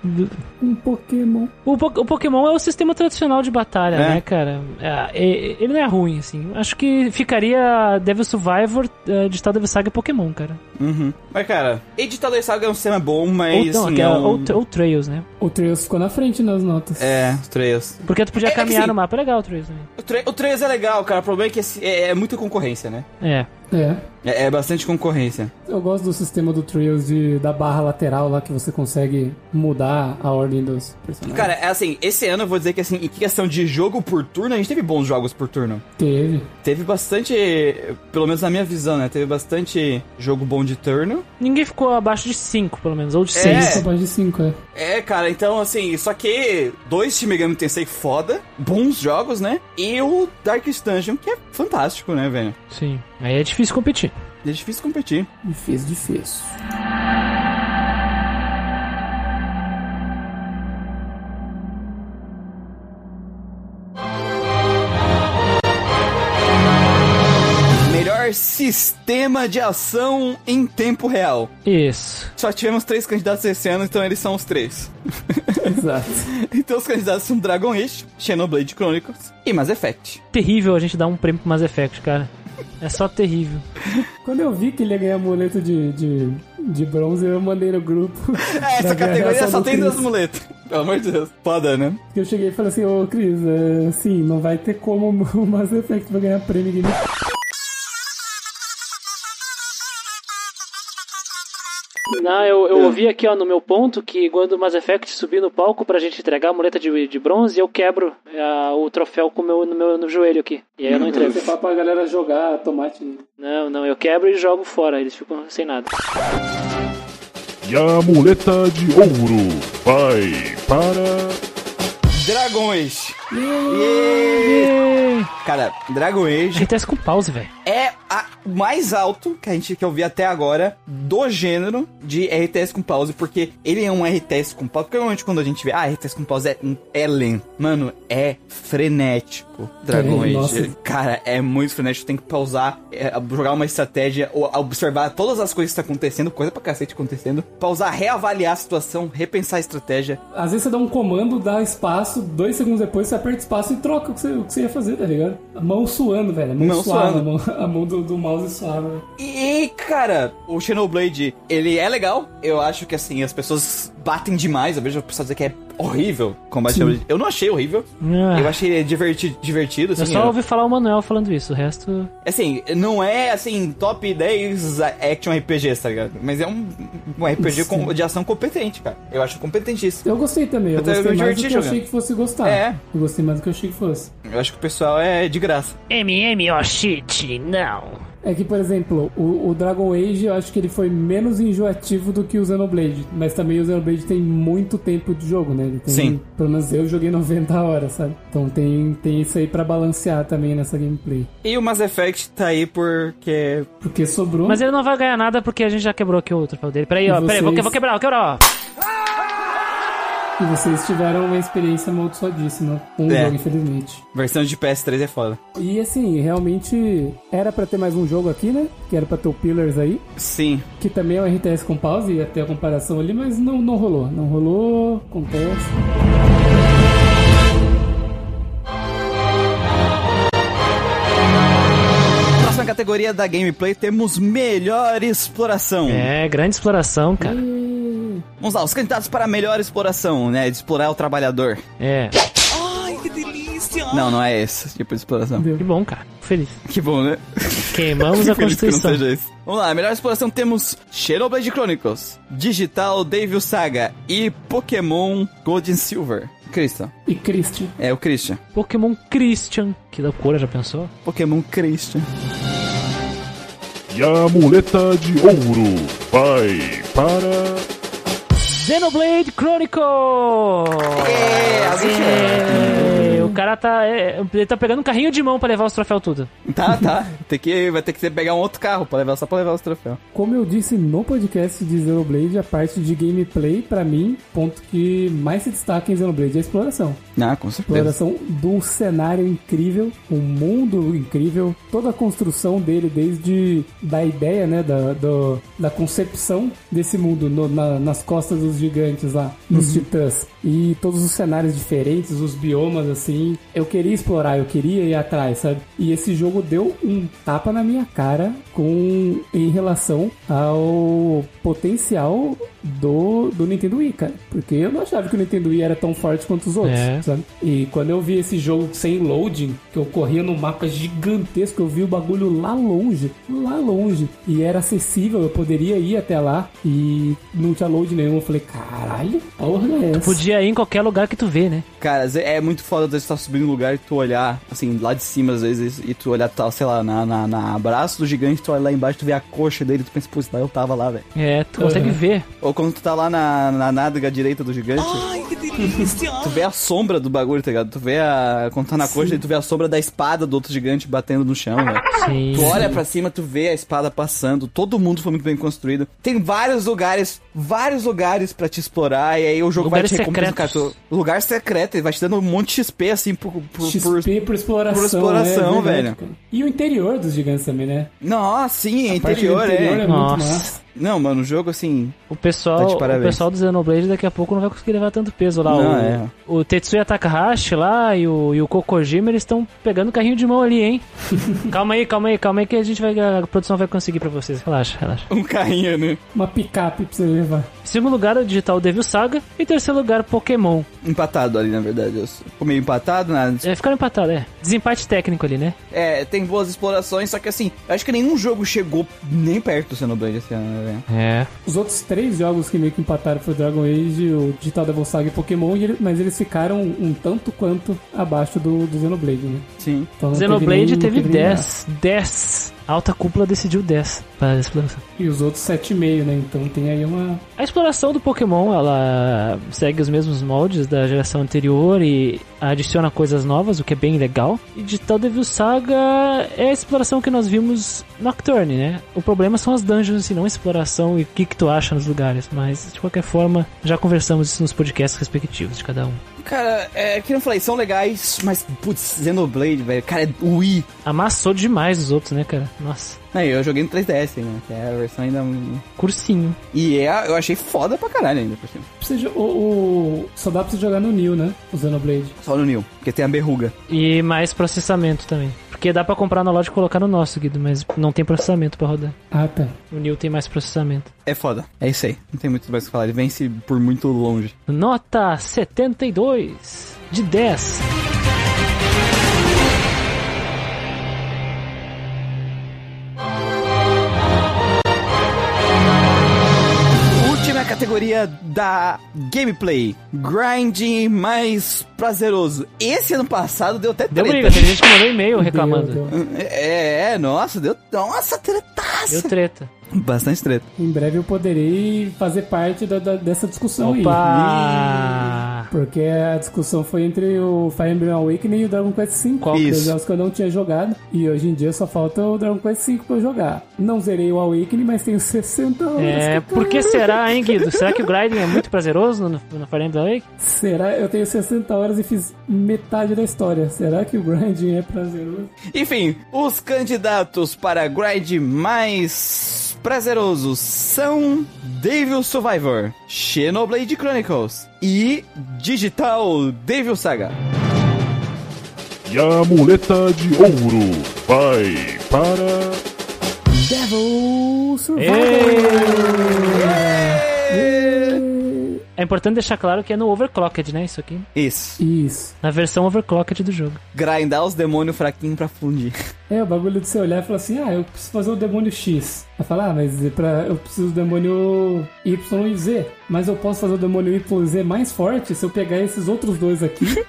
Speaker 3: Um Pokémon.
Speaker 2: O, Po- o Pokémon é o sistema tradicional de batalha,
Speaker 1: É.
Speaker 2: né, cara? É, é- ele não é ruim, assim. Acho que ficaria Devil Survivor, uh, Digital Devil Saga e Pokémon, cara.
Speaker 1: Uhum. Mas, cara, Edital da Saga é um sistema bom,
Speaker 2: Ou,
Speaker 1: mas.
Speaker 2: não,
Speaker 1: assim,
Speaker 2: que
Speaker 1: é- um-
Speaker 2: ou, ou Trails, né?
Speaker 3: O Trails ficou na frente nas notas.
Speaker 1: É, os Trails.
Speaker 2: Porque tu podia
Speaker 1: É- é
Speaker 2: caminhar
Speaker 1: assim-
Speaker 2: no mapa. É legal o Trails também.
Speaker 1: O, tra o Trails é legal, cara. O problema é que esse- é, é muita concorrência, né?
Speaker 2: É.
Speaker 3: É.
Speaker 1: É, é bastante concorrência.
Speaker 3: Eu gosto do sistema do Trails de, da barra lateral lá que você consegue mudar a ordem dos personagens.
Speaker 1: Cara, é assim, esse ano eu vou dizer que assim, em questão de jogo por turno, a gente teve bons jogos por turno.
Speaker 3: Teve.
Speaker 1: Teve bastante, pelo menos na minha visão, né? Teve bastante jogo bom de turno.
Speaker 2: Ninguém ficou abaixo de 5, pelo menos, ou de
Speaker 1: É.
Speaker 2: 6.
Speaker 3: Só mais de 5, é.
Speaker 1: É, cara, então assim, só que dois Shin Megami Tensei foda, bons jogos, né? E o Darkest Dungeon, que é fantástico, né, velho?
Speaker 2: Sim. Aí é difícil competir.
Speaker 1: É difícil competir.
Speaker 3: Difícil, difícil.
Speaker 1: Melhor sistema de ação em tempo real.
Speaker 2: Isso.
Speaker 1: Só tivemos três candidatos esse ano, então eles são os três.
Speaker 3: Exato.
Speaker 1: então os candidatos são Dragon Age, Xenoblade Chronicles e Mass Effect.
Speaker 2: Terrível a gente dar um prêmio pro Mass Effect, cara. É só terrível.
Speaker 3: Quando eu vi que ele ia ganhar amuleto de, de, de bronze, eu mandei no grupo.
Speaker 1: É, essa categoria só tem
Speaker 3: Chris.
Speaker 1: duas muletas. Pelo amor de Deus. Foda, né?
Speaker 3: Eu cheguei e falei assim, ô Cris, é, sim, não vai ter como o Mass Effect vai ganhar prêmio Game
Speaker 2: Não, eu, eu ouvi aqui ó, no meu ponto que quando o Mass Effect subir no palco pra gente entregar a muleta de, de bronze, eu quebro ah, o troféu com o meu, no meu no joelho aqui. E aí eu não entrego.
Speaker 3: Você fala pra galera jogar tomate.
Speaker 2: Não, não, eu quebro e jogo fora, eles ficam sem nada.
Speaker 4: E a muleta de ouro vai para.
Speaker 1: Age. Yeah! Cara, Dragon Age
Speaker 2: RTS com pause, velho.
Speaker 1: é a mais alto que a gente que eu vi até agora do gênero de RTS com pause, porque ele é um RTS com pause. Porque normalmente quando a gente vê, ah, RTS com pause é, é lento. Mano, é frenético. Dragon
Speaker 3: É,
Speaker 1: Age.
Speaker 3: nossa.
Speaker 1: Cara, é muito frenético. Tem que pausar, é, jogar uma estratégia, ou observar todas as coisas que estão acontecendo, coisa pra cacete acontecendo. Pausar, reavaliar a situação, repensar a estratégia.
Speaker 3: Às vezes você dá um comando, dá espaço, dois segundos depois você aperta espaço e troca o que você, o que você ia fazer, tá ligado? A mão suando, velho. A mão,
Speaker 1: Mão
Speaker 3: suava,
Speaker 1: suando.
Speaker 3: A mão, a mão do, do mouse suava.
Speaker 1: E, cara, o Xenoblade, ele é legal. Eu acho que, assim, as pessoas batem demais. Eu vejo pessoas dizer que é horrível combate
Speaker 3: Sim.
Speaker 1: Eu não achei horrível.
Speaker 2: Ah,
Speaker 1: Eu achei divertido,
Speaker 2: eu
Speaker 1: assim.
Speaker 2: só
Speaker 1: eu-
Speaker 2: ouvi falar o Manuel falando isso, o resto.
Speaker 1: Assim, não é, assim, top 10 action RPGs, tá ligado? Mas é um, um RPG com- de ação competente, cara. Eu acho competentíssimo.
Speaker 3: Eu gostei também, eu,
Speaker 1: Eu
Speaker 3: gostei mais do que eu achei que fosse gostar.
Speaker 1: É.
Speaker 3: Eu gostei mais do que eu achei que fosse.
Speaker 1: Eu acho que o pessoal é de graça.
Speaker 2: MM, shit, não.
Speaker 3: É que, por exemplo, o, o Dragon Age eu acho que ele foi menos enjoativo do que o Xenoblade. Mas também o Xenoblade tem muito tempo de jogo, né? Ele tem,
Speaker 1: Sim.
Speaker 3: Pelo menos eu joguei 90 horas, sabe? Então tem, tem isso aí pra balancear também nessa gameplay.
Speaker 1: E o Mass Effect tá aí porque...
Speaker 3: Porque sobrou.
Speaker 2: Mas ele não vai ganhar nada porque a gente já quebrou aqui o troféu dele. Peraí, ó,
Speaker 3: E
Speaker 2: peraí, vou,
Speaker 3: vocês?
Speaker 2: vou quebrar, vou quebrar, ó.
Speaker 3: E vocês tiveram uma experiência amaldiçoadíssima com o
Speaker 1: É.
Speaker 3: jogo, infelizmente.
Speaker 1: Versão de PS3 é foda.
Speaker 3: E assim, realmente era pra ter mais um jogo aqui, né? Que era pra ter o Pillars aí.
Speaker 1: Sim.
Speaker 3: Que também é um RTS com pause, ia ter a comparação ali, mas não, não rolou. Não rolou, acontece.
Speaker 1: Próxima categoria da gameplay temos melhor exploração.
Speaker 2: É, grande exploração, cara.
Speaker 1: Vamos lá, os candidatos para melhor exploração, né? De explorar o trabalhador.
Speaker 2: É,
Speaker 1: Não, não é esse tipo de exploração.
Speaker 2: Que bom, cara. Feliz.
Speaker 1: Que bom, né?
Speaker 2: Queimamos a
Speaker 1: Feliz que não
Speaker 2: Constituição.
Speaker 1: seja isso. Vamos lá, melhor exploração temos Xenoblade Chronicles, Digital Devil Saga e Pokémon Gold and Silver. Christian.
Speaker 3: E Christian.
Speaker 1: É, o Christian.
Speaker 2: Pokémon Christian. Que loucura, já pensou?
Speaker 1: Pokémon Christian.
Speaker 4: E a muleta de ouro vai para.
Speaker 2: Xenoblade Chronicle!
Speaker 1: É, alguém
Speaker 2: É, o cara tá. é, ele tá pegando um carrinho de mão pra levar os troféus tudo.
Speaker 1: Tá, tá. Tem que, vai ter que pegar um outro carro pra levar, só pra levar os troféus.
Speaker 3: Como eu disse no podcast de Xenoblade, a parte de gameplay, pra mim, ponto que mais se destaca em Xenoblade é a exploração.
Speaker 1: Ah, com certeza.
Speaker 3: Exploração do cenário incrível, o mundo incrível, toda a construção dele, desde da ideia, né, da, do- da concepção desse mundo no- na- nas costas dos gigantes lá, nos titãs, e todos os cenários diferentes, os biomas, assim, eu queria explorar, eu queria ir atrás, sabe? E esse jogo deu um tapa na minha cara com em relação ao potencial do, do Nintendo Wii, cara. Porque eu não achava que o Nintendo Wii era tão forte quanto os outros,
Speaker 2: É.
Speaker 3: sabe? E quando eu vi esse jogo sem loading, que eu corria num mapa gigantesco, eu vi o bagulho lá longe, lá longe, e era acessível, eu poderia ir até lá e não tinha load nenhum. Eu falei, caralho, porra é essa?
Speaker 2: Podia ir em qualquer lugar que tu vê, né?
Speaker 1: Cara, é muito foda das tá subindo um lugar e tu olhar, assim, lá de cima às vezes, e tu olhar, tá, sei lá, na, na, na braço do gigante, tu olha lá embaixo, tu vê a coxa dele, tu pensa, pô, isso daí eu tava lá, velho.
Speaker 2: É, tu consegue
Speaker 3: Uhum.
Speaker 2: ver.
Speaker 1: Ou quando tu tá lá na, na nádega direita do gigante. Tu vê a sombra do bagulho, tá ligado? Tu vê a. Quando tá na coxa, dele, tu vê a sombra da espada do outro gigante batendo no chão, velho.
Speaker 2: Sim.
Speaker 1: Tu olha pra cima, tu vê a espada passando, todo mundo foi muito bem construído. Tem vários lugares, vários lugares pra te explorar, e aí o jogo
Speaker 2: Lugares
Speaker 1: vai te tu- Lugar secreto, ele vai te dando um monte de XP, assim, por... por, por...
Speaker 3: XP por exploração.
Speaker 1: por exploração,
Speaker 3: é
Speaker 1: velho.
Speaker 3: E o interior dos gigantes também, né?
Speaker 1: Nossa, sim, é
Speaker 3: A
Speaker 1: interior,
Speaker 3: interior
Speaker 1: é.
Speaker 3: é muito
Speaker 2: Nossa.
Speaker 1: Não, mano, o jogo, assim...
Speaker 2: O pessoal,
Speaker 1: Tá de
Speaker 2: o pessoal do Xenoblade daqui a pouco não vai conseguir levar tanto peso lá.
Speaker 1: Não,
Speaker 2: o,
Speaker 1: é.
Speaker 2: o Tetsuya Takahashi lá e o, e o Kokojima, eles estão pegando carrinho de mão ali, hein? calma aí, calma aí, calma aí que a gente vai, a produção vai conseguir pra vocês. Relaxa, relaxa.
Speaker 1: Um carrinho, né?
Speaker 3: Uma picape pra você levar.
Speaker 2: Em segundo lugar, o Digital Devil Saga. E em terceiro lugar, Pokémon.
Speaker 1: Empatado ali, na verdade. Eu ficou meio empatado, né?
Speaker 2: É, ficaram empatados, é. Desempate técnico ali, né?
Speaker 1: É, tem boas explorações, só que assim, eu acho que nenhum jogo chegou nem perto do Xenoblade esse ano, né, velho?
Speaker 2: É.
Speaker 3: Os outros três jogos que meio que empataram foi o Dragon Age, o Digital Devil Saga e Pokémon, e ele- mas eles ficaram um tanto quanto abaixo do, do Xenoblade, né?
Speaker 1: Sim.
Speaker 3: Então
Speaker 2: Xenoblade
Speaker 3: nem-
Speaker 2: teve
Speaker 3: não nem
Speaker 2: 10. 10. A alta cúpula decidiu 10 para a exploração.
Speaker 3: E os outros 7,5, né? Então tem aí uma.
Speaker 2: A exploração do Pokémon, ela segue os mesmos moldes da geração anterior e adiciona coisas novas, o que é bem legal. E Digital Devil Saga é a exploração que nós vimos no Nocturne, né? O problema são as dungeons e não a exploração e o que, que tu acha nos lugares. Mas, de qualquer forma, já conversamos isso nos podcasts respectivos de cada um.
Speaker 1: Cara, é que eu falei, são legais, mas, putz, Xenoblade, velho, cara, é Wii.
Speaker 2: Amassou demais os outros, né, cara? Nossa,
Speaker 1: Aí, eu joguei no 3DS, né, que é a versão ainda...
Speaker 2: cursinho.
Speaker 1: E é, eu achei foda pra caralho ainda, por cima.
Speaker 3: Jo- o, o- só dá pra você jogar no New, né? O Xenoblade.
Speaker 1: Só no New, porque tem a berruga.
Speaker 2: E mais processamento também. Porque dá pra comprar na loja e colocar no nosso, Guido, mas não tem processamento pra rodar.
Speaker 3: Ah, tá.
Speaker 2: O New tem mais processamento.
Speaker 1: É foda. É isso aí, não tem muito mais o que falar, ele vence por muito longe.
Speaker 2: Nota 72 de 10.
Speaker 1: Categoria da gameplay, grind mais prazeroso. Esse ano passado deu até
Speaker 2: Deu
Speaker 1: treta.
Speaker 2: briga, tem gente que mandou e-mail reclamando.
Speaker 3: Deu,
Speaker 2: Deu,
Speaker 3: deu.
Speaker 1: É, é, nossa, deu, nossa, tretaça.
Speaker 2: treta.
Speaker 1: Bastante treta.
Speaker 3: Em breve eu poderei fazer parte da- da- dessa discussão aí.
Speaker 2: Opa!
Speaker 3: Porque a discussão foi entre o Fire Emblem Awakening e o Dragon Quest V.
Speaker 2: Qual?
Speaker 3: Dois
Speaker 1: Isso.
Speaker 3: jogos que eu não tinha jogado. E hoje em dia só falta o Dragon Quest V pra eu jogar. Não zerei o Awakening, mas tenho 60 horas.
Speaker 2: É, por que será, hein, Guido? Será que o grinding é muito prazeroso no, no Fire Emblem Awake?
Speaker 3: Será? Eu tenho 60 horas e fiz metade da história. Será que o grinding é prazeroso?
Speaker 1: Enfim, os candidatos para grind mais prazerosos são Devil Survivor, Xenoblade Chronicles e Digital Devil Saga.
Speaker 4: E a muleta de ouro vai para.
Speaker 3: Devil Survivor!
Speaker 2: É importante deixar claro que é no Overclocked, né? Isso aqui.
Speaker 1: Isso,
Speaker 3: Isso.
Speaker 2: Na versão Overclocked do jogo.
Speaker 1: grindar os demônios fraquinhos pra fundir.
Speaker 3: É, o bagulho de você olhar e falar assim, ah, eu preciso fazer o demônio X. Vai falar, ah, mas é pra, eu preciso do demônio Y e Z. Mas eu posso fazer o demônio Y e Z mais forte se eu pegar esses outros dois aqui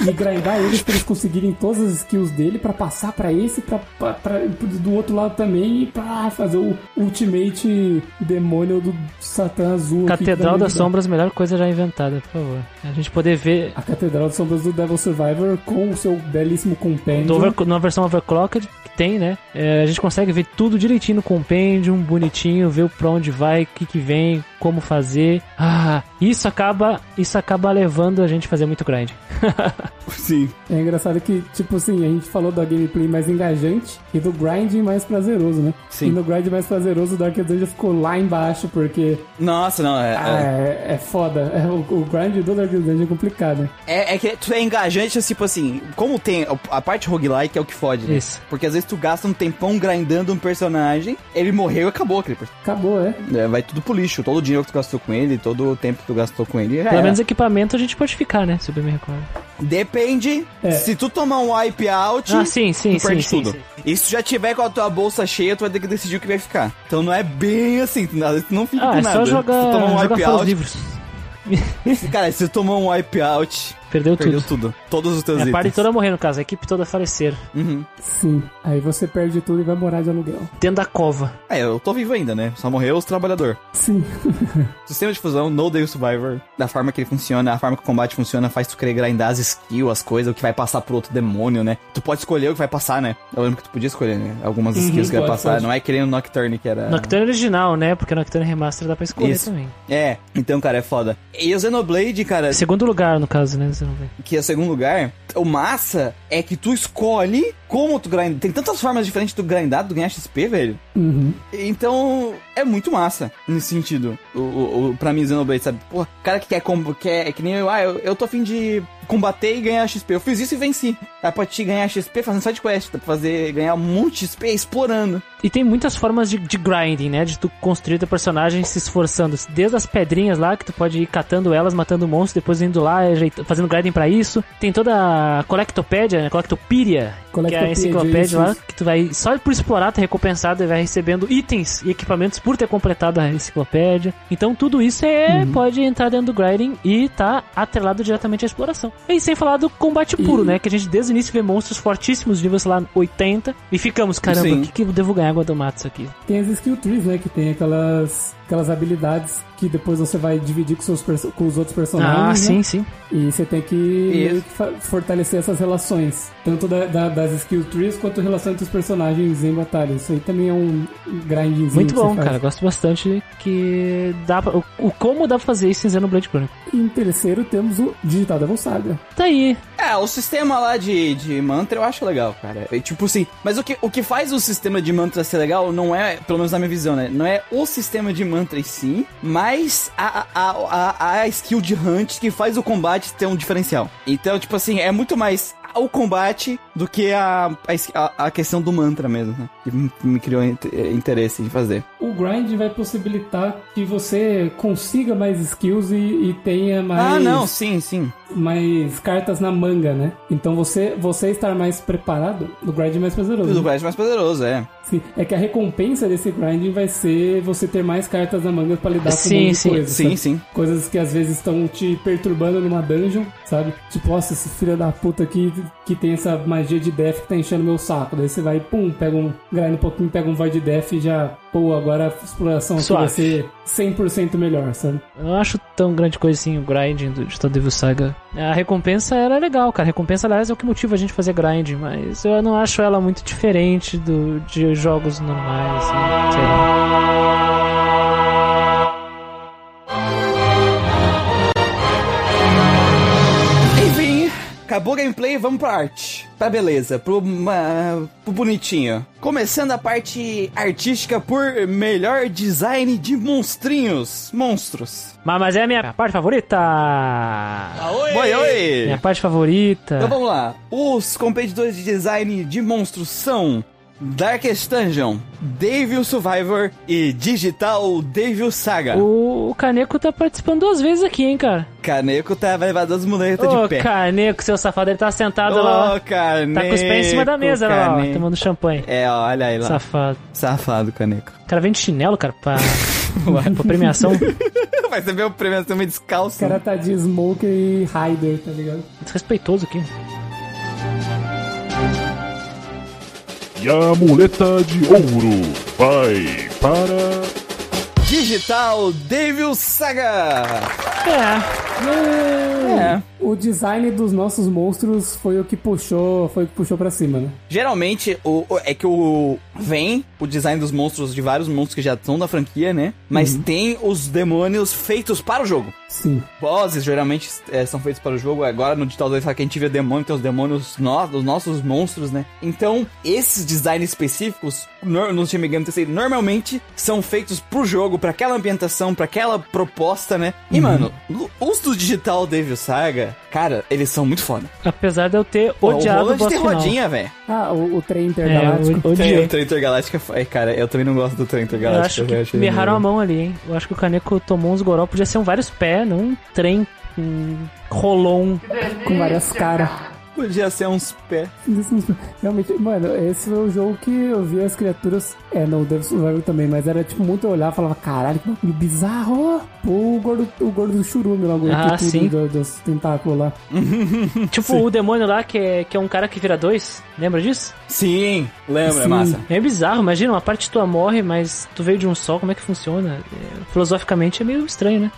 Speaker 3: e grindar eles pra eles conseguirem todas as skills dele pra passar pra esse, pra, pra, pra- do outro lado também e pra fazer o ultimate demônio do Satã Azul.
Speaker 2: Catedral das. Sombras, melhor coisa já inventada, por favor. A gente poder ver
Speaker 3: A Catedral das Sombras do Devil Survivor com o seu belíssimo compêndio.
Speaker 2: over, na versão Overclocked, que tem, né? É, a gente consegue ver tudo direitinho no Compendium, bonitinho, ver pra onde vai, o que, que vem, como fazer. Ah, isso acaba, isso acaba levando a gente a fazer muito grind.
Speaker 1: Sim.
Speaker 3: É engraçado que, tipo assim, a gente falou da gameplay mais engajante e do grind mais prazeroso, né?
Speaker 1: Sim.
Speaker 3: E no grind mais prazeroso, o Dark Dungeon ficou lá embaixo, porque
Speaker 1: Nossa, não, é,
Speaker 3: ah, é, é foda. É, o, o grind do Dark Dungeon é complicado.
Speaker 1: é, é que tu é engajante, tipo assim, como tem a parte roguelike é o que fode, né?
Speaker 2: Isso.
Speaker 1: Porque às vezes tu gasta um tempão grindando um personagem, ele morreu e acabou aquele personagem.
Speaker 3: Acabou, é.
Speaker 1: É, vai tudo pro lixo, todo o dinheiro que tu gastou com ele, todo o tempo que tu gastou com ele.
Speaker 2: Pelo
Speaker 1: era.
Speaker 2: menos equipamento a gente pode ficar, né? Se eu bem me recordo.
Speaker 1: Depende.
Speaker 3: É.
Speaker 1: Se tu tomar um wipe out,
Speaker 2: Ah, sim, sim,
Speaker 1: tu
Speaker 2: sim,
Speaker 1: perde
Speaker 2: sim,
Speaker 1: tudo.
Speaker 2: sim.
Speaker 1: E se tu já tiver com a tua bolsa cheia, tu vai ter que decidir o que vai ficar. Então não é bem assim, tu nada- tu não fica
Speaker 2: Ah,
Speaker 1: com
Speaker 2: é
Speaker 1: nada.
Speaker 2: só
Speaker 1: se tu tomar
Speaker 2: jogar,
Speaker 1: um
Speaker 2: jogar
Speaker 1: wipe out,
Speaker 2: livros.
Speaker 1: cara, se tu tomar um wipe out,
Speaker 2: Perdeu,
Speaker 1: Perdeu
Speaker 2: tudo.
Speaker 1: tudo. Todos os teus
Speaker 2: É, a
Speaker 1: itens.
Speaker 2: parte toda morrer, no caso. A equipe toda falecer.
Speaker 1: Uhum.
Speaker 3: Sim. Aí você perde tudo e vai morar de aluguel.
Speaker 2: Dentro da cova.
Speaker 1: É, eu tô vivo ainda, né? Só morreu os trabalhadores.
Speaker 3: Sim.
Speaker 1: Sistema de fusão, No Day Survivor, da forma que ele funciona, a forma que o combate funciona, faz tu querer grindar as skills, as coisas, o que vai passar pro outro demônio, né? Tu pode escolher o que vai passar, né? Eu lembro que tu podia escolher, né? Algumas
Speaker 3: Uhum,
Speaker 1: skills que vai passar.
Speaker 3: pode.
Speaker 1: Não é que nem o Nocturne, que era.
Speaker 2: Nocturne original, né? Porque Nocturne Remaster dá pra escolher
Speaker 1: Isso.
Speaker 2: também.
Speaker 1: É, então, cara, é foda. E o Xenoblade, cara,
Speaker 2: Segundo lugar, no caso, né? Você não
Speaker 1: que é o segundo lugar, o massa é que tu escolhe como tu grinda. Tem tantas formas diferentes de tu grindar, tu ganhar XP, velho.
Speaker 3: Uhum.
Speaker 1: Então, é muito massa nesse sentido. O, o, o, pra mim, Xenoblade, sabe? Pô, cara que quer combo, quer, é que nem eu, ah, eu, eu tô afim de combater e ganhar XP. Eu fiz isso e venci. Dá pra te ganhar XP fazendo side quest, dá pra fazer, ganhar um monte de XP explorando.
Speaker 2: E tem muitas formas de, de grinding, né? De tu construir teu personagem se esforçando. Desde as pedrinhas lá, que tu pode ir catando elas, matando monstros, depois indo lá, fazendo grinding pra isso. Tem toda a Collectopédia, né? Collectopedia, que é a enciclopédia lá, que tu vai, só por explorar, tu é recompensado e vai recebendo itens e equipamentos por ter completado a enciclopédia. Então tudo isso é, pode entrar dentro do grinding e tá atrelado diretamente à exploração. E sem falar do combate puro,
Speaker 3: E-
Speaker 2: né? Que a gente desde o início vê monstros fortíssimos, nível, sei lá, 80, e ficamos, caramba, o que, que eu devo ganhar quando eu mato isso aqui?
Speaker 3: Tem as skill trees, né? Que tem aquelas, aquelas habilidades que depois você vai dividir com, seus com os outros personagens.
Speaker 2: Ah,
Speaker 3: né?
Speaker 2: sim, sim.
Speaker 3: E você tem que, meio que fortalecer essas relações. Tanto da- da- das skill trees quanto relação entre os personagens em batalha. Isso aí também é um grindzinho.
Speaker 2: Muito bom, cara. Gosto bastante que dá pra, o, o como dá pra fazer isso em Xenoblade Chronicle.
Speaker 3: E em terceiro temos o Digital Devil Saga.
Speaker 2: Tá aí.
Speaker 1: É, o sistema lá de, de mantra eu acho legal, cara. É, tipo assim, mas o que, o que faz o sistema de mantra ser legal não é, pelo menos na minha visão, né? Não é o sistema de mantra em si, mas a, a, a, a skill de hunt que faz o combate ter um diferencial. Então, tipo assim, é muito mais o combate do que a, a, a questão do mantra mesmo, né? Que me, criou int- interesse em fazer.
Speaker 3: O grind vai possibilitar que você consiga mais skills e, e tenha mais,
Speaker 1: Ah, não, sim, sim.
Speaker 3: mais cartas na manga, né? Então você, você estar mais preparado, o grind é mais poderoso.
Speaker 1: Tudo mais mais poderoso, é.
Speaker 3: Sim, é que a recompensa desse grinding vai ser você ter mais cartas na manga pra lidar com
Speaker 2: Sim,
Speaker 3: um
Speaker 2: sim,
Speaker 3: coisa.
Speaker 1: Sim,
Speaker 3: sabe?
Speaker 1: sim.
Speaker 3: Coisas que às vezes estão te perturbando numa dungeon, sabe? Tipo, nossa, esse filho da puta aqui que tem essa magia de death que tá enchendo meu saco. Daí você vai, pum, pega um, grind um pouquinho, pega um void death e já, pô, agora a exploração aqui
Speaker 2: Suave.
Speaker 3: vai ser 100% melhor, sabe?
Speaker 2: Eu não acho tão grande coisa assim o grinding do Digital Devil Saga. A recompensa era legal, cara. A recompensa, aliás, é o que motiva a gente fazer grind, mas eu não acho ela muito diferente do, de jogos normais, assim, sei lá.
Speaker 1: Acabou o gameplay, vamos pra arte. Pra beleza, pro, ma- pro bonitinho. Começando a parte artística por melhor design de monstrinhos. Monstros.
Speaker 2: Mas, mas é a minha parte favorita!
Speaker 1: Oi, oi!
Speaker 2: Minha parte favorita.
Speaker 1: Então vamos lá. Os competidores de design de monstros são Darkest Dungeon, Devil Survivor e Digital Devil Saga.
Speaker 2: O, o Caneco tá participando duas vezes aqui, hein, cara?
Speaker 1: Caneco tá vai levar duas muletas
Speaker 2: Ô,
Speaker 1: de pé.
Speaker 2: Caneco, seu safado, ele tá sentado lá, ó.
Speaker 1: Ô, Caneco.
Speaker 2: Tá com os pés em cima da mesa lá, ó, tomando champanhe.
Speaker 1: É, ó, olha aí lá.
Speaker 2: Safado.
Speaker 1: Safado, Caneco.
Speaker 2: O cara vem de chinelo, cara, pra, pra premiação.
Speaker 1: Vai ser meu prêmio também descalço.
Speaker 3: O cara tá de Smoker e Rider, tá ligado?
Speaker 2: Desrespeitoso aqui.
Speaker 4: E a muleta de ouro vai para.
Speaker 1: Digital Devil Saga.
Speaker 2: É.
Speaker 1: É.
Speaker 3: O design dos nossos monstros foi o que puxou, foi o que puxou pra cima, né?
Speaker 1: Geralmente, o, é que o vem o design dos monstros, de vários monstros que já estão na franquia, né? Mas tem os demônios feitos para o jogo.
Speaker 3: Sim.
Speaker 1: Bosses geralmente é, são feitos para o jogo. Agora no Digital 2 sabe que a gente vê demônio, tem os demônios no, dos nossos monstros, né? Então, esses designs específicos no, no Shin Megami Tensei normalmente são feitos pro jogo, pra aquela ambientação, pra aquela proposta, né? E mano, os do Digital Devil Saga, cara, eles são muito foda.
Speaker 2: Apesar de eu ter
Speaker 1: Pô,
Speaker 2: odiado o
Speaker 1: Roland
Speaker 2: boss
Speaker 1: tem
Speaker 2: final.
Speaker 1: rodinha, velho.
Speaker 3: Ah, o, o trem
Speaker 2: É,
Speaker 3: intergaláctico.
Speaker 2: eu
Speaker 1: Tem
Speaker 2: odiei.
Speaker 1: o Trem Intergaláctica. é, Cara, eu também não gosto do Trem
Speaker 2: Eu
Speaker 1: Intergaláctica.
Speaker 2: acho que
Speaker 1: eu
Speaker 2: me erraram a mão ali, hein? Eu acho que o Caneco tomou uns goró, podia ser um vários pés, não um trem, um rolon.
Speaker 3: com várias caras.
Speaker 1: Podia ser uns pés.
Speaker 3: Realmente, mano, esse foi o jogo que eu vi as criaturas. É, não, o Devil Survivor também, mas era tipo muito olhar e falava, caralho, que bagulho bizarro, ó. O gordo, o gordo do churume lá, o gordo
Speaker 2: Ah, sim.
Speaker 3: do- dos tentáculos lá.
Speaker 2: Tipo o demônio lá, que é, que é um cara que vira dois. Lembra disso?
Speaker 1: Sim, lembra,
Speaker 3: Sim.
Speaker 1: massa.
Speaker 2: É bizarro, imagina, uma parte tua morre, mas tu veio de um sol, como é que funciona? É, filosoficamente é meio estranho, né?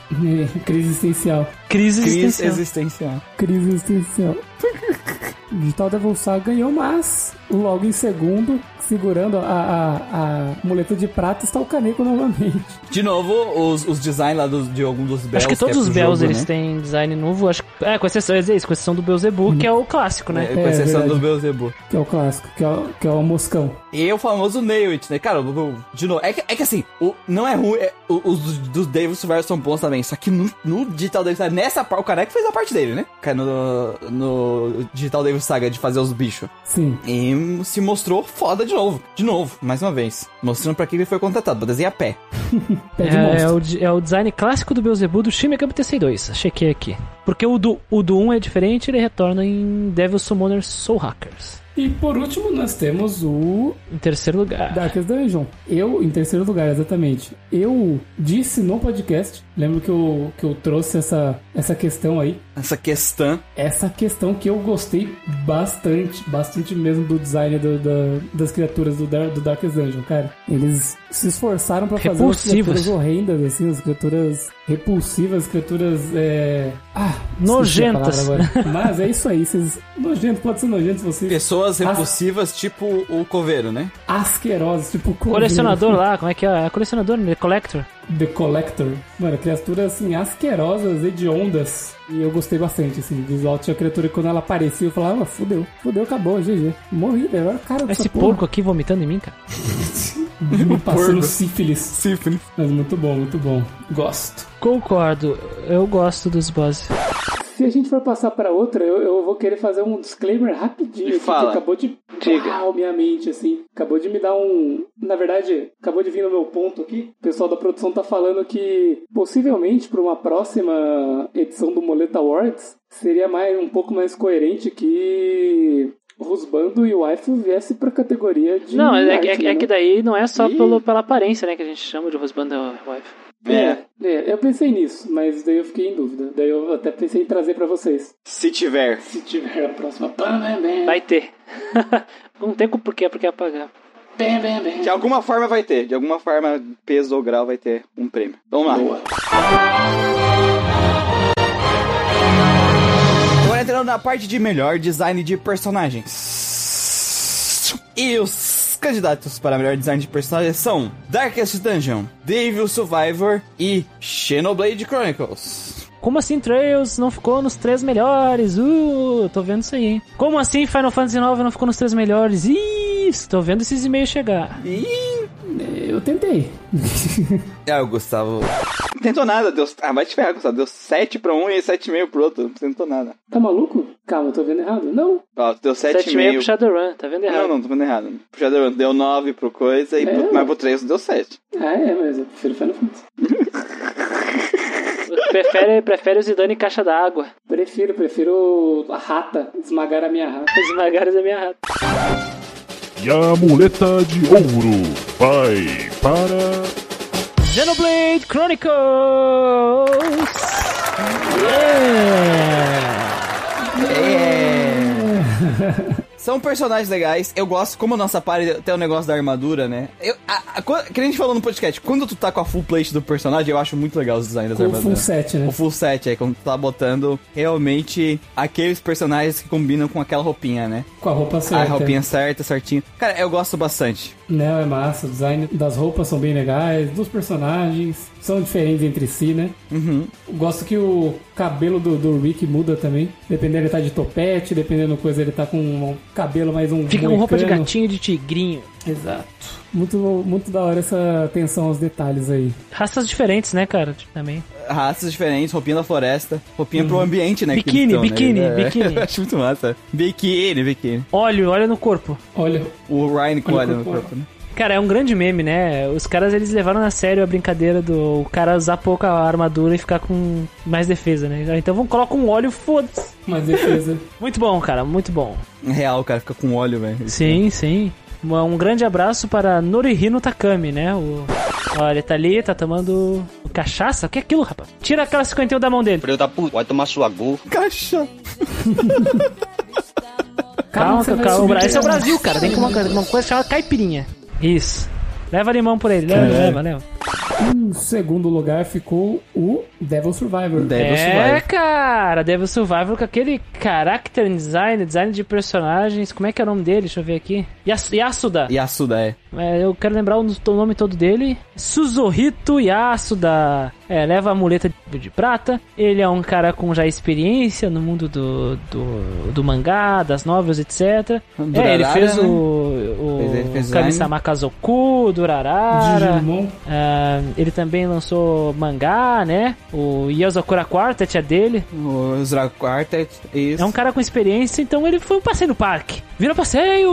Speaker 3: Crise existencial.
Speaker 2: Crise,
Speaker 1: Crise
Speaker 2: existencial.
Speaker 1: existencial.
Speaker 3: Crise existencial. Digital Devil Saga ganhou, mas logo em segundo, segurando a, a, a muleta de prata, está o Caneco novamente.
Speaker 1: De novo, os, os designs lá dos- de algum dos Bells.
Speaker 2: Acho que todos
Speaker 1: é
Speaker 2: os Bells
Speaker 1: jogo,
Speaker 2: eles
Speaker 1: né?
Speaker 2: têm design novo, acho que- É, com exceção, dizer isso, com exceção do Beelzebub, que é o clássico, né?
Speaker 1: É, com exceção
Speaker 3: verdade.
Speaker 1: do Beelzebub.
Speaker 3: Que é o clássico, que é o, que é o moscão.
Speaker 1: E o famoso Nail It, né? Cara, o- o- de novo, é que, é que assim, o, não é ruim, é- o- os dos, Devil Survivor são bons também, só que no, no Digital Devil Saga, nessa parte, o Caneco fez a parte dele, né? Cara, no, no Digital Devil Saga de fazer os bichos.
Speaker 3: Sim.
Speaker 1: E se mostrou foda de novo, de novo, mais uma vez. Mostrando pra que ele foi contratado, pra desenhar pé.
Speaker 3: Pé de
Speaker 2: É, é, o, é o design clássico do Beelzebub do Shin Megami Tensei 2. Chequei aqui. Porque o do, o do 1 é diferente, ele retorna em Devil Summoner Soul Hackers.
Speaker 3: E por último, nós temos o
Speaker 2: Em terceiro lugar.
Speaker 3: Darkest Dungeon. Eu, em terceiro lugar, exatamente. Eu disse no podcast, lembro que eu, que eu trouxe essa, essa questão aí.
Speaker 1: Essa questão.
Speaker 3: Essa questão que eu gostei bastante, bastante mesmo do design do- da- das criaturas do, Dar, do Darkest Dungeon, cara. Eles se esforçaram pra fazer umas criaturas horrendas, assim, as criaturas repulsivas, criaturas. É... Ah,
Speaker 2: Nojentas.
Speaker 3: Mas é isso aí, vocês. Nojento, pode ser nojento se vocês.
Speaker 1: Pessoas repulsivas, tipo o coveiro, né?
Speaker 3: Asquerosos, tipo.
Speaker 2: Colecionador lá, como é que é? É colecionador, né? Collector.
Speaker 3: The Collector. Mano, criaturas assim, asquerosas, hediondas. E eu gostei bastante, assim, visual. Tinha criatura que quando ela aparecia, eu falava, ah, fudeu, fudeu, acabou, GG. Morri, velho. Olha cara
Speaker 2: Esse
Speaker 3: porra.
Speaker 2: porco aqui vomitando em mim, cara.
Speaker 3: Me passando
Speaker 1: porco.
Speaker 3: sífilis.
Speaker 1: Sífilis.
Speaker 3: Mas muito bom, muito bom. Gosto.
Speaker 2: Concordo, eu gosto dos bosses.
Speaker 3: Se a gente for passar para outra, eu, eu vou querer fazer um disclaimer rapidinho aqui,
Speaker 1: Fala.
Speaker 3: que acabou de
Speaker 1: Diga.
Speaker 3: Uau, minha mente, assim. Acabou de me dar um. Na verdade, acabou de vir no meu ponto aqui. O pessoal da produção tá falando que possivelmente para uma próxima edição do Moleta Awards seria mais, um pouco mais coerente que Rusbando e o Waifu viesse pra categoria de.
Speaker 2: Não, é,
Speaker 3: arte,
Speaker 2: é- é
Speaker 3: né?
Speaker 2: que daí não é só
Speaker 3: Ih.
Speaker 2: pelo, pela aparência, né, que a gente chama de Rosbanda Wife.
Speaker 3: É, é, eu pensei nisso, mas daí eu fiquei em dúvida. Daí eu até pensei em trazer pra vocês.
Speaker 1: Se tiver.
Speaker 3: Se tiver a próxima.
Speaker 2: Vai ter. não tem por que, porque apagar.
Speaker 3: Bam, bam, bam.
Speaker 1: De alguma forma vai ter. De alguma forma, peso ou grau vai ter um prêmio. Vamos lá.
Speaker 3: Boa.
Speaker 1: Agora entrando na parte de melhor design de personagens. E os candidatos para melhor design de personagens são Darkest Dungeon, Devil Survivor e Xenoblade Chronicles.
Speaker 2: Como assim Trails não ficou nos três melhores? Uh, tô vendo isso aí, hein? Como assim Final Fantasy IX não ficou nos três melhores? Isso, tô vendo esses e-mails chegar.
Speaker 1: E...
Speaker 3: Eu tentei.
Speaker 1: Ah, o Gustavo... Não tentou nada, deu... Ah, vai te ferrar, Gustavo. Deu 7 pra um e 7,5 pro outro. Não tentou nada.
Speaker 3: Tá maluco? Calma, eu tô vendo errado. Não.
Speaker 1: Ó, deu
Speaker 2: 7,5 pro
Speaker 1: 7,5.
Speaker 2: Shadowrun, tá vendo errado?
Speaker 1: Não, não, tô vendo errado. Pro Shadowrun deu 9 pro coisa, e
Speaker 3: É.
Speaker 1: pro... mas pro 3 deu 7.
Speaker 3: Ah, é, mas eu prefiro Final Fantasy.
Speaker 2: Prefere, prefere o Zidane em caixa d'água.
Speaker 3: Prefiro, prefiro a rata, esmagar a minha rata.
Speaker 2: Os magares da minha rata.
Speaker 4: E a muleta de ouro vai para.
Speaker 2: Xenoblade Chronicles! Yeah!
Speaker 1: São personagens legais. Eu gosto, como a nossa party tem o negócio da armadura, né? Eu, a, a, que a gente falou no podcast, quando tu tá com a full plate do personagem, eu acho muito legal os designs das
Speaker 3: Com o full
Speaker 1: armaduras.
Speaker 3: set, né?
Speaker 1: O full set, é quando tu tá botando realmente aqueles personagens que combinam com aquela roupinha, né?
Speaker 3: Com a roupa certa.
Speaker 1: A roupinha certa, certinho. Cara, eu gosto bastante.
Speaker 3: Não, é massa. O design das roupas são bem legais, dos personagens são diferentes entre si, né?
Speaker 1: Uhum.
Speaker 3: Gosto que o cabelo do, do Rick muda também. Dependendo, ele tá de topete, dependendo da coisa, ele tá com um cabelo mais um.
Speaker 2: Fica com roupa de gatinho de tigrinho.
Speaker 3: Exato. Muito, muito da hora essa atenção aos detalhes aí.
Speaker 2: Raças diferentes, né, cara? Também.
Speaker 1: Raças diferentes, roupinha da floresta, roupinha pro ambiente, né?
Speaker 2: Biquíni,
Speaker 1: eles tão,
Speaker 2: biquíni,
Speaker 1: né? É,
Speaker 2: biquíni.
Speaker 1: acho muito massa. Biquíni, biquíni.
Speaker 2: Óleo, olha no corpo.
Speaker 3: Olha,
Speaker 1: O Ryan com
Speaker 3: Olha
Speaker 1: no
Speaker 3: corpo.
Speaker 1: corpo, né?
Speaker 2: Cara, é um grande meme, né? Os caras, eles levaram na sério a brincadeira do o cara usar pouca armadura e ficar com mais defesa, né? Então vamos colocar um óleo, foda-se.
Speaker 3: Mas defesa.
Speaker 2: Muito bom, cara, muito bom.
Speaker 1: Real, o cara fica com óleo, velho.
Speaker 2: Sim, sim. Um grande abraço para Norihino Takami, né? O... Olha, ele tá ali, tá tomando cachaça? O que é aquilo, rapaz? Tira aquela 51 da mão dele.
Speaker 6: Filho da puta, vai tomar sua gu.
Speaker 1: Caixa.
Speaker 2: Calma, calma.
Speaker 3: subir
Speaker 2: Esse é o Brasil, cara. Tem uma, uma coisa chamada caipirinha. Isso. Leva limão por ele, leva,
Speaker 1: Caralho.
Speaker 2: leva, leva.
Speaker 3: Em segundo lugar ficou o Devil Survivor.
Speaker 1: Devil
Speaker 2: é,
Speaker 1: Survivor.
Speaker 2: cara, Devil Survivor com aquele character design, design de personagens. Como é que é o nome dele? Deixa eu ver aqui. Yas Yasuda.
Speaker 1: Yasuda, é.
Speaker 2: É, eu quero lembrar o, o nome todo dele. Suzuhito Yasuda. É, leva a muleta de, de prata. Ele é um cara com já experiência no mundo do, do, do mangá, das novelas, etc.
Speaker 1: Durarara,
Speaker 2: é, ele fez
Speaker 1: né?
Speaker 2: o, o. Kami-sama Kazoku, Durarara.
Speaker 3: Digimon.
Speaker 2: Ah, ele também lançou mangá, né? O Yozokura Quartet é dele.
Speaker 1: O Zra Quartet, isso.
Speaker 2: É um cara com experiência, então ele foi um passeio no parque. Vira passeio!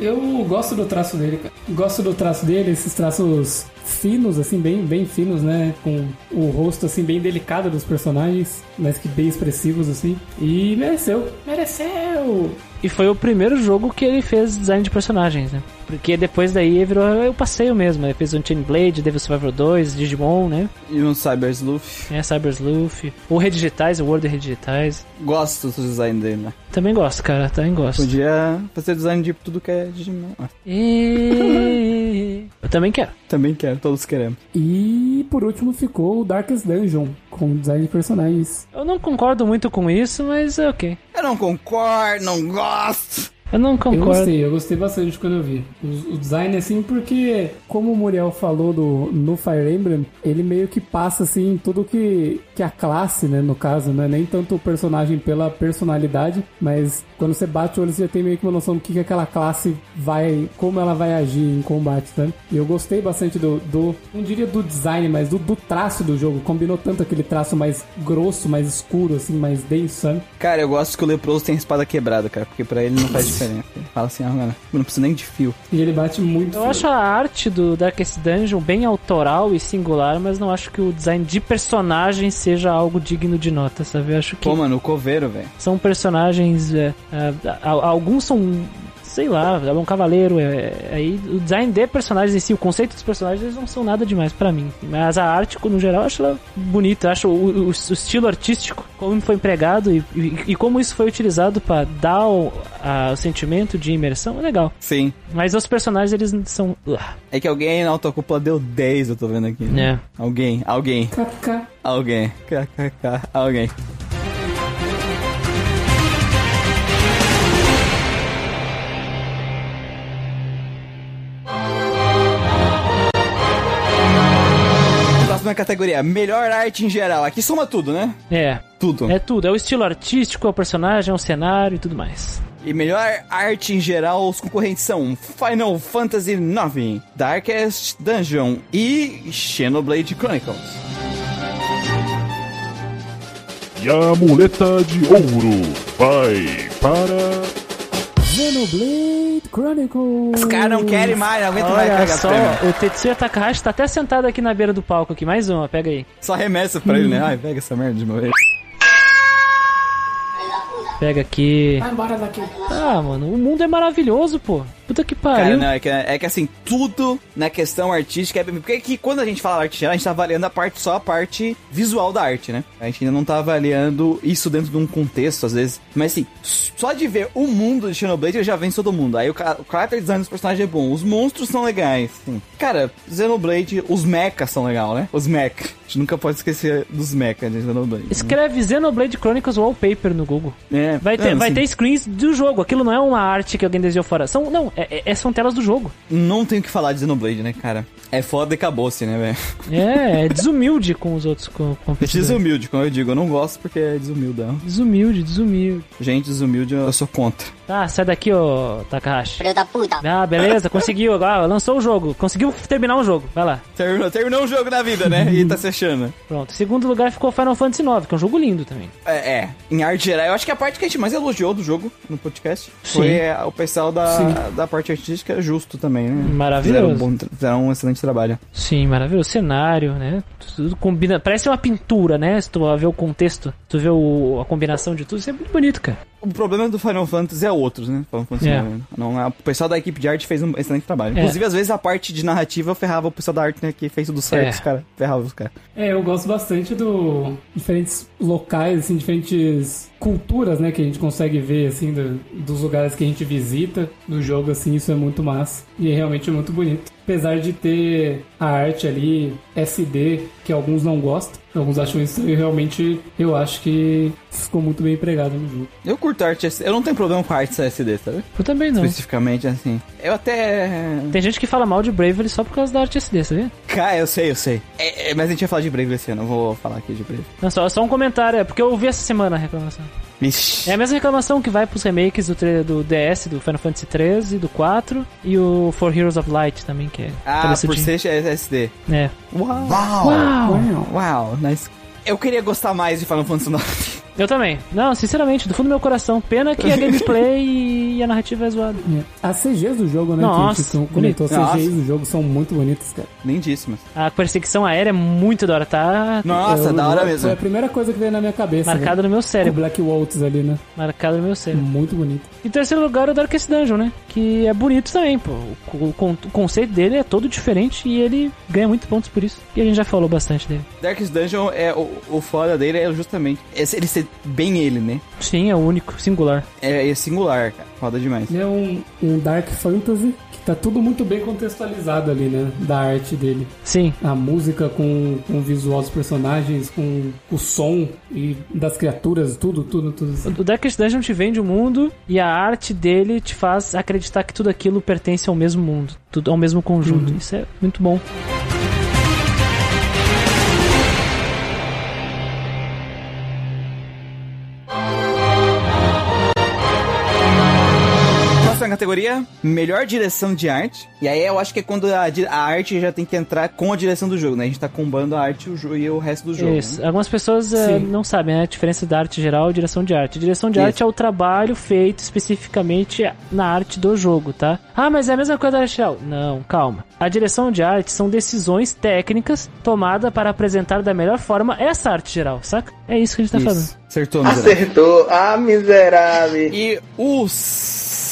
Speaker 3: Eu gosto do traço dele, cara. Gosto do traço dele, esses traços finos, assim, bem, bem finos, né? Com o rosto, assim, bem delicado dos personagens, mas que bem expressivos, assim. E mereceu. Mereceu!
Speaker 2: E foi o primeiro jogo que ele fez design de personagens, né? Porque depois daí virou o passeio mesmo. Ele fez o Unchained Blade, Devil Survivor 2, Digimon, né?
Speaker 1: E um Cyber Sleuth.
Speaker 2: É, Cyber Sleuth. O Redigitais, o World Redigitais.
Speaker 1: Gosto do design dele, né?
Speaker 2: Também gosto, cara. Também gosto.
Speaker 1: Podia fazer design de tudo que é Digimon.
Speaker 2: E... Eu também quero.
Speaker 1: também quero, todos queremos.
Speaker 3: E por último ficou o Darkest Dungeon, com design de personagens.
Speaker 2: Eu não concordo muito com isso, mas é ok.
Speaker 1: Eu não concordo, não gosto.
Speaker 2: Eu não
Speaker 3: Eu
Speaker 2: concordo.
Speaker 3: gostei, eu gostei bastante quando eu vi. O, o design, assim, porque, como o Muriel falou do, no Fire Emblem, ele meio que passa, assim, tudo que, que a classe, né, no caso, não é nem tanto o personagem pela personalidade, mas quando você bate o olho, você já tem meio que uma noção do que, que aquela classe vai, como ela vai agir em combate, sabe? E eu gostei bastante do, do não diria do design, mas do, do traço do jogo. Combinou tanto aquele traço mais grosso, mais escuro, assim, mais denso, sabe?
Speaker 1: Cara, eu gosto que o leproso tem a espada quebrada, cara, porque pra ele não faz diferença. Ele fala assim, ah, mano, eu não preciso nem de fio.
Speaker 3: E ele bate muito.
Speaker 2: Eu acho a arte do Darkest Dungeon bem autoral e singular, mas não acho que o design de personagem seja algo digno de nota, sabe? Eu acho que
Speaker 1: Pô, mano, o coveiro, velho.
Speaker 2: são personagens. é, alguns são. Sei lá, é um cavaleiro. É, é- aí o design de personagens em si, o conceito dos personagens, eles não são nada demais pra mim. Mas a arte, no geral, eu acho ela bonita. Eu acho o, o- o estilo artístico, como foi empregado e, e- e como isso foi utilizado pra dar o, a- o sentimento de imersão, é legal.
Speaker 1: Sim.
Speaker 2: Mas os personagens, eles são. uh,
Speaker 1: É que alguém na autocúpula deu 10, eu tô vendo aqui.
Speaker 2: É.
Speaker 1: Alguém, alguém,
Speaker 3: KK.
Speaker 1: alguém, kkk, alguém. Próxima categoria, melhor arte em geral. Aqui soma tudo, né?
Speaker 2: É.
Speaker 1: Tudo.
Speaker 2: É tudo. É o estilo artístico, é o personagem, é o cenário e tudo mais.
Speaker 1: E melhor arte em geral, os concorrentes são Final Fantasy IX, Darkest Dungeon e Xenoblade Chronicles.
Speaker 4: E a muleta de ouro vai para.
Speaker 3: Xenoblade Chronicles.
Speaker 1: Os caras não querem mais, não aguento mais
Speaker 2: Olha
Speaker 1: pegar
Speaker 2: só,
Speaker 1: prêmio.
Speaker 2: o Tetsuya Takahashi tá até sentado aqui na beira do palco aqui. Mais uma, pega aí.
Speaker 1: Só remessa pra ele, né? Ai, pega essa merda de uma vez.
Speaker 2: Pega aqui.
Speaker 3: Vai embora daqui.
Speaker 2: Ah, mano, o mundo é maravilhoso, pô. Puta que
Speaker 1: Cara,
Speaker 2: pariu.
Speaker 1: não, é que, é que assim, tudo na questão artística é. Porque que quando a gente fala arte a gente tá avaliando a parte, só a parte visual da arte, né? A gente ainda não tá avaliando isso dentro de um contexto, às vezes. Mas assim, só de ver o mundo de Xenoblade eu já venço todo mundo. Aí o, o character design dos personagens é bom, os monstros são legais. Assim. Cara, Xenoblade, os mechas são legal, né? Os mechas. A gente nunca pode esquecer dos mechas de Xenoblade. né?
Speaker 2: Escreve Xenoblade Chronicles Wallpaper no Google.
Speaker 1: É,
Speaker 2: Vai ter, vai
Speaker 1: assim,
Speaker 2: ter screens do jogo. Aquilo não é uma arte que alguém desenhou fora. São, não, é, é- são telas do jogo.
Speaker 1: Não tenho o que falar de Xenoblade, né, cara? É foda e acabou-se, né, velho?
Speaker 2: É, é desumilde com os outros com, competidores.
Speaker 1: Desumilde, como eu digo. Eu não gosto porque é desumildão.
Speaker 2: Desumilde, desumilde.
Speaker 1: Gente, desumilde eu sou contra.
Speaker 2: Tá, sai daqui, ô Takahashi.
Speaker 7: Filho da puta.
Speaker 2: Ah, beleza, conseguiu agora, lançou o jogo. Conseguiu terminar o jogo, vai lá.
Speaker 1: Terminou, terminou um jogo na vida, né? E tá se achando.
Speaker 2: Pronto. Segundo lugar ficou Final Fantasy IX, que é um jogo lindo também.
Speaker 1: É, é, em arte geral, eu acho que a parte que a gente mais elogiou do jogo no podcast
Speaker 2: Sim.
Speaker 1: foi é, o pessoal da,
Speaker 3: Sim.
Speaker 1: da parte artística é justo também, né?
Speaker 2: Maravilhoso.
Speaker 1: Fizeram um, fizeram um excelente trabalho.
Speaker 2: Sim, maravilhoso. Cenário, né? Tudo combina. Parece uma pintura, né? Se tu ver o contexto, tu vê o- a combinação de tudo, isso é muito bonito, cara.
Speaker 1: O problema do Final Fantasy é outros, né? Final Fantasy
Speaker 2: É.
Speaker 1: não- não, é- o pessoal da equipe de arte fez um excelente trabalho.
Speaker 2: É.
Speaker 1: Inclusive, às vezes, a parte de narrativa ferrava o pessoal da arte, né? Que fez tudo certo,
Speaker 2: É.
Speaker 1: os caras. Ferrava os caras.
Speaker 3: É, eu gosto bastante do diferentes locais, assim, diferentes culturas, né, que a gente consegue ver, assim, do- dos lugares que a gente visita no jogo, assim, isso é muito massa e é realmente muito bonito. Apesar de ter a arte ali SD, que alguns não gostam, alguns acham isso e realmente eu acho que ficou muito bem empregado no jogo.
Speaker 1: Eu curto arte, SD, eu não tenho problema com arte CSD, sabe?
Speaker 2: Eu também não.
Speaker 1: Especificamente, assim. Eu até.
Speaker 2: Tem gente que fala mal de Bravely só por causa da arte SD, sabia?
Speaker 1: Cara, eu sei, eu sei. É, é, mas a gente vai falar de Brave esse ano, eu vou falar aqui de Brave.
Speaker 2: Não, só, só um comentário, é porque eu ouvi essa semana a reclamação.
Speaker 1: Ixi.
Speaker 2: É a mesma reclamação que vai pros remakes do, do DS, do Final Fantasy 13, do 4 e o For Heroes of Light também, que é.
Speaker 1: Ah, por ser SD.
Speaker 2: É.
Speaker 1: Uau!
Speaker 2: Uau!
Speaker 1: Uau, nice. Eu queria gostar mais de Final Fantasy IX.
Speaker 2: Eu também. Não, sinceramente, do fundo do meu coração. Pena que a gameplay e a narrativa é zoada.
Speaker 3: É. As CGs do jogo, né,
Speaker 2: Nossa,
Speaker 3: que a gente comentou, as. CGs do jogo são muito bonitas, cara.
Speaker 1: Lindíssimas.
Speaker 2: A perseguição aérea é muito da hora, tá
Speaker 1: Nossa,
Speaker 3: Eu-
Speaker 1: da hora
Speaker 3: Foi
Speaker 1: mesmo.
Speaker 3: a primeira coisa que veio na minha cabeça.
Speaker 2: marcado no meu
Speaker 3: né? Com o
Speaker 2: cérebro.
Speaker 3: Black Waltz ali, né?
Speaker 2: Marcado no meu cérebro.
Speaker 3: Muito bonito.
Speaker 2: Em terceiro lugar, o Darkest Dungeon, né? Que é bonito também, pô. O, o o conceito dele é todo diferente e ele ganha muitos pontos por isso. E a gente já falou bastante dele.
Speaker 1: Darkest Dungeon, é, o, o foda dele é justamente esse- ele ser bem ele, né?
Speaker 2: Sim, é único, singular.
Speaker 1: É, é singular, cara. Foda demais.
Speaker 3: Ele é um, um Dark Fantasy que tá tudo muito bem contextualizado ali, né? Da arte dele.
Speaker 2: Sim,
Speaker 3: A música com, com o visual dos personagens, com o som e das criaturas, tudo, tudo, tudo. assim.
Speaker 2: o Darkest Dungeon te vende o mundo e a arte dele te faz acreditar que tudo aquilo pertence ao mesmo mundo, tudo ao mesmo conjunto. Isso é muito bom.
Speaker 1: Próxima categoria, melhor direção de arte. E aí eu acho que é quando a, a arte já tem que entrar com a direção do jogo, né? A gente tá combando a arte e o, e o resto do jogo.
Speaker 2: Isso.
Speaker 1: né?
Speaker 2: Algumas pessoas
Speaker 3: Sim.
Speaker 2: não sabem né, a diferença da arte geral e direção de arte. Direção de
Speaker 1: Isso.
Speaker 2: arte é o trabalho feito especificamente na arte do jogo, tá? Ah, mas é a mesma coisa da arte geral. Não, calma. A direção de arte são decisões técnicas tomadas para apresentar da melhor forma essa arte geral, saca? É isso que a gente tá falando.
Speaker 1: Isso. Acertou, miserável.
Speaker 6: Acertou. Ah, miserável.
Speaker 1: E os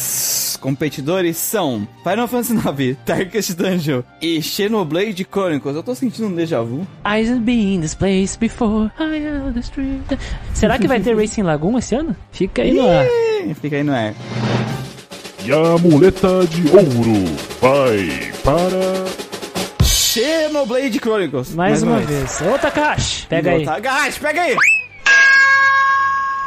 Speaker 1: competidores são Final Fantasy IX, Darkest Dungeon e Xenoblade Chronicles. Eu tô sentindo um déjà vu.
Speaker 2: I've been in this place before. I am the street. Será que vai ter Racing Lagoon esse ano? Fica aí no ar.
Speaker 1: Fica aí no ar.
Speaker 4: E a muleta de ouro vai para.
Speaker 1: Xenoblade Chronicles.
Speaker 2: Mais, uma, vez. Ô, Takashi, pega aí.
Speaker 1: Tagash, pega aí.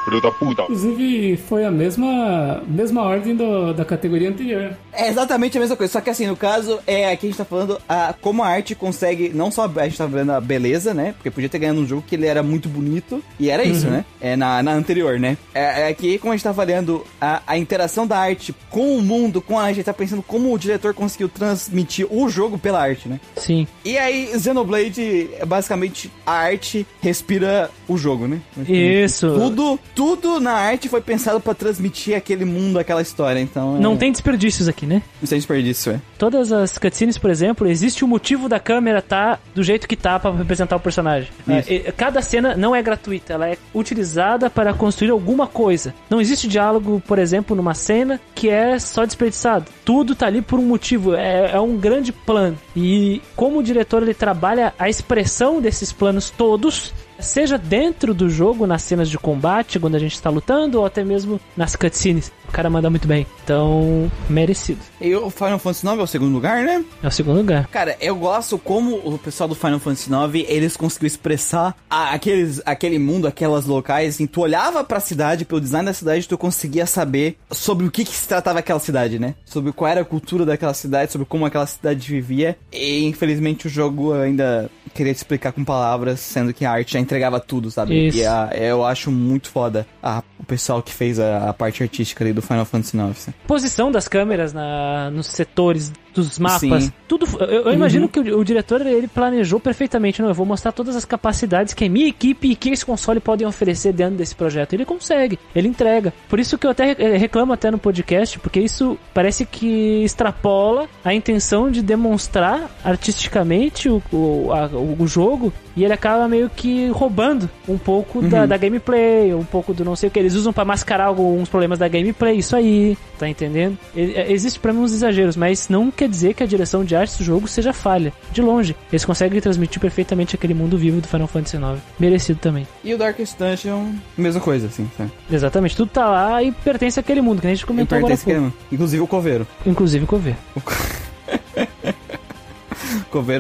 Speaker 4: Filho da puta.
Speaker 3: Inclusive, foi a mesma, mesma ordem do- da categoria anterior.
Speaker 1: É exatamente a mesma coisa, só que assim, no caso, é aqui a gente tá falando a, como a arte consegue, não só a gente tá vendo a beleza, né? Porque podia ter ganhado um jogo que ele era muito bonito, e era isso, né? É na, na anterior, né? É, é aqui, como a gente tá avaliando a, a interação da arte com o mundo, com a gente tá pensando como o diretor conseguiu transmitir o jogo pela arte, né?
Speaker 2: Sim.
Speaker 1: E aí, Xenoblade, é basicamente, a arte respira o jogo, né?
Speaker 2: Isso.
Speaker 1: Tudo, tudo na arte foi pensado pra transmitir aquele mundo, aquela história, então...
Speaker 2: Não
Speaker 1: é-
Speaker 2: tem desperdícios aqui, né?
Speaker 1: Não tem desperdício, é.
Speaker 2: Todas as cutscenes, por exemplo, existe o motivo da câmera tá do jeito que tá pra representar o personagem.
Speaker 1: Isso.
Speaker 2: É, é, cada cena não é gratuita, ela é utilizada para construir alguma coisa. Não existe diálogo, por exemplo, numa cena que é só desperdiçado. Tudo tá ali por um motivo, é, é um grande plano. E como o diretor ele trabalha a expressão desses planos todos, seja dentro do jogo, nas cenas de combate, quando a gente está lutando, ou até mesmo nas cutscenes. O cara manda muito bem. Então, merecido.
Speaker 1: E o Final Fantasy IX é o segundo lugar, né?
Speaker 2: É o segundo lugar.
Speaker 1: Cara, eu gosto como o pessoal do Final Fantasy IX, eles conseguiram expressar a- aqueles, aquele mundo, aquelas locais, assim, tu olhava pra cidade, pelo design da cidade, tu conseguia saber sobre o que, que se tratava aquela cidade, né? Sobre qual era a cultura daquela cidade, sobre como aquela cidade vivia. E infelizmente o jogo ainda queria te explicar com palavras, sendo que a arte já entregava tudo, sabe?
Speaker 2: Isso.
Speaker 1: E a- eu acho muito foda a- o pessoal que fez a, a parte artística ali do Final Fantasy IX.
Speaker 2: Posição das câmeras na, nos setores dos mapas,
Speaker 1: Sim.
Speaker 2: tudo. Eu, eu imagino que o, o diretor ele planejou perfeitamente. Não, eu vou mostrar todas as capacidades que a minha equipe e que esse console podem oferecer dentro desse projeto. Ele consegue, ele entrega. Por isso que eu até re- reclamo até no podcast, porque isso parece que extrapola a intenção de demonstrar artisticamente o, o, a- o jogo e ele acaba meio que roubando um pouco da, da gameplay, um pouco do não sei o que. Eles usam pra mascarar alguns problemas da gameplay, isso aí, tá entendendo? E- é, Existe pra mim uns exageros, mas não quer dizer que a direção de arte do jogo seja falha. De longe, eles conseguem transmitir perfeitamente aquele mundo vivo do Final Fantasy IX. Merecido também.
Speaker 1: E o Darkest Dungeon, mesma coisa, assim, sabe?
Speaker 2: Exatamente, tudo tá lá e pertence àquele mundo, que a gente comentou agora há
Speaker 1: pertenço
Speaker 2: pouco.
Speaker 1: que- Inclusive o Coveiro.
Speaker 2: Inclusive Cover.
Speaker 1: Coveiro, o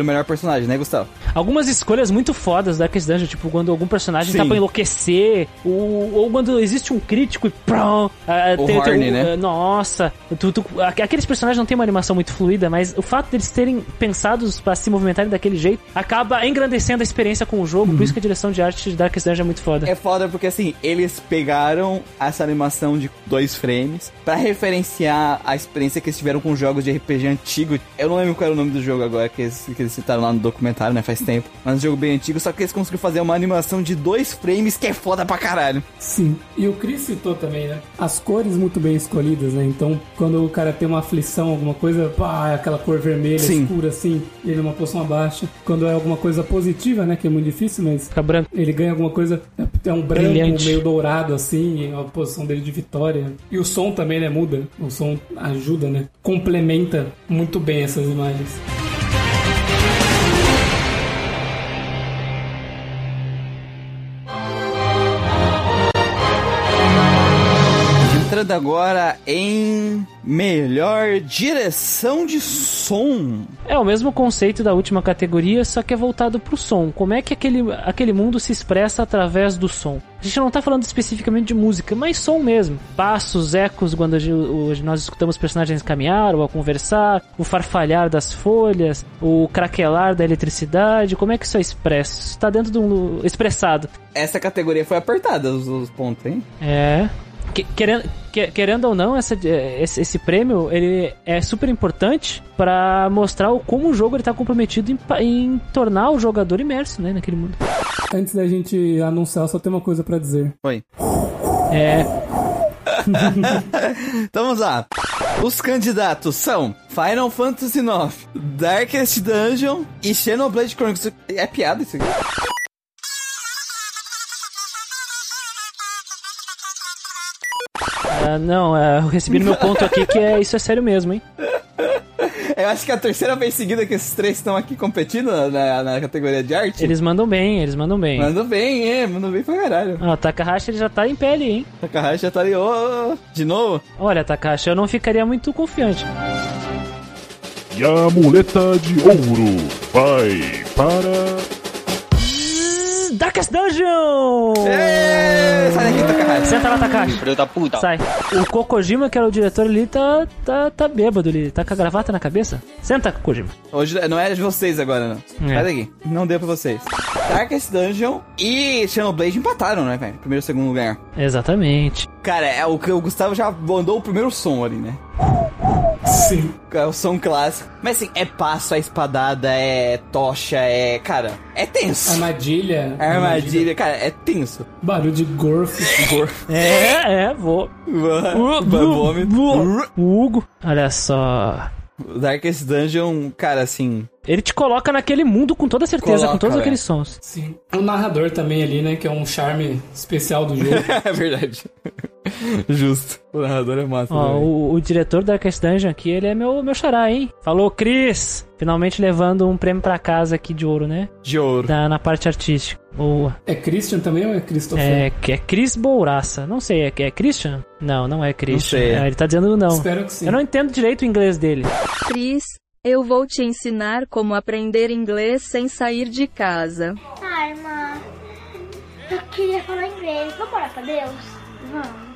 Speaker 1: melhor personagem, né, Gustavo?
Speaker 2: Algumas escolhas muito fodas da Darkest Dungeon, tipo quando algum personagem tá
Speaker 1: Sim.
Speaker 2: pra enlouquecer, ou, ou quando existe um crítico e prum, ah,
Speaker 1: O
Speaker 2: tem- tem o-
Speaker 1: né?
Speaker 2: ah, Nossa, tu- tu- aqu- aqueles personagens não tem uma animação muito fluida, mas o fato deles terem pensados pra se movimentarem daquele jeito acaba engrandecendo a experiência com o jogo, por isso que a direção de arte de Darkest Dungeon é muito foda.
Speaker 1: É foda porque, assim, eles pegaram essa animação de dois frames pra referenciar a experiência que eles tiveram com jogos de RPG antigo. Eu não lembro qual era o nome do jogo agora, que eles, que eles citaram lá no documentário, né, faz tempo. Mas um jogo bem antigo, só que eles conseguiram fazer uma animação de dois frames que é foda pra caralho.
Speaker 3: Sim. E o Chris citou também, né? As cores muito bem escolhidas, né? Então, quando o cara tem uma aflição, alguma coisa, pá, é aquela cor vermelha
Speaker 1: Sim.
Speaker 3: escura assim, ele numa posição abaixo. Quando é alguma coisa positiva, né? Que é muito difícil, mas
Speaker 2: Fica branco.
Speaker 3: ele ganha alguma coisa, é um branco
Speaker 2: Brilhante.
Speaker 3: meio dourado assim, a posição dele de vitória. E o som também, né? Muda. O som ajuda, né? Complementa muito bem essas imagens.
Speaker 1: Agora em melhor direção de som.
Speaker 2: É o mesmo conceito da última categoria, só que é voltado pro som. Como é que aquele, aquele mundo se expressa através do som? A gente não tá falando especificamente de música, mas som mesmo. Passos, ecos quando nós escutamos personagens caminhar ou a conversar, o farfalhar das folhas, o craquelar da eletricidade. Como é que isso é expresso? Isso tá dentro de um. expressado.
Speaker 1: Essa categoria foi apertada, os, os pontos, hein?
Speaker 2: É. Que- Querendo, que- querendo ou não, essa, eh, esse, esse prêmio ele é super importante pra mostrar o, como o jogo ele tá comprometido em, em tornar o jogador imerso né, naquele mundo.
Speaker 3: Antes da gente anunciar, só tem uma coisa pra dizer.
Speaker 1: Oi.
Speaker 2: É,
Speaker 1: Então vamos lá. Os candidatos são Final Fantasy IX, Darkest Dungeon e Xenoblade Chronicles. É piada isso aqui?
Speaker 2: Ah, não, é, eu recebi no meu ponto aqui que é, isso é sério mesmo, hein?
Speaker 1: Eu acho que é a terceira vez seguida que esses três estão aqui competindo na, na- categoria de arte.
Speaker 2: Eles mandam bem, eles mandam bem.
Speaker 1: Mandou bem, é, mandou bem pra caralho.
Speaker 2: Ah, o Takahashi ele já tá em pele, hein?
Speaker 1: Takahashi já tá ali, ô, ô, de novo?
Speaker 2: Olha, Takahashi, eu não ficaria muito confiante.
Speaker 4: E a muleta de ouro vai para.
Speaker 2: Darkest Dungeon!
Speaker 1: Sai daqui, Takahashi.
Speaker 2: Senta lá, Takahashi.
Speaker 7: Filho da puta.
Speaker 2: Sai. O Kokojima, que era o diretor ali, tá, tá, tá bêbado ali. Tá com a gravata na cabeça. Senta, Kokojima.
Speaker 1: Hoje não é de vocês agora, não.
Speaker 2: É.
Speaker 1: Sai daqui. Não deu pra vocês. Darkest Dungeon e Xenoblade empataram, né, velho? Primeiro e segundo lugar.
Speaker 2: Exatamente.
Speaker 1: Cara, é o que o Gustavo já mandou o primeiro som ali, né?
Speaker 3: Sim.
Speaker 1: É o som clássico. Mas assim, é passo, é espadada, é tocha, é. Cara, é tenso.
Speaker 3: Armadilha.
Speaker 1: Armadilha, cara, é tenso.
Speaker 3: Barulho de gorfo.
Speaker 2: É, é, vou.
Speaker 1: Vômito.
Speaker 2: Hugo. Olha só.
Speaker 1: Darkest Dungeon, cara, assim.
Speaker 2: Ele te coloca naquele mundo com toda certeza,
Speaker 1: Coloca,
Speaker 2: com todos
Speaker 1: velho.
Speaker 2: aqueles sons.
Speaker 3: Sim. O narrador também ali, né? Que é um charme especial do jogo.
Speaker 1: é verdade. Justo. O narrador é massa.
Speaker 2: Ó, o, o diretor da Darkest Dungeon aqui, ele é meu, meu xará, hein? Falou, Cris! Finalmente levando um prêmio pra casa aqui de ouro, né?
Speaker 1: De ouro.
Speaker 2: Da, na parte artística. Boa.
Speaker 3: é Christian também ou é Christopher?
Speaker 2: É, que é Chris Bouraça. Não sei, é, é Christian? Não, não é Christian.
Speaker 1: sei.
Speaker 2: É, ele tá dizendo não.
Speaker 3: Espero que sim.
Speaker 2: Eu não entendo direito o inglês dele.
Speaker 5: Cris, eu vou te ensinar como aprender inglês sem sair de casa.
Speaker 8: Ai, irmã, eu queria falar inglês. Vamos orar pra Deus? Vamos.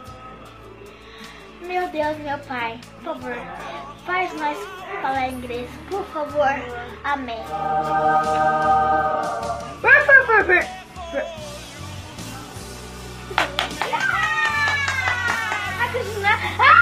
Speaker 8: Meu Deus, meu Pai, por favor, faz nós falar inglês, por favor. Amém. Por favor, por- por- Ah,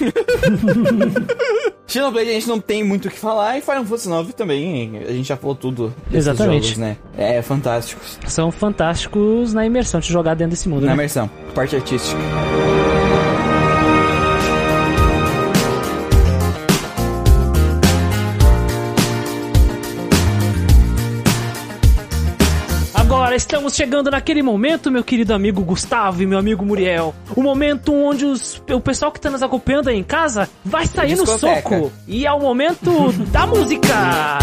Speaker 1: Xenoblade a gente não tem muito o que falar e Final Fantasy IX também, a gente já falou tudo.
Speaker 2: Exatamente.
Speaker 1: Jogos, né? É, fantásticos.
Speaker 2: São fantásticos na imersão de jogar dentro desse mundo,
Speaker 1: Na
Speaker 2: né?
Speaker 1: imersão, parte artística.
Speaker 2: Agora estamos chegando naquele momento, meu querido amigo Gustavo e meu amigo Muriel. O momento onde os- o pessoal que tá nos acompanhando aí em casa vai sair no soco. E é o momento da música.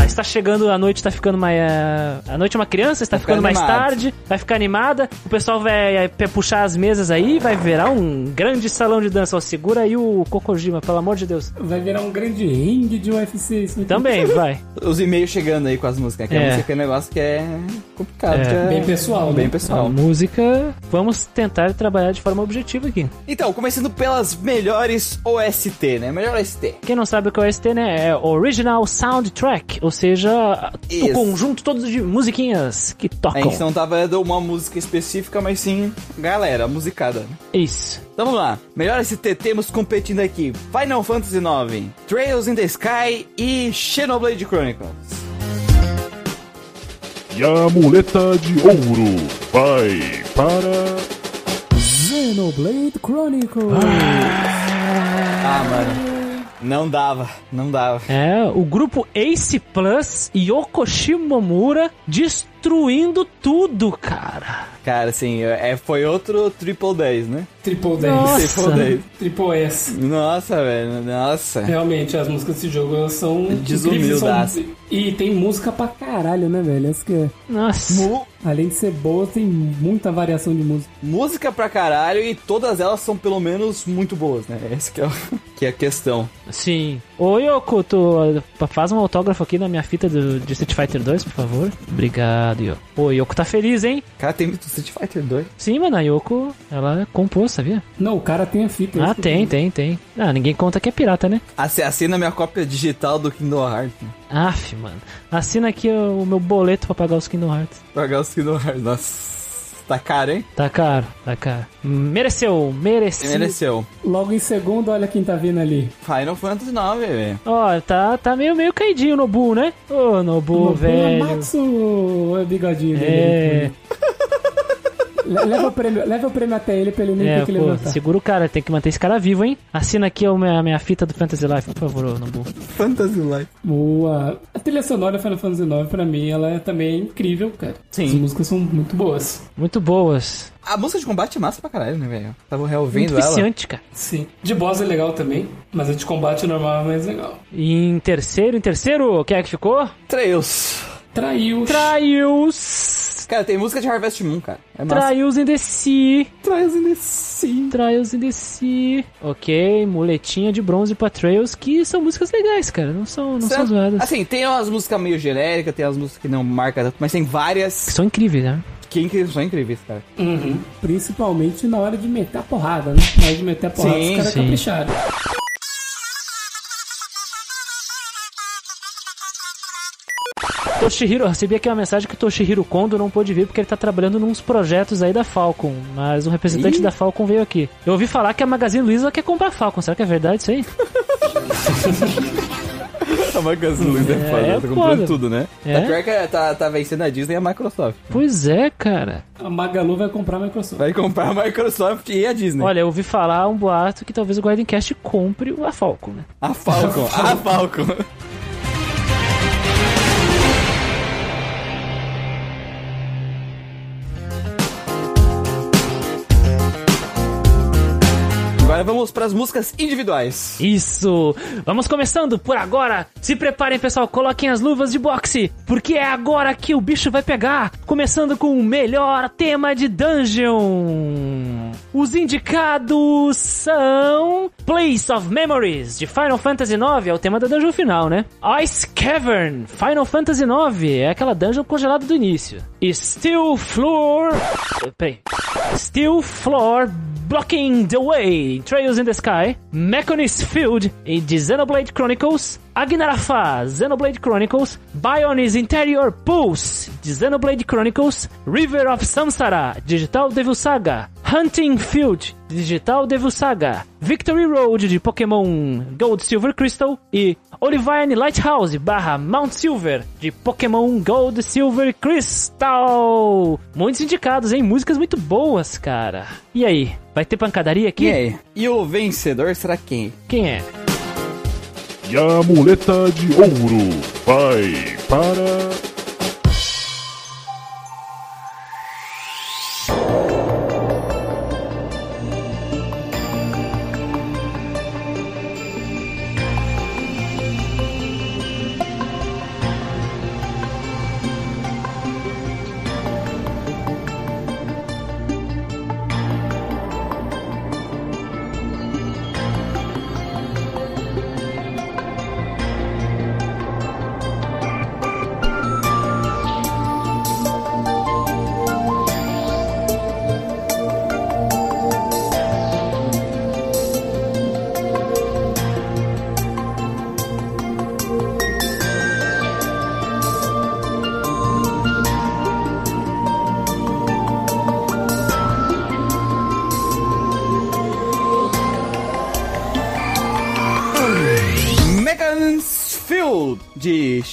Speaker 2: Está chegando a noite, tá ficando mais. eh, A noite é uma criança, está
Speaker 1: Vai
Speaker 2: ficando mais
Speaker 1: animado.
Speaker 2: tarde, vai ficar animada. O pessoal vai eh, puxar as mesas aí, vai virar um grande salão de dança. Ó, segura aí o Kokojima, pelo amor de Deus.
Speaker 3: Vai virar um grande ringue de UFC. Isso aqui.
Speaker 2: Também, vai.
Speaker 1: Os e-mails chegando aí com as músicas, que
Speaker 2: É.
Speaker 1: a música é um negócio que é complicado.
Speaker 2: É.
Speaker 3: Bem pessoal,
Speaker 1: Bem
Speaker 3: né?
Speaker 2: A
Speaker 1: pessoal.
Speaker 2: música, vamos tentar trabalhar de forma objetiva aqui.
Speaker 1: Então, começando pelas melhores OST, né? Melhor OST.
Speaker 2: Quem não sabe o que é o OST, né? É Original Soundtrack, ou seja, o
Speaker 1: Isso.
Speaker 2: conjunto todo de musiquinhas que
Speaker 1: A
Speaker 2: tocam.
Speaker 1: gente não tava dando uma música específica, mas sim, galera, musicada. né?
Speaker 2: Isso.
Speaker 1: Então vamos lá. Melhor ST temos competindo aqui: Final Fantasy IX, Trails in the Sky e Xenoblade Chronicles.
Speaker 4: E a muleta de ouro vai para.
Speaker 3: Xenoblade Chronicles.
Speaker 1: Ah, mano. Não dava, não dava.
Speaker 2: É, o grupo Ace Plus e Yoko Shimomura destruindo tudo, cara.
Speaker 1: Cara, assim, é, foi outro Triple 10, né?
Speaker 3: Triple 10.
Speaker 2: Nossa.
Speaker 1: Triple 10.
Speaker 3: Triple S.
Speaker 1: Nossa, velho, nossa.
Speaker 3: Realmente, as músicas desse jogo são
Speaker 1: Desumildaço.
Speaker 3: incríveis, são- E tem música pra caralho, né, velho? Essa que é...
Speaker 2: Nossa.
Speaker 1: Mu-
Speaker 3: Além de ser boa, tem muita variação de música.
Speaker 1: música pra caralho e todas elas são pelo menos muito boas, né? Essa que é, o- que é a questão.
Speaker 2: Sim. Ô Yoko, tu faz um autógrafo aqui na minha fita do, de Street Fighter 2, por favor. Obrigado, Yoko. Ô, Yoko tá feliz, hein?
Speaker 1: Cara, tem muito Street Fighter 2.
Speaker 2: Sim, mano, a Yoko, ela compôs, sabia?
Speaker 3: Não, o cara tem a fita.
Speaker 2: Ah, tem,
Speaker 3: digo.
Speaker 2: tem, tem. Ah, ninguém conta que é pirata, né?
Speaker 1: Assi- Assina minha cópia digital do Kingdom Hearts.
Speaker 2: Aff, mano. Assina aqui o meu boleto pra pagar os Kingdom Hearts.
Speaker 1: Pagar os Kingdom Hearts. Nossa, tá caro, hein?
Speaker 2: Tá caro, tá caro. Mereceu, mereceu.
Speaker 1: Mereceu.
Speaker 3: Logo em segundo, olha quem tá vindo ali.
Speaker 1: Final Fantasy 9, velho.
Speaker 2: Ó, tá, tá meio, meio caidinho o Nobu, né? Ô, Nobu,
Speaker 3: No
Speaker 2: velho.
Speaker 3: Matsu, é bigodinho dele.
Speaker 2: É,
Speaker 3: Leva o, prêmio, leva o prêmio até ele pra ele nem
Speaker 2: é,
Speaker 3: ter que
Speaker 2: pô,
Speaker 3: levantar.
Speaker 2: segura o cara, tem que manter esse cara vivo, hein? Assina aqui a minha, a minha fita do Fantasy Life, por favor, ô, Nobu.
Speaker 1: Fantasy Life.
Speaker 3: Boa. A trilha sonora Final Fantasy IX, pra mim, ela é também incrível, cara.
Speaker 1: Sim.
Speaker 3: As músicas são muito boas.
Speaker 2: Muito boas.
Speaker 1: A música de combate é massa pra caralho, né, velho? Tava
Speaker 2: Muito
Speaker 1: reouvindo ela.
Speaker 2: viciante, cara.
Speaker 3: Sim. De boss é legal também, mas a de combate normal é mais legal.
Speaker 2: E em terceiro, em terceiro, quem é que ficou?
Speaker 1: Trails.
Speaker 3: Traiu.
Speaker 2: Trials.
Speaker 1: Cara, tem música de Harvest Moon, cara. É massa.
Speaker 2: Trials in the Sea.
Speaker 1: Trails in the Sea.
Speaker 2: Trials in the Sea. Ok, muletinha de bronze pra Trails, que são músicas legais, cara. Não são, não são zoadas.
Speaker 1: Assim, tem umas músicas meio genéricas, tem as músicas que não marcam tanto, mas tem várias
Speaker 2: São incríveis, né?
Speaker 1: que incri- são incríveis, cara.
Speaker 3: Uhum. Principalmente na hora de meter a porrada, né? Na hora de meter a porrada,
Speaker 1: Sim,
Speaker 3: os caras capricharam.
Speaker 2: Toshihiro, eu recebi aqui uma mensagem que o Toshihiro Kondo não pôde vir porque ele tá trabalhando nos projetos aí da Falcon, mas um representante
Speaker 1: Ih.
Speaker 2: da Falcon veio aqui. Eu ouvi falar que a Magazine Luiza quer comprar a Falcon, será que é verdade isso aí?
Speaker 1: A Magazine Luiza é foda,
Speaker 2: é
Speaker 1: tá
Speaker 2: foda.
Speaker 1: comprando tudo, né?
Speaker 2: É?
Speaker 1: Tá pior que tá, tá vencendo a Disney e a Microsoft.
Speaker 2: Pois é, cara.
Speaker 3: A Magalu vai comprar a Microsoft.
Speaker 1: Vai comprar a Microsoft e a Disney.
Speaker 2: Olha, eu ouvi falar um boato que talvez o Guardiancast compre a Falcon, né?
Speaker 1: A Falcon, a Falcon. Agora vamos para as músicas individuais.
Speaker 2: Isso! Vamos começando por agora. Se preparem, pessoal, coloquem as luvas de boxe, porque é agora que o bicho vai pegar. Começando com o melhor tema de dungeon. Os indicados são Place of Memories de Final Fantasy IX, é o tema da dungeon final, né? Ice Cavern, Final Fantasy IX, é aquela dungeon congelada do início. Steel Floor, peraí. Steel Floor Blocking the Way, Trails in the Sky, Mechanis Field e de Xenoblade Chronicles, Agnarafa, Xenoblade Chronicles, Bionis Interior Pulse, de Xenoblade Chronicles, River of Samsara, Digital Devil Saga, Hunting Field, Digital Devil Saga, Victory Road de Pokémon Gold Silver Crystal e Olivine Lighthouse barra Mount Silver de Pokémon Gold Silver Crystal. Muitos indicados, hein? Músicas muito boas, cara. E aí, vai ter pancadaria aqui?
Speaker 1: E aí? E o vencedor será quem?
Speaker 2: Quem é?
Speaker 4: E a muleta de ouro vai para.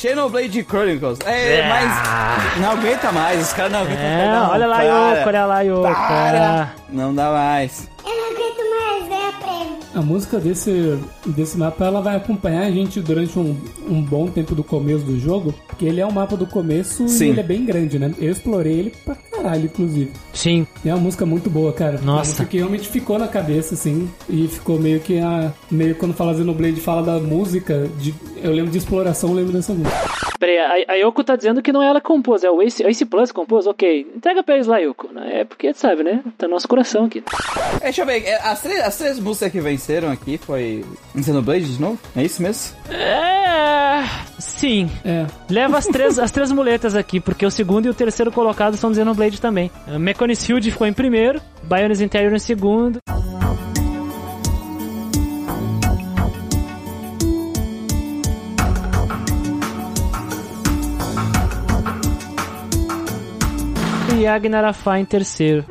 Speaker 1: Xenoblade Chronicles. É,
Speaker 2: É.
Speaker 1: mas não aguenta mais, os caras não aguentam
Speaker 2: É,
Speaker 1: não,
Speaker 2: olha lá. Yoko, olha lá, Yoko.
Speaker 1: Para! Não dá mais.
Speaker 8: Eu não aguento mais, prêmio.
Speaker 3: A música desse, desse mapa ela vai acompanhar a gente durante um, um bom tempo do começo do jogo, porque ele é um mapa do começo
Speaker 1: Sim.
Speaker 3: e ele é bem grande, né? Eu explorei ele pra caralho, inclusive.
Speaker 2: Sim,
Speaker 3: E é uma música muito boa, cara.
Speaker 2: Nossa.
Speaker 3: Uma música que realmente ficou na cabeça, assim. E ficou meio que a. Meio quando fala Xenoblade fala da música. De, eu lembro de exploração, eu lembro dessa música.
Speaker 2: Peraí, a, a Yoko tá dizendo que não é ela que compôs, é o Ace, Ace Plus que compôs, ok. Entrega pra eles lá, Yoko. É porque, sabe, né? Tá no nosso coração aqui.
Speaker 1: É, deixa eu ver, é, as três, as três músicas que venceram aqui foi Xenoblade de novo? É isso mesmo?
Speaker 2: É. Sim.
Speaker 3: É.
Speaker 2: Leva as três, as três muletas aqui, porque o segundo e o terceiro colocado são do Também. Uh, Mechanis Field ficou em primeiro, Bionis Interior em segundo. E Agnarafá em terceiro.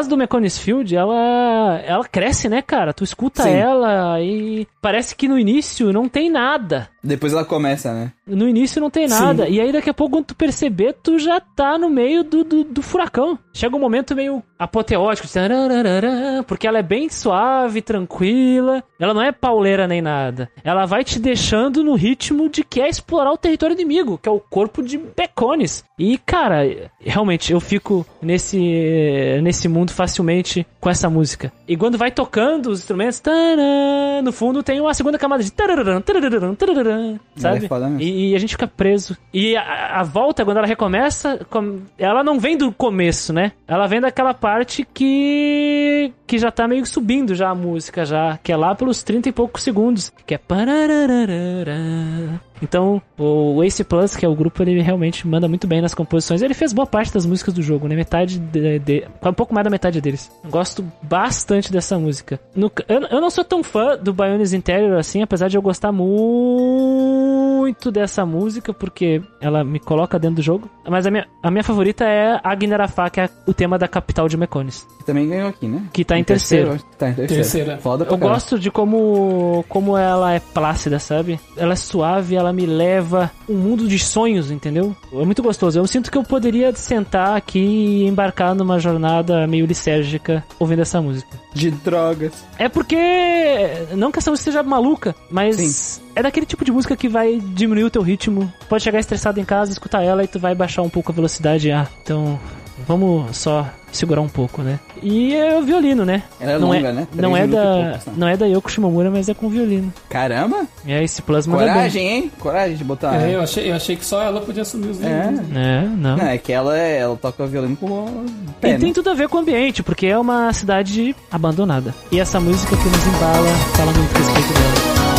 Speaker 2: No caso do Meconis Field, ela, ela cresce, né, cara? Tu escuta
Speaker 1: Sim.
Speaker 2: ela e parece que no início não tem nada.
Speaker 1: Depois ela começa, né?
Speaker 2: No início não tem nada. E aí daqui a pouco, quando tu perceber, tu já tá no meio do, do, do furacão. Chega um momento meio apoteótico, porque ela é bem suave, tranquila. Ela não é pauleira nem nada. Ela vai te deixando no ritmo de que é explorar o território inimigo, que é o corpo de Becones. E, cara, realmente, eu fico nesse, nesse mundo facilmente com essa música. E quando vai tocando os instrumentos, no fundo tem uma segunda camada de tararã, sabe?
Speaker 1: é foda mesmo.
Speaker 2: E, e a gente fica preso. E a, a volta, quando ela recomeça, com- ela não vem do começo, né? Ela vem daquela parte que que já tá meio subindo já a música já, que é lá pelos 30 e poucos segundos, que é. Então, o Ace Plus, que é o grupo, ele realmente manda muito bem nas composições. Ele fez boa parte das músicas do jogo, né? Metade de, de- um pouco mais da metade deles. Gosto bastante dessa música. No- eu, eu não sou tão fã do Bionis Interior assim, apesar de eu gostar muito dessa música, porque ela me coloca dentro do jogo. Mas a minha, a minha favorita é Agnarafá, que é o tema da capital de Mecones.
Speaker 1: Que também ganhou aqui, né?
Speaker 2: Que tá em terceiro.
Speaker 1: acho que Tá em terceiro.
Speaker 3: Terceira.
Speaker 1: Foda pra
Speaker 2: Eu
Speaker 1: caralho.
Speaker 2: gosto de como, como ela é plácida, sabe? Ela é suave, ela me leva um mundo de sonhos, entendeu? É muito gostoso. Eu sinto que eu poderia sentar aqui e embarcar numa jornada meio lisérgica ouvindo essa música.
Speaker 1: De drogas.
Speaker 2: É porque. Não que essa música seja maluca, mas é daquele tipo de música que vai diminuir o teu ritmo. Pode chegar estressado em casa, escutar ela e tu vai baixar um pouco a velocidade. Ah, então. Vamos só segurar um pouco, né? E é o violino, né?
Speaker 1: Ela é
Speaker 2: não
Speaker 1: longa,
Speaker 2: é,
Speaker 1: né?
Speaker 2: Não é, da,
Speaker 1: poucos, né?
Speaker 2: não é da Yoko Shimomura, mas é com violino.
Speaker 1: Caramba!
Speaker 2: É esse plasma da
Speaker 1: Coragem, hein? Coragem de botar.
Speaker 3: É, eu, achei, eu achei que só ela podia assumir os
Speaker 1: É.
Speaker 3: violinos.
Speaker 2: É, não.
Speaker 1: Não, é que ela, é- ela toca violino com o pé,
Speaker 2: E tem
Speaker 1: né?
Speaker 2: tudo a ver com o ambiente, porque é uma cidade abandonada. E essa música que nos embala fala muito a respeito dela.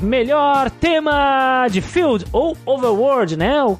Speaker 2: Melhor tema de Field ou Overworld, né? O,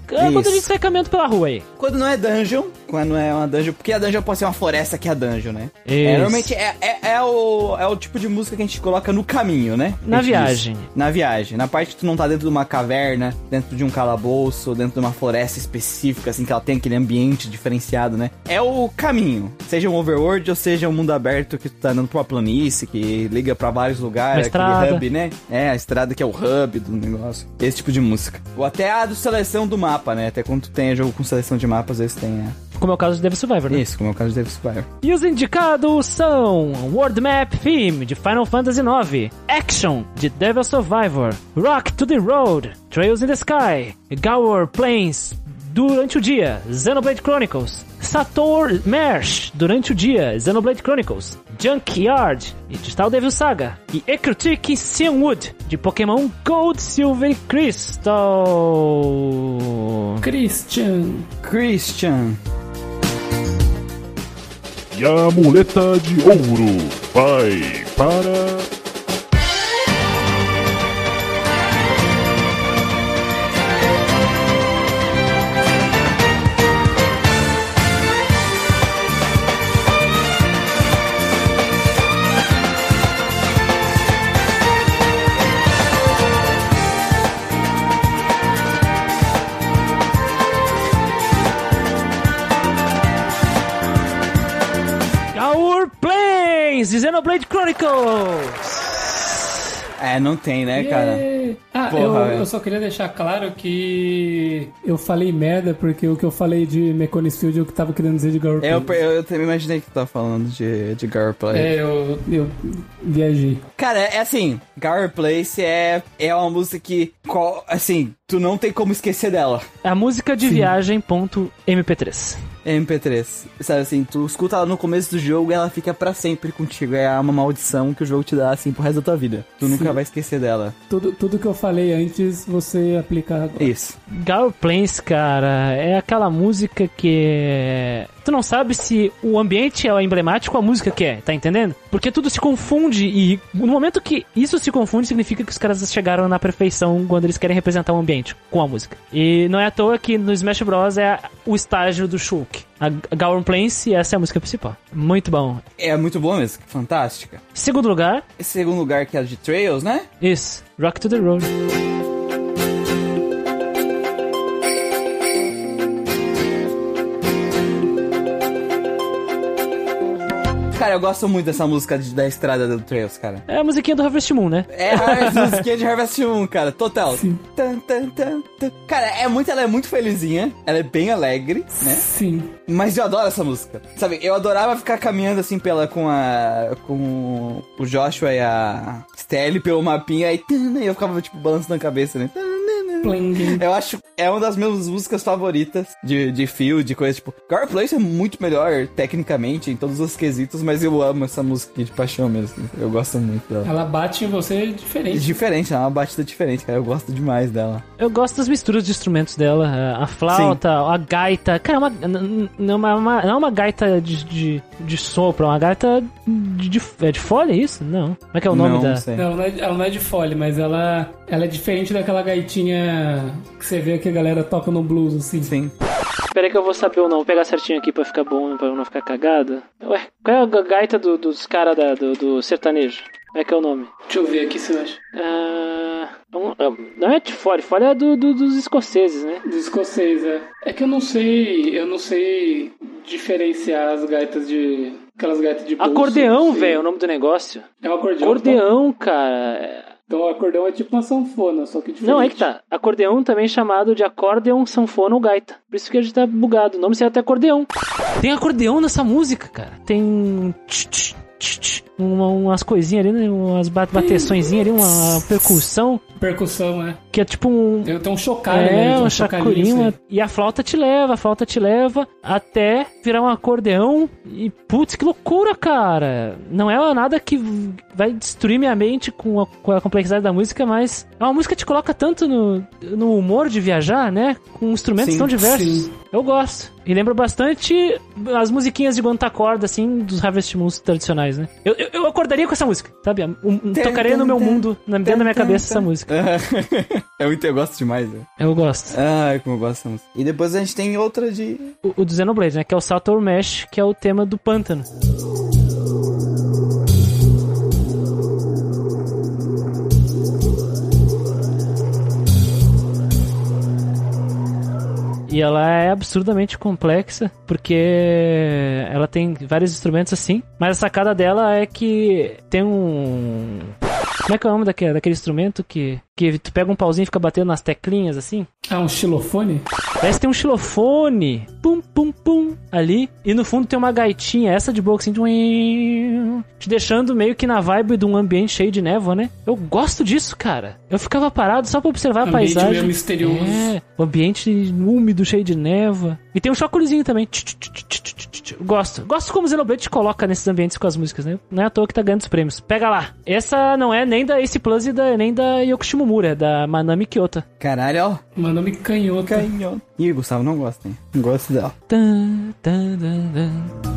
Speaker 2: gente sai caminhando pela rua aí.
Speaker 1: Quando não é dungeon, quando é uma dungeon, porque a dungeon pode ser uma floresta que é a dungeon, né? É, normalmente é, é, é o, é o tipo de música que a gente coloca no caminho, né?
Speaker 2: Na
Speaker 1: gente diz.
Speaker 2: viagem.
Speaker 1: Na viagem. Na parte que tu não tá dentro de uma caverna, dentro de um calabouço, dentro de uma floresta específica, assim, que ela tem aquele ambiente diferenciado, né? É o caminho. Seja um overworld ou seja um mundo aberto que tu tá andando pra uma planície, que liga pra vários lugares,
Speaker 2: Uma estrada.
Speaker 1: aquele hub, né? É, a estrada que é o hub do negócio. Esse tipo de música. Ou até a do seleção do mapa, né? Até quando tem jogo com seleção de mapas, às vezes tem é.
Speaker 2: Como é o caso de Devil Survivor, né?
Speaker 1: Isso, como é o caso de Devil Survivor.
Speaker 2: E os indicados são World Map Theme de Final Fantasy IX, Action de Devil Survivor, Rock to the Road, Trails in the Sky, Gower Plains durante o dia, Xenoblade Chronicles, Sator Marsh durante o dia, Xenoblade Chronicles, Junkyard de Digital Devil Saga e Ecrutic Cianwood de Pokémon Gold, Silver e Crystal.
Speaker 3: Christian.
Speaker 1: Christian.
Speaker 4: E a muleta de ouro vai para.
Speaker 2: dizendo Blade Xenoblade Chronicles!
Speaker 1: É, não tem, né, cara?
Speaker 3: Ah,
Speaker 1: Porra,
Speaker 3: eu, eu, só queria deixar claro que eu falei merda porque o que eu falei de Meconis Field o que tava querendo dizer de Garo
Speaker 1: eu, eu, eu também imaginei que tu tava falando de, de Garo Place.
Speaker 3: É, eu, eu viajei.
Speaker 1: Cara, é assim, Garo Place é, é uma música que, assim, tu não tem como esquecer dela.
Speaker 2: É a música de
Speaker 3: Sim.
Speaker 2: viagem.mp3. MP3.
Speaker 1: MP3. Sabe assim, tu escuta ela no começo do jogo e ela fica pra sempre contigo. É uma maldição que o jogo te dá, assim, pro resto da tua vida. Tu nunca
Speaker 3: Sim.
Speaker 1: vai esquecer dela.
Speaker 3: Tudo, tudo que eu falei antes, você aplica agora.
Speaker 1: Isso.
Speaker 2: Gower Plains, cara, é aquela música que é... Tu não sabe se o ambiente é emblemático ou a música que é, tá entendendo? Porque tudo se confunde e no momento que isso se confunde, significa que os caras chegaram na perfeição quando eles querem representar o ambiente com a música. E não é à toa que no Smash Bros. é o estágio do Shulk. A Gower Plains e essa é a música principal. Muito bom.
Speaker 1: É muito boa mesmo, fantástica.
Speaker 2: Segundo lugar,
Speaker 1: Esse segundo lugar que é a de Trails, né?
Speaker 2: isso, Rock to the Road.
Speaker 1: Cara, eu gosto muito dessa música de- da estrada do Trails, cara.
Speaker 2: É a musiquinha do Harvest Moon, né?
Speaker 1: É a musiquinha de Harvest Moon, cara, total. Tan, tan, tan, tan. Cara, é muito, ela é muito felizinha, ela é bem alegre, né?
Speaker 3: Sim.
Speaker 1: Mas eu adoro essa música. Sabe, eu adorava ficar caminhando assim pela com a com o Joshua e a Stelle pelo mapinha aí tan, e eu ficava tipo balançando a cabeça, né? Eu acho é uma das minhas músicas favoritas de, de feel, de coisa tipo. Gar Place é muito melhor tecnicamente em todos os quesitos, mas eu amo essa música de paixão mesmo. Eu gosto muito dela.
Speaker 3: Ela bate em você
Speaker 1: É
Speaker 3: diferente.
Speaker 1: diferente, é uma batida diferente, cara. Eu gosto demais dela.
Speaker 2: Eu gosto das misturas de instrumentos dela. A flauta, a gaita. Cara, é uma, não, é uma, não é uma gaita de, de, de sopro, é uma gaita de, de, é de folha, é isso? Não. Como é que é o nome
Speaker 1: Não sei.
Speaker 3: Não, não é- ela não é de folha, mas ela, ela é diferente daquela gaitinha que você vê que a galera toca no blues, assim.
Speaker 1: Sim.
Speaker 2: Espera aí que eu vou saber ou não. Vou pegar certinho aqui pra ficar bom, pra não ficar cagado. Ué, qual é a ga- gaita do- dos caras do, do sertanejo? Como é que é o nome?
Speaker 3: Deixa eu ver aqui se eu acho.
Speaker 2: Ah, não é de folha, folha é do, do- dos escoceses, né?
Speaker 3: Do escocês, é. É que eu não sei, eu não sei diferenciar as gaitas de... Aquelas gaitas de bolso,
Speaker 2: Acordeão, velho, é o nome do negócio.
Speaker 3: É um acordeão.
Speaker 2: Acordeão, cara.
Speaker 3: Então, o acordeão é tipo uma sanfona, só que diferente.
Speaker 2: Não, é que tá. Acordeão também é chamado de acordeon, sanfona ou gaita. Por isso que a gente tá bugado. O nome seria até acordeão. Tem acordeão nessa música, cara. Tem. tch, tch, tch, tch. Uma- umas coisinhas ali, né? umas ba- bateçõezinhas ali, uma percussão,
Speaker 3: Percussão, é.
Speaker 2: que é tipo um.
Speaker 3: Eu um chocalho, né?
Speaker 2: É,
Speaker 3: Tem
Speaker 2: um chacurinho.
Speaker 3: isso aí.
Speaker 2: E a flauta te leva, a flauta te leva até virar um acordeão. E putz, que loucura, cara! Não é nada que vai destruir minha mente com a, com a complexidade da música, mas é uma música que te coloca tanto no, no humor de viajar, né? Com instrumentos
Speaker 1: Sim,
Speaker 2: tão diversos.
Speaker 3: sim.
Speaker 2: Eu gosto. E lembra bastante as musiquinhas de Guanta Corda, assim, dos Harvest Moons tradicionais, né? Eu, eu, eu acordaria com essa música, sabe? Um- um- tocaria no meu mundo, na, dentro da minha cabeça, essa música.
Speaker 1: é muito, eu gosto demais, velho.
Speaker 2: Eu gosto.
Speaker 1: Ai, como eu gosto dessa música. E depois a gente tem outra de.
Speaker 2: o, o do Xenoblade, né? Que é o Sator Mesh, que é o tema do pântano. E ela é absurdamente complexa, porque ela tem vários instrumentos assim, mas a sacada dela é que tem um. Como é que é o nome daquele, daquele instrumento que, que tu pega um pauzinho e fica batendo nas teclinhas assim?
Speaker 3: Ah, um xilofone?
Speaker 2: Parece que tem um xilofone. Pum, pum, pum. Ali. E no fundo tem uma gaitinha, essa de boa, assim, te deixando meio que na vibe de um ambiente cheio de névoa, né? Eu gosto disso, cara. Eu ficava parado só pra observar a
Speaker 3: Ambiente
Speaker 2: paisagem.
Speaker 3: meio misterioso.
Speaker 2: É, o ambiente úmido, cheio de névoa. E tem um chocolezinho também. Gosto. Gosto como o Xenoblade te coloca nesses ambientes com as músicas, né? Não é à toa que tá ganhando os prêmios. Pega lá. Essa não é nem da Ace Plus e da, nem da Yoko É da Manami Kyoto.
Speaker 1: Caralho, ó.
Speaker 3: Mandou-me canhota.
Speaker 1: Canhão. Ih, Gustavo não gosta, hein? Não gosto dela.
Speaker 2: Tan, tan, tan, tan.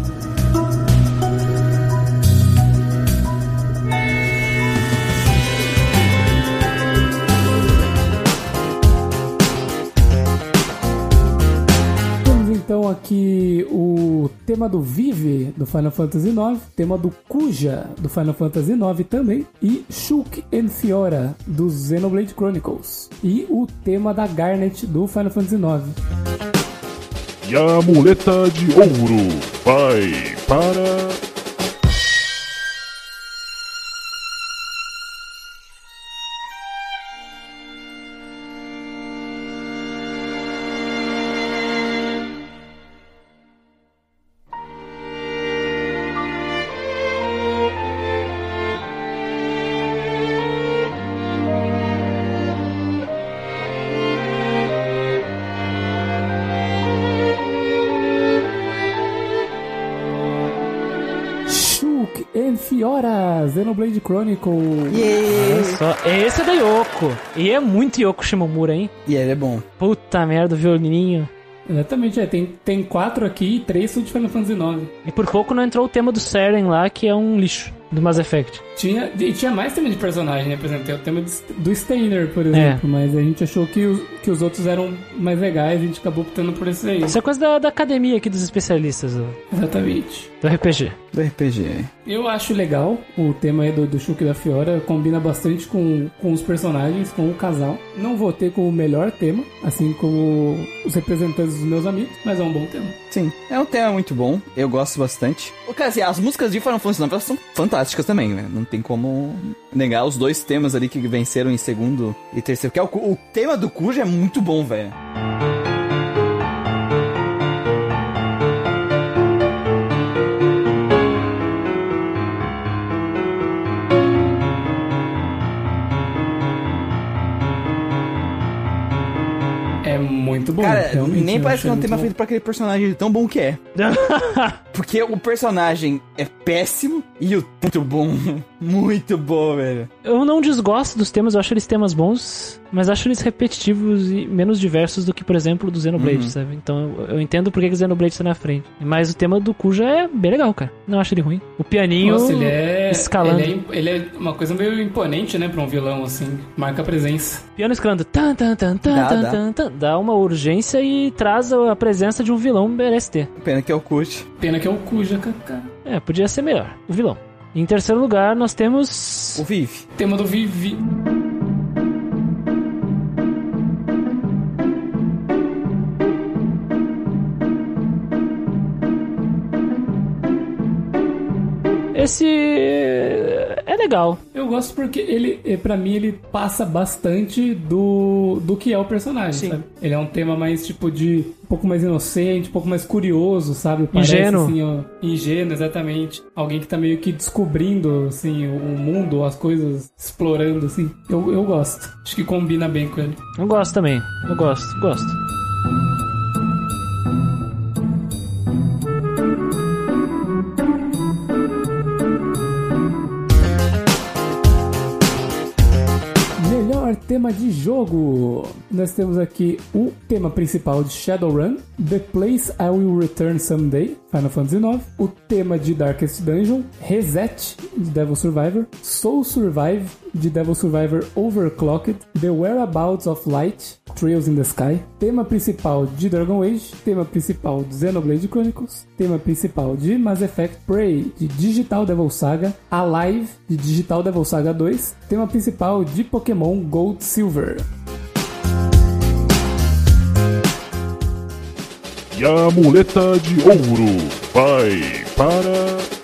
Speaker 3: Então aqui o tema do Vive do Final Fantasy IX, tema do Kuja do Final Fantasy IX também, e Shulk and Fiora do Xenoblade Chronicles, e o tema da Garnet do Final Fantasy IX.
Speaker 4: E a muleta de ouro vai para.
Speaker 3: Xenoblade Chronicles.
Speaker 2: Olha só, esse é da Yoko. E é muito Yoko Shimomura, hein?
Speaker 1: E ele é bom.
Speaker 2: Puta merda, o violininho.
Speaker 3: Exatamente, é, tem, tem quatro aqui e três são de Final Fantasy IX.
Speaker 2: E por pouco não entrou o tema do Seren lá, que é um lixo do Mass Effect.
Speaker 3: Tinha, e tinha mais tema de personagem, né? Por exemplo, tem o tema do- do Steiner, por exemplo, mas a gente achou que os, que os outros eram mais legais e a gente acabou optando por esse aí.
Speaker 2: Isso é coisa da, da academia aqui dos especialistas do,
Speaker 3: Exatamente.
Speaker 2: do RPG.
Speaker 1: Do RPG.
Speaker 3: Eu acho legal o tema aí do, do Shulk e da Fiora, combina bastante com, com os personagens, com o casal. Não votei com o melhor tema, assim como os representantes dos meus amigos, mas é um bom tema.
Speaker 1: Sim, é um tema muito bom. Eu gosto bastante. Cara, assim, as músicas de Final Fantasy IX são fantásticas também, né? Não tem como negar os dois temas ali que venceram em segundo e terceiro. Que é o, o tema do Cujo é muito bom, velho.
Speaker 3: Muito bom.
Speaker 1: Cara,
Speaker 3: realmente,
Speaker 1: nem parece que é um tema
Speaker 3: bom.
Speaker 1: feito pra aquele personagem tão bom que é. Porque o personagem é péssimo e o muito bom. Muito bom, velho.
Speaker 2: Eu não desgosto dos temas, eu acho eles temas bons, mas acho eles repetitivos e menos diversos do que, por exemplo, do Xenoblade, sabe? Então eu, eu entendo por que o Xenoblade está na frente. Mas o tema do Kuja é bem legal, cara. Não acho ele ruim. O pianinho
Speaker 3: Nossa, ele é.
Speaker 2: escalando.
Speaker 3: Ele é, ele é uma coisa meio imponente, né, pra um vilão, assim. Marca presença.
Speaker 2: Piano escalando. Tan, tan, tan, tan,
Speaker 1: Dá,
Speaker 2: tan,
Speaker 1: dá.
Speaker 2: tan, tan. Dá uma urgência e traz a presença de um vilão merece ter.
Speaker 1: Pena que é o Kush.
Speaker 3: Pena que é o Kuja, kaká.
Speaker 2: É, podia ser melhor. O vilão. Em terceiro lugar, nós temos.
Speaker 1: O Vive.
Speaker 3: Tema do Vivi.
Speaker 2: Esse. Legal.
Speaker 3: Eu gosto porque ele, eh, pra mim, ele passa bastante do, do que é o personagem,
Speaker 2: Sim.
Speaker 3: sabe? Ele é um tema mais, tipo, de um pouco mais inocente, um pouco mais curioso, sabe?
Speaker 2: Ingênuo.
Speaker 3: assim, ó, ingênuo, exatamente. Alguém que tá meio que descobrindo, assim, o o mundo, as coisas, explorando, assim. Eu, eu gosto. Acho que combina bem com ele.
Speaker 2: Eu gosto também. Eu gosto, gosto.
Speaker 3: Tema de jogo. Nós temos aqui o tema principal de Shadowrun, The Place I Will Return Someday, Final Fantasy IX, o tema de Darkest Dungeon, Reset, de Devil Survivor, Soul Survive, de Devil Survivor Overclocked, The Whereabouts of Light, Trails in the Sky, tema principal de Dragon Age, tema principal de Xenoblade Chronicles, tema principal de Mass Effect Prey, de Digital Devil Saga, Alive, de Digital Devil Saga 2, tema principal de Pokémon Gold Silver.
Speaker 4: E a muleta de ouro vai para. "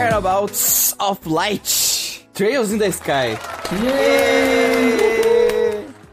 Speaker 1: Whereabouts of Light. Trails in the Sky.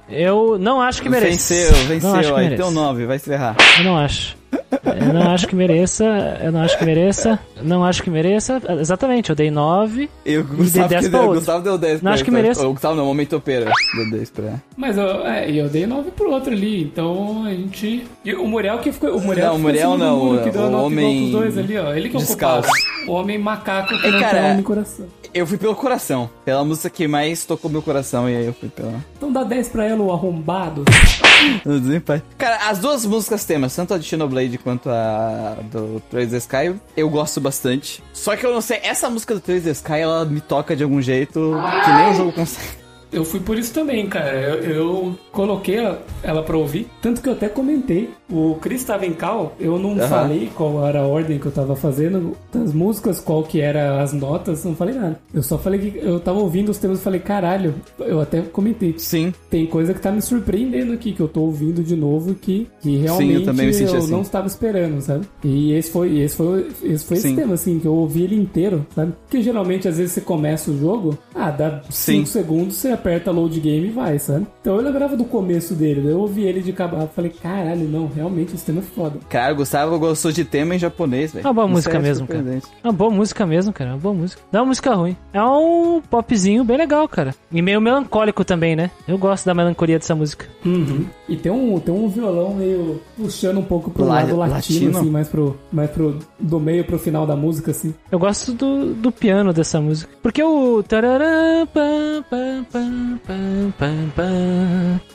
Speaker 2: Eu não acho que mereça.
Speaker 1: Venceu,
Speaker 2: Não
Speaker 1: venceu.
Speaker 2: acho que
Speaker 1: Aí tem um 9, vai se ferrar.
Speaker 2: Eu não acho. Eu não acho que mereça. Eu não acho que mereça. Não acho que mereça. Exatamente, eu dei 9.
Speaker 1: E o
Speaker 2: E
Speaker 1: Gustavo,
Speaker 2: dei 10
Speaker 1: que
Speaker 2: pra
Speaker 1: deu, o
Speaker 2: outro.
Speaker 1: Gustavo deu 10
Speaker 2: Não
Speaker 1: pra
Speaker 2: acho que
Speaker 1: tá?
Speaker 2: mereça.
Speaker 1: O Gustavo não, momento topeira. Deu 10 pra.
Speaker 3: Mas eu, é, eu dei 9 pro outro ali, então a gente. E o Muriel que ficou. O Muriel
Speaker 1: Não, o Muriel não,
Speaker 3: muro, que
Speaker 1: o
Speaker 3: deu nota
Speaker 1: homem
Speaker 3: dois ali, ó. Ele que é o
Speaker 1: descalço.
Speaker 3: O homem macaco que não
Speaker 1: cara,
Speaker 3: no coração.
Speaker 1: Eu fui pelo coração. Pela música que mais tocou meu coração. E aí eu fui pela.
Speaker 3: Então dá 10 pra ela, o arrombado.
Speaker 1: No desempate. Cara, as duas músicas temas, tanto a de Xenoblade quanto a do Trails the Sky, eu gosto bastante. Só que eu não sei, essa música do Trails the Sky, ela me toca de algum jeito que nem o jogo consegue.
Speaker 3: Eu fui por isso também, cara. Eu, eu coloquei ela pra ouvir. Tanto que eu até comentei. O Chris estava em cal, eu não falei qual era a ordem que eu tava fazendo das músicas, qual que era as notas, não falei nada. Eu só falei que eu tava ouvindo os temas e falei, caralho, eu até comentei.
Speaker 1: Sim.
Speaker 3: Tem coisa que tá me surpreendendo aqui, que eu tô ouvindo de novo, que, que realmente
Speaker 1: eu também me senti assim.
Speaker 3: não estava esperando, sabe? E esse foi, esse foi, esse foi esse
Speaker 1: Sim.
Speaker 3: tema, assim, que eu ouvi ele inteiro, sabe? Porque geralmente, às vezes, você começa o jogo, ah, dá
Speaker 1: Sim.
Speaker 3: 5 segundos, você aperta load game e vai, sabe? Então eu lembrava do começo dele, daí eu ouvi ele de cabo, falei, caralho, não, realmente esse tema é foda.
Speaker 1: Cara, o Gustavo gostou de tema em japonês, velho.
Speaker 2: É uma boa
Speaker 1: Isso
Speaker 2: música
Speaker 1: é
Speaker 2: mesmo, cara. É uma boa música mesmo, cara. É uma boa música. Não é uma música ruim. É um popzinho bem legal, cara. E meio melancólico também, né? Eu gosto da melancolia dessa música.
Speaker 3: Uhum. E tem um, tem um violão meio puxando um pouco pro
Speaker 1: La-
Speaker 3: lado latino,
Speaker 1: latino?
Speaker 3: assim, mais pro, mais pro do meio pro final da música, assim.
Speaker 2: Eu gosto do, do piano dessa música. Porque o.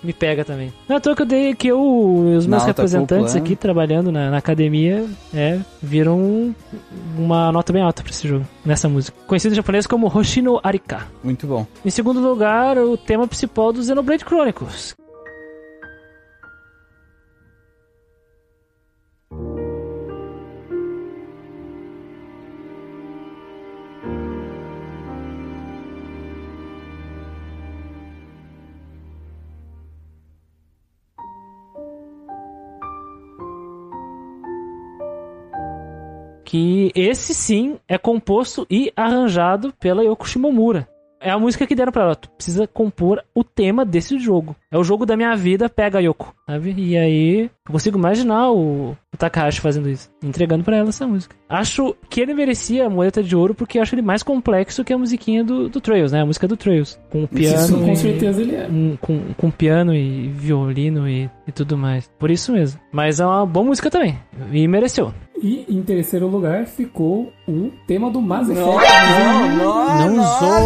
Speaker 2: me pega também. Não é à toa que eu dei que eu, os meus
Speaker 1: alta
Speaker 2: representantes aqui trabalhando na, na academia é, viram um- uma nota bem alta pra esse jogo, nessa música. Conhecido em japonês como Hoshino Arika.
Speaker 1: Muito bom.
Speaker 2: Em segundo lugar, o tema principal do Xenoblade Chronicles. Que esse sim é composto e arranjado pela Yoko Shimomura. É a música que deram pra ela. Tu precisa compor o tema desse jogo. É o jogo da minha vida, pega Yoko. sabe? E aí eu consigo imaginar o, o Takahashi fazendo isso, entregando pra ela essa música. Acho que ele merecia a muleta de ouro porque eu acho ele mais complexo que a musiquinha do, do Trails, né? A música do Trails. Com o piano.
Speaker 3: Isso com
Speaker 2: e-
Speaker 3: certeza ele é.
Speaker 2: um- com, com piano e violino e, e tudo mais. Por isso mesmo. Mas é uma boa música também. E mereceu.
Speaker 3: E em terceiro lugar ficou o tema do Mass Effect.
Speaker 1: Não, não,
Speaker 2: Não usou.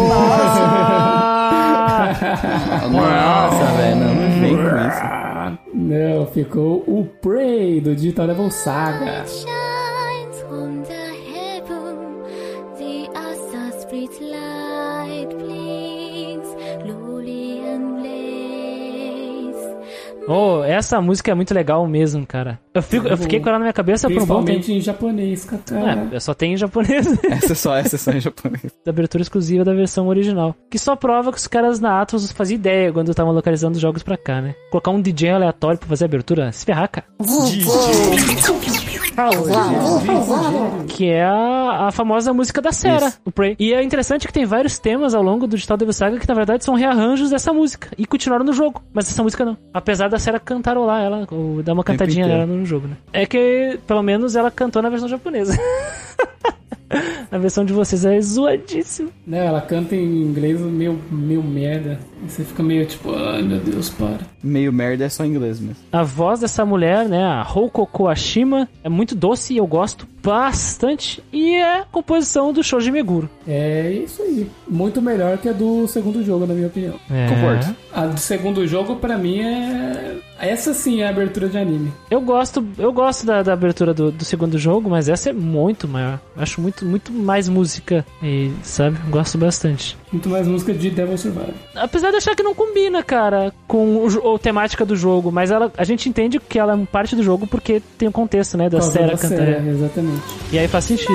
Speaker 1: Nossa, velho, não, não vem com isso.
Speaker 3: Não, ficou o Prey do Digital Devil Saga.
Speaker 2: Oh, essa música é muito legal mesmo, cara. Eu, fico, eu fiquei com ela na minha cabeça por um bom tempo.
Speaker 3: Principalmente em japonês, Kaká.
Speaker 2: É, só tem em japonês.
Speaker 1: Essa é só, essa é só em japonês.
Speaker 2: da abertura exclusiva da versão original. Que só prova que os caras na Atos faziam ideia quando estavam localizando os jogos pra cá, né? Colocar um DJ aleatório pra fazer a abertura, se ferrar, cara. Que é a, a famosa música da Sera,
Speaker 1: Isso.
Speaker 2: o Prey. E é interessante que tem vários temas ao longo do Digital Devil Saga que na verdade são rearranjos dessa música. E continuaram no jogo, mas essa música não. Apesar da Sera cantarolar ela, ou dar uma cantadinha nela no jogo, né? É que pelo menos ela cantou na versão japonesa. A versão de vocês é zoadíssima.
Speaker 3: Não, ela canta em inglês meio, meio merda. E Você fica meio tipo, ai meu Deus, para.
Speaker 1: Meio merda é só em inglês mesmo.
Speaker 2: A voz dessa mulher, né, a Hoko Koashima, é muito doce e eu gosto bastante. E é composição do Shoji Meguro.
Speaker 3: É isso aí. Muito melhor que a do segundo jogo, na minha opinião.
Speaker 2: É.
Speaker 1: Concordo.
Speaker 3: A do segundo jogo, pra mim, é. Essa sim é a abertura de anime.
Speaker 2: Eu gosto, eu gosto da, da abertura do, do segundo jogo, mas essa é muito maior. Acho muito, muito mais música e, sabe, gosto bastante.
Speaker 3: Muito mais música de Devil Survival.
Speaker 2: Apesar de achar que não combina, cara, com o, a temática do jogo, mas ela, a gente entende que ela é parte do jogo porque tem o contexto, né, da Sera cantando.
Speaker 3: Exatamente.
Speaker 2: E aí faz sentido.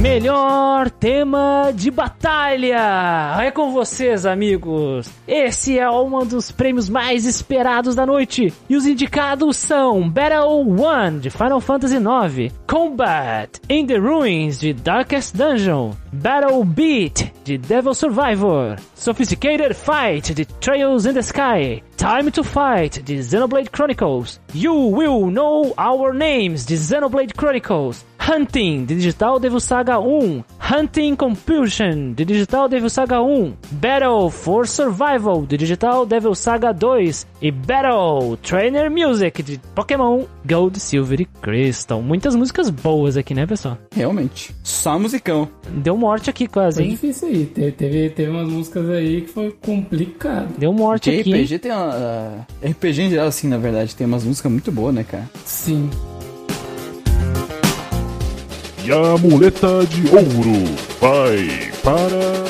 Speaker 2: Melhor tema de batalha! É com vocês, amigos! Esse é um dos prêmios mais esperados da noite. E os indicados são Battle 1 de Final Fantasy IX, Combat in the Ruins de Darkest Dungeon, Battle Beat de Devil Survivor, Sophisticated Fight de Trails in the Sky, Time to Fight de Xenoblade Chronicles, You Will Know Our Names de Xenoblade Chronicles, Hunting de Digital Devil Saga 1, Hunting Compulsion de Digital Devil Saga 1, Battle for Survival de Digital Devil Saga 2 e Battle Trainer Music de Pokémon Gold, Silver e Crystal. Muitas músicas boas aqui, né, pessoal?
Speaker 1: Realmente. Só musicão.
Speaker 2: Deu morte aqui quase,
Speaker 3: Foi
Speaker 2: hein?
Speaker 3: difícil aí. Te- Teve, teve umas músicas aí que foi complicado.
Speaker 2: Deu morte aqui.
Speaker 1: RPG tem uma. ah, RPG em geral, assim, na verdade, tem umas músicas muito boas, né, cara?
Speaker 3: Sim.
Speaker 4: A muleta de ouro vai para.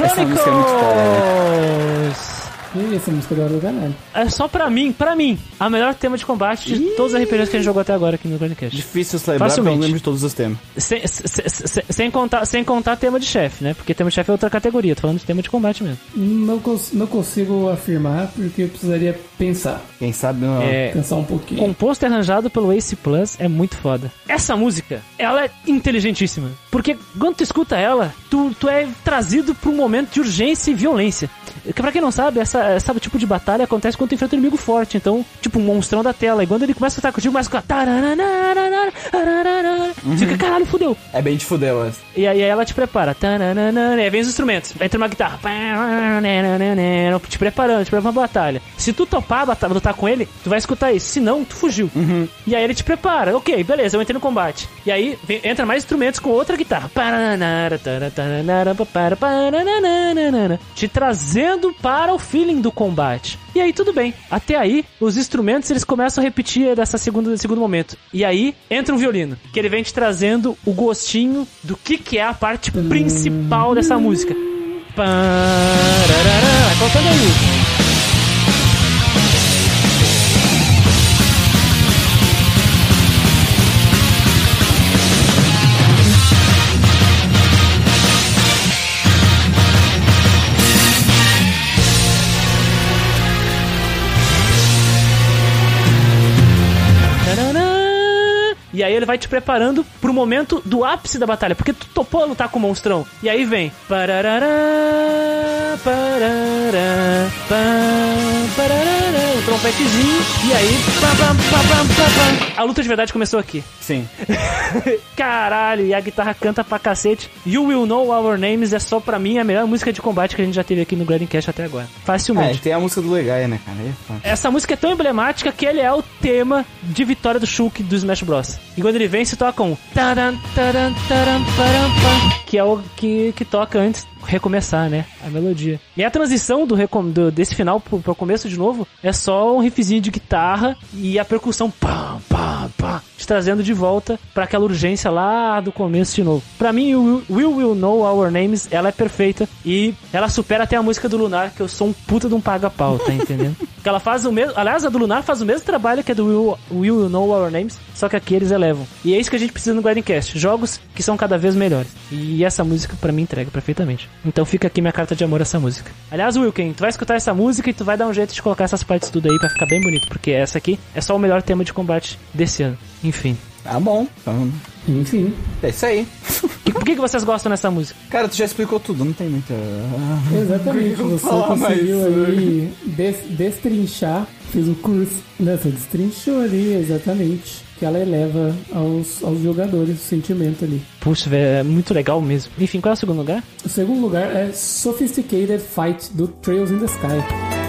Speaker 2: Xenoblade
Speaker 1: Essa música é muito foda,
Speaker 2: Chronicles.
Speaker 3: E essa música da hora do caralho.
Speaker 2: É só pra mim, pra mim, a melhor tema de combate de todos os RPGs que a gente jogou até agora aqui no Grandcast.
Speaker 1: Difícil se lembrar, porque eu lembro de todos os temas.
Speaker 2: Sem, sem, sem- sem contar, sem contar tema de chefe, né? Porque tema de chefe é outra categoria, tô falando de tema de combate mesmo.
Speaker 3: Não, cons- não consigo afirmar porque eu precisaria pensar.
Speaker 1: Quem sabe não.
Speaker 2: É,
Speaker 3: Pensar um pouquinho.
Speaker 2: composto e arranjado pelo Ace Plus é muito foda. Essa música, ela é inteligentíssima. Porque quando tu escuta ela, tu, tu é trazido pra um momento de urgência e violência. Pra quem não sabe, essa, essa tipo de batalha acontece quando tu enfrenta um inimigo forte. Então, tipo, um monstrão da tela. E quando ele começa a estar contigo, começa a ficar. Fica, caralho, fudeu.
Speaker 1: É bem de fudeu essa.
Speaker 2: E aí ela te prepara. E aí vem os instrumentos. Entra uma guitarra. Te preparando, te preparando pra batalha. Se tu topar a batalha, lutar com ele, tu vai escutar isso. Se não, tu fugiu. E aí ele te prepara. Ok, beleza, eu entrei no combate. E aí vem- entra mais instrumentos com outra guitarra. Te trazendo para o feeling do combate. E aí tudo bem. Até aí, os instrumentos eles começam a repetir dessa segunda, desse segundo momento. E aí entra um violino, que ele vem te trazendo o gostinho do que, que é a parte principal dessa música. Vai contando aí. Ele vai te preparando pro momento do ápice da batalha, porque tu topou lutar com o monstrão. E aí vem. Parará, o trompetezinho. E aí. A luta de verdade começou aqui.
Speaker 1: Sim.
Speaker 2: Caralho, e a guitarra canta pra cacete. You Will Know Our Names é só pra mim a melhor música de combate que a gente já teve aqui no Grading Cast até agora.
Speaker 1: É,
Speaker 2: Facilmente.
Speaker 1: tem a música do Legai, né, cara? É.
Speaker 2: Essa música é tão emblemática que ele é o tema de vitória do Shulk do Smash Bros. Quando ele se toca um que é o que, que toca antes recomeçar, né? A melodia. E a transição do, do- desse final pro, pro começo de novo é só um riffzinho de guitarra e a percussão pam, pam, pam, te trazendo de volta pra aquela urgência lá do começo de novo. Pra mim, o Will Will Know Our Names, ela é perfeita e ela supera até a música do Lunar, que eu sou um puta de um paga-pau, tá entendendo? que ela faz o mesmo, aliás, a do Lunar faz o mesmo trabalho que a do Will, Will Will Know Our Names, só que aqui eles elevam. E é isso que a gente precisa no Grindcast, jogos que são cada vez melhores. E essa música pra mim entrega perfeitamente. Então fica aqui minha carta de amor a essa música. Aliás, Wilken, tu vai escutar essa música e tu vai dar um jeito de colocar essas partes tudo aí pra ficar bem bonito, porque essa aqui é só o melhor tema de combate desse ano. Enfim.
Speaker 1: Tá bom. Então,
Speaker 3: Enfim.
Speaker 1: é isso aí.
Speaker 2: E por que, que vocês gostam dessa música?
Speaker 1: Cara, tu já explicou tudo, não tem muita.
Speaker 3: Exatamente,
Speaker 1: vou
Speaker 3: você
Speaker 1: falar
Speaker 3: conseguiu
Speaker 1: mais
Speaker 3: aí des- destrinchar, fez um curso, né? Você destrinchou ali, exatamente. Que ela eleva aos, aos jogadores o sentimento ali.
Speaker 2: Puxa, velho, é muito legal mesmo. Enfim, qual é o segundo lugar?
Speaker 3: O segundo lugar é Sophisticated Fight do Trails in the Sky.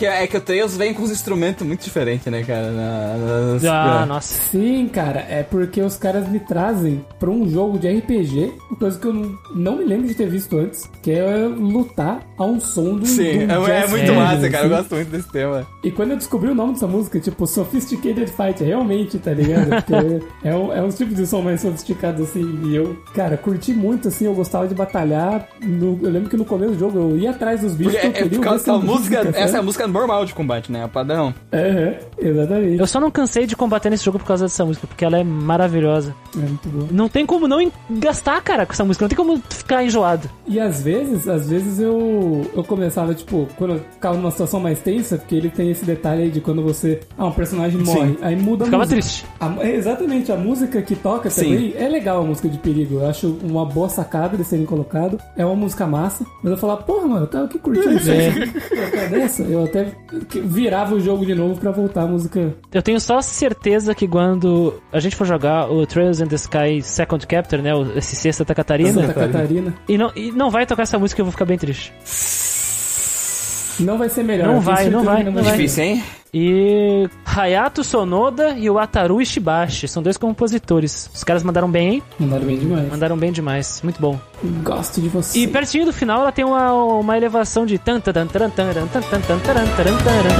Speaker 1: Yeah, é que, é o Tails vem com uns instrumentos muito diferentes, né, cara? Na- nas-
Speaker 2: Ah,
Speaker 1: é.
Speaker 2: nossa.
Speaker 3: Sim, cara, é porque os caras me trazem pra um jogo de RPG, uma coisa que eu não, não me lembro de ter visto antes, que é lutar a um som do.
Speaker 1: Sim,
Speaker 3: do
Speaker 1: é, é muito massa, cara. Eu
Speaker 3: assim.
Speaker 1: gosto muito desse tema.
Speaker 3: E quando eu descobri o nome dessa música, tipo, Sophisticated Fight, realmente, tá ligado? Porque é, um, é um tipo de som mais sofisticado, assim. E eu, cara, curti muito, assim, eu gostava de batalhar. No- eu lembro que no começo do jogo eu ia atrás dos bichos.
Speaker 1: Porque é,
Speaker 3: que eu
Speaker 1: é
Speaker 3: queria
Speaker 1: por causa música.
Speaker 3: sabe?
Speaker 1: Essa é a música normal de combate, né? É o padrão.
Speaker 3: Aham, exatamente.
Speaker 2: Eu só não cansei de combater nesse jogo por causa dessa música, porque ela é maravilhosa.
Speaker 3: É muito bom.
Speaker 2: Não tem como não gastar, cara, com essa música. Não tem como ficar enjoado.
Speaker 3: E às vezes, às vezes eu, eu começava, tipo, quando eu ficava numa situação mais tensa, porque ele tem esse detalhe aí de quando você. Ah, um personagem morre. Aí muda a
Speaker 2: Ficava
Speaker 3: música.
Speaker 2: triste.
Speaker 3: A- é, exatamente, a música que toca
Speaker 1: Sim.
Speaker 3: também é legal a música de perigo. Eu acho uma boa sacada eles terem colocado. É uma música massa. Mas eu falava, porra, mano, eu tava aqui curtindo isso
Speaker 2: É.
Speaker 3: Eu dessa, eu até que- virava o jogo de novo pra voltar a música.
Speaker 2: Eu tenho só certeza que quando a gente for jogar o Trails in the Sky Second Chapter, né? o- Esse Sexta Santa Catarina.
Speaker 3: Santa Catarina.
Speaker 2: E não, e não vai tocar essa música, eu vou ficar bem triste.
Speaker 3: Não vai ser melhor.
Speaker 2: Não vai, não vai, não vai.
Speaker 1: Difícil, hein?
Speaker 2: E Hayato Sonoda e o Ataru Ishibashi são dois compositores. Os caras mandaram bem, hein?
Speaker 3: Mandaram bem demais.
Speaker 2: Mandaram bem demais. Muito bom.
Speaker 3: Gosto de você.
Speaker 2: E pertinho do final ela tem uma, uma elevação de tan tan tan tan tan tan tan tan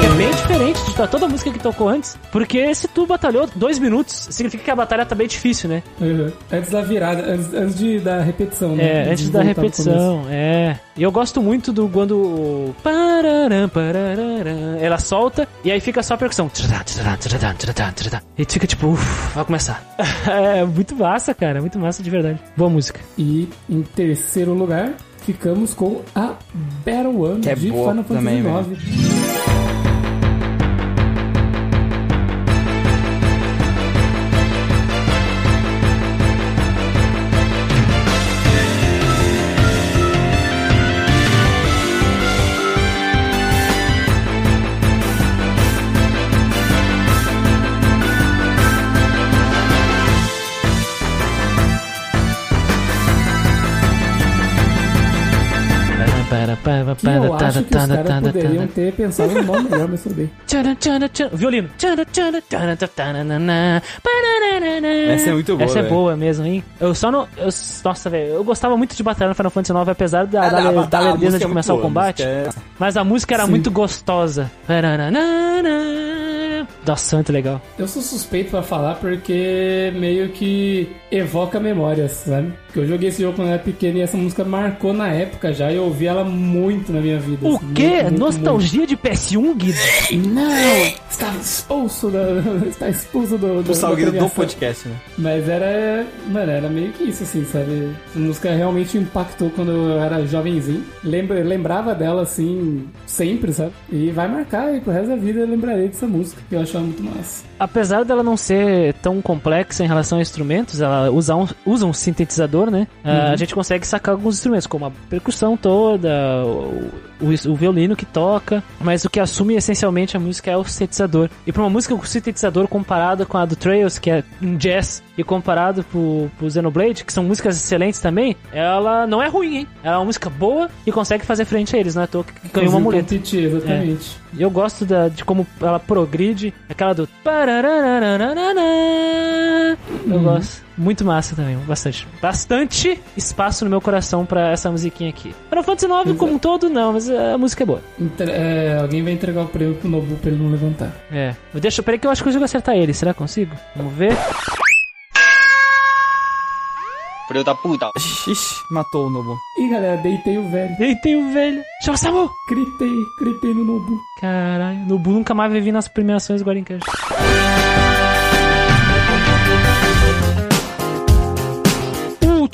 Speaker 2: que é bem diferente de toda a música que tocou antes. Porque se tu batalhou dois minutos, significa que a batalha tá bem difícil, né?
Speaker 3: Uhum. Antes da virada, antes, antes de, da repetição, né?
Speaker 2: É, antes da repetição, é. E eu gosto muito do quando. Ela solta e aí fica só a percussão. E fica tipo, uff, vai começar. É muito massa, cara. Muito massa de verdade. Boa música.
Speaker 3: E em terceiro lugar, ficamos com a Battle One
Speaker 1: Que é
Speaker 3: de
Speaker 1: boa
Speaker 3: Final Fantasy
Speaker 1: também,
Speaker 3: IX. Que eu acho que os caras poderiam ter pensado num nome melhor, mas tudo.
Speaker 2: Violino.
Speaker 1: Essa é muito boa,
Speaker 2: Essa é
Speaker 1: velho.
Speaker 2: boa mesmo, hein? Eu só não. eu- nossa, velho. Eu gostava muito de batalhar no Final Fantasy IX, apesar da,
Speaker 1: Ah,
Speaker 2: da,
Speaker 1: não,
Speaker 2: da,
Speaker 1: a batalha- a
Speaker 2: lerdeza
Speaker 1: música
Speaker 2: de
Speaker 1: é
Speaker 2: começar o combate.
Speaker 1: música é-
Speaker 2: Mas a música era
Speaker 3: Sim.
Speaker 2: muito gostosa. Nossa, muito legal.
Speaker 3: Eu sou suspeito pra falar porque meio que evoca memórias, sabe? Porque eu joguei esse jogo quando eu era pequeno e essa música marcou na época já e eu ouvi ela muito na minha vida.
Speaker 2: O
Speaker 3: assim,
Speaker 2: quê?
Speaker 3: muito, muito,
Speaker 2: Nostalgia de PS1, Guido?
Speaker 3: muito. Não! Está expulso da. Está expulso do. do
Speaker 1: O Salgueiro do podcast, né?
Speaker 3: Mas era. Mano, era meio que isso, assim, sabe? Essa música realmente impactou quando eu era jovenzinho. Lembra, lembrava dela, assim, sempre, sabe? E vai marcar e pro resto da vida eu lembrarei dessa música, que eu achava muito massa.
Speaker 2: Apesar dela não ser tão complexa em relação a instrumentos, ela usa um, usa um sintetizador, né? Ah, A gente consegue sacar alguns instrumentos, como a percussão toda, o, o- o violino que toca, mas o que assume essencialmente a música é o sintetizador. E pra uma música com sintetizador comparada com a do Trails, que é um jazz, e comparado pro, pro Xenoblade, que são músicas excelentes também, ela não é ruim, hein? Ela é uma música boa e consegue fazer frente a eles, não é à toa que ganhou uma muleta.
Speaker 3: exatamente.
Speaker 2: Eu gosto da- de como ela progride, aquela do. Eu gosto. Muito massa também, bastante. Bastante espaço no meu coração pra essa musiquinha aqui. Final Fantasy IX como um todo, não, mas a música é boa.
Speaker 3: Entre- é, alguém vai entregar o prêmio pro Nobu pra ele não levantar.
Speaker 2: É. Deixa, peraí que eu acho que eu consigo acertar ele. Será que consigo? Vamos ver.
Speaker 6: Filho da puta.
Speaker 1: Ixi, matou o Nobu.
Speaker 3: Ih, galera, deitei o velho.
Speaker 2: Deitei o velho. Chama o Samu!
Speaker 3: Gritei, gritei no Nobu.
Speaker 2: Caralho, Nobu nunca mais vai vir nas premiações Guardian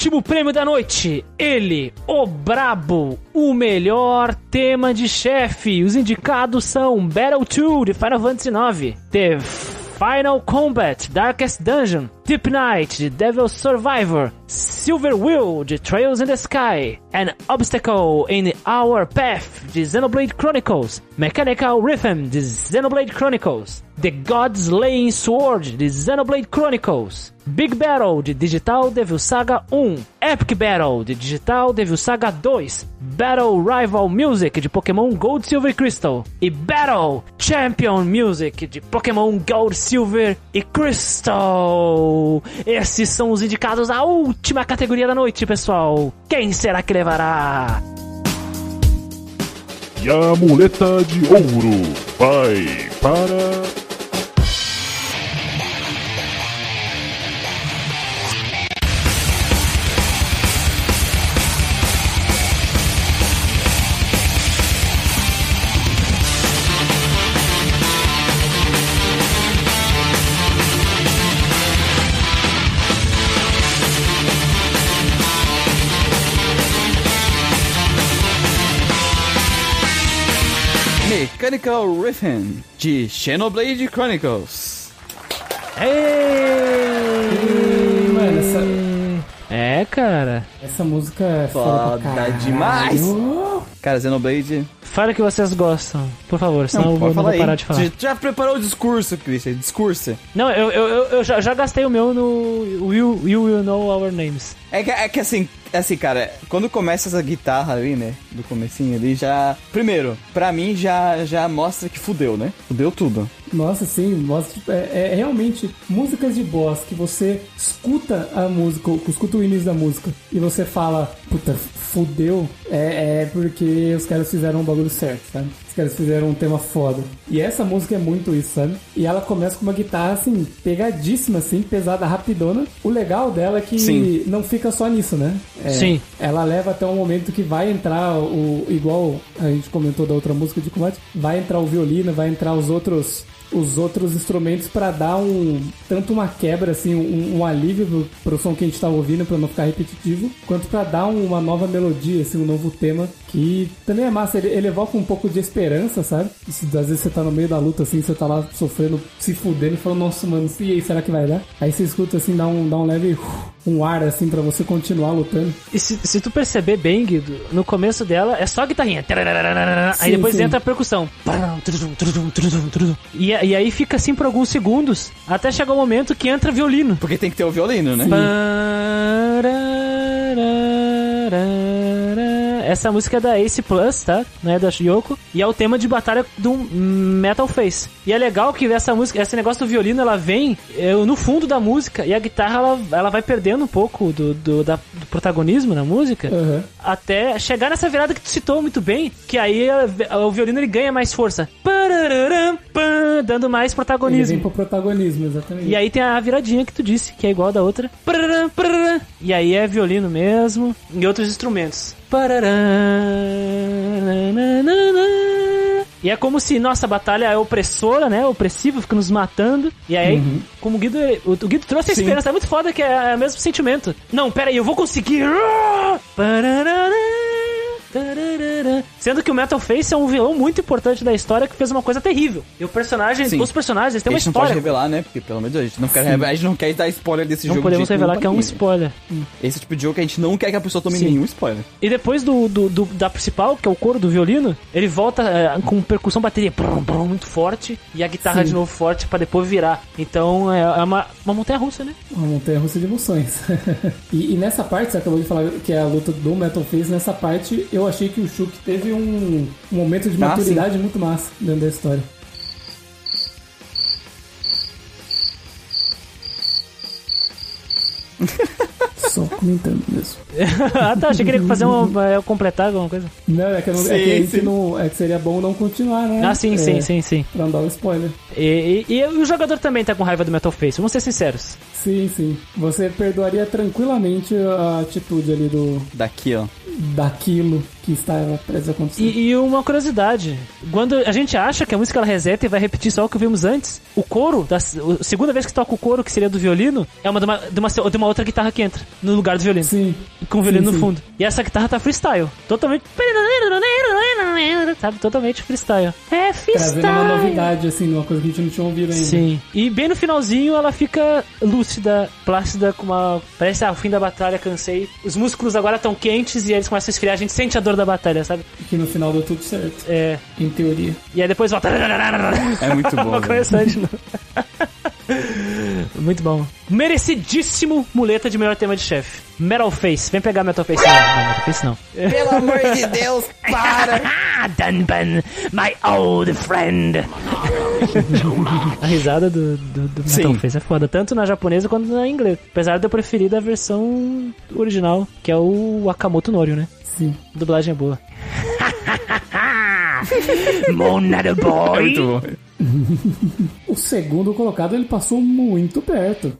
Speaker 2: Último prêmio da noite. Ele, o Brabo, o melhor tema de chefe. Os indicados são Battle 2 de Final Fantasy IX, The Final Combat, Darkest Dungeon, Deep Night de Devil Survivor, Silver Will de Trails in the Sky, An Obstacle in Our Path de Xenoblade Chronicles, Mechanical Rhythm de Xenoblade Chronicles, The God Slaying Sword de Xenoblade Chronicles, Big Battle de Digital Devil Saga 1, Epic Battle de Digital Devil Saga 2, Battle Rival Music de Pokémon Gold Silver Crystal e Battle Champion Music de Pokémon Gold Silver e Crystal. Esses são os indicados à última categoria da noite, pessoal. Quem será que levará?
Speaker 4: E a muleta de ouro vai para.
Speaker 1: Mechanical Rhythm de Xenoblade Chronicles.
Speaker 2: Ei!
Speaker 3: Mano, essa,
Speaker 2: É, cara.
Speaker 3: essa música é foda,
Speaker 1: Foda demais. Cara, Xenoblade.
Speaker 2: Fala que vocês gostam, por favor, senão eu vou, não vou parar de falar.
Speaker 1: Já, já preparou o discurso, Christian? Discurso.
Speaker 2: Não, eu, eu, eu, eu já, já gastei o meu no Will, you Will Know Our Names.
Speaker 1: É que, é que assim, assim, cara, quando começa essa guitarra ali, né? Do comecinho ali, já. Primeiro, pra mim já, já mostra que fudeu, né? Fudeu tudo.
Speaker 3: Nossa, sim, mostra, tipo, é, é realmente músicas de boss que você escuta a música, escuta o início da música e você fala, puta, fudeu, é, é porque os caras fizeram um bagulho certo, sabe? Caras fizeram um tema foda. E essa música é muito isso, sabe? E ela começa com uma guitarra, assim, pegadíssima, assim, pesada, rapidona. O legal dela é que
Speaker 1: Sim.
Speaker 3: não fica só nisso, né? É,
Speaker 2: Sim.
Speaker 3: Ela leva até um momento que vai entrar o. Igual a gente comentou da outra música de combate, vai entrar o violino, vai entrar os outros. Os outros instrumentos pra dar um. Tanto uma quebra, assim, um, um alívio pro, pro som que a gente tá ouvindo, pra não ficar repetitivo, quanto pra dar um- uma nova melodia, assim, um novo tema, que também é massa. Ele, ele evoca um pouco de esperança, sabe? Às vezes você tá no meio da luta, assim, você tá lá sofrendo, se fudendo e falando, nossa, mano, e aí, será que vai dar? Aí você escuta, assim, dá um, dá um leve. uh, um ar, assim, pra você continuar lutando.
Speaker 2: E se, se tu perceber bem, Guido, no começo dela é só a guitarrinha. aí
Speaker 3: Sim,
Speaker 2: depois
Speaker 3: sim.
Speaker 2: entra a percussão. E, e aí fica assim por alguns segundos, até chegar o momento que entra violino.
Speaker 1: Porque tem que ter o violino, né?
Speaker 2: Essa música é da Ace Plus, tá? Não é da Yoko. E é o tema de batalha do Metal Face. E é legal que essa música, esse negócio do violino, ela vem é, no fundo da música e a guitarra ela, ela vai perdendo um pouco do, do, da- do protagonismo na música,
Speaker 3: Aham.
Speaker 2: até chegar nessa virada que tu citou muito bem, que aí a- o violino ele ganha mais força. Dando mais
Speaker 3: Ele vem
Speaker 2: protagonismo.
Speaker 3: pro protagonismo, exatamente.
Speaker 2: E aí tem a viradinha que tu disse, que é igual a da outra. E aí é violino mesmo, e outros instrumentos. E é como se nossa batalha é opressora, né? Opressiva, fica nos matando. E aí, como o Guido, o, o Guido trouxe a
Speaker 1: Sim.
Speaker 2: esperança, é muito foda que é, é o mesmo sentimento. Não, pera aí, eu vou conseguir. Sendo que o Metal Face é um vilão muito importante da história que fez uma coisa terrível. E o personagem,
Speaker 1: Sim.
Speaker 2: os personagens eles têm
Speaker 1: a
Speaker 2: uma
Speaker 1: gente não pode
Speaker 2: história.
Speaker 1: revelar, né? Porque pelo Deus, a gente não quer, revelar- a gente não quer dar spoiler desse
Speaker 2: Não
Speaker 1: jogo.
Speaker 2: podemos
Speaker 1: de jeito
Speaker 2: revelar que é um spoiler.
Speaker 1: ninguém. Esse tipo de jogo que a gente não quer que a pessoa tome
Speaker 2: Sim.
Speaker 1: nenhum spoiler.
Speaker 2: E depois do, do- do- da principal, que é o coro do violino, ele volta é, com percussão bateria brum, brum, muito forte e a guitarra
Speaker 3: Sim.
Speaker 2: de novo forte pra depois virar. Então é, é uma, uma montanha russa, né?
Speaker 3: Uma montanha russa de emoções. e, e nessa parte, você acabou de falar que é a luta do Metal Face, nessa parte eu achei que o Shuk teve um, um momento de
Speaker 1: Ah,
Speaker 3: maturidade muito massa dentro da história. Só comentando mesmo.
Speaker 2: ah tá, achei que ele ia fazer uma, é, completar alguma coisa.
Speaker 3: Não, é que, eu não, é
Speaker 1: Sim,
Speaker 3: que, aí
Speaker 1: sim.
Speaker 3: se não, é que seria bom não continuar, né?
Speaker 2: Ah, sim,
Speaker 3: É,
Speaker 2: sim, sim, sim.
Speaker 3: Pra não dar o spoiler.
Speaker 2: E, e- e o jogador também tá com raiva do Metal Face, vamos ser sinceros.
Speaker 3: Sim, sim. Você perdoaria tranquilamente a atitude ali do
Speaker 1: Daqui, ó.
Speaker 3: Daquilo que estava prestes a acontecer.
Speaker 2: E, e uma curiosidade: quando a gente acha que a música ela reseta e vai repetir só o que vimos antes, o coro, da, a segunda vez que toca o coro, que seria do violino, é uma de uma, de uma, de uma outra guitarra que entra no lugar do violino.
Speaker 3: Sim.
Speaker 2: Com o violino
Speaker 3: Sim,
Speaker 2: no
Speaker 3: sim.
Speaker 2: fundo. E essa guitarra tá freestyle. Totalmente. Sabe? Totalmente freestyle. É
Speaker 3: Trazendo uma
Speaker 2: freestyle.
Speaker 3: novidade, assim, uma coisa que a gente não tinha ouvido ainda.
Speaker 2: Sim. E bem no finalzinho ela fica lúcida, plácida, com uma. Parece ah, o fim da batalha, cansei. Os músculos agora estão quentes e eles começam a esfriar, a gente sente a dor da batalha, sabe?
Speaker 3: Que no final deu tudo certo,
Speaker 2: É.
Speaker 3: em teoria.
Speaker 2: E aí depois volta.
Speaker 1: É muito bom. velho.
Speaker 2: Começar de novo. Muito bom. Merecidíssimo muleta de melhor tema de chefe. Metal Face. Vem pegar Metal Face. Não, não Metal Face não.
Speaker 1: Pelo amor de Deus, para!
Speaker 2: Ah, Dunban, my old friend. a risada do, do, do Metal
Speaker 1: Sim.
Speaker 2: Face é foda, tanto na japonesa quanto na inglesa. Apesar de eu preferir da versão original, que é o Akamoto Norio, né?
Speaker 3: Sim.
Speaker 2: A dublagem é boa. Monado
Speaker 1: É
Speaker 2: boy.
Speaker 1: muito bom.
Speaker 3: O segundo colocado, ele passou muito perto.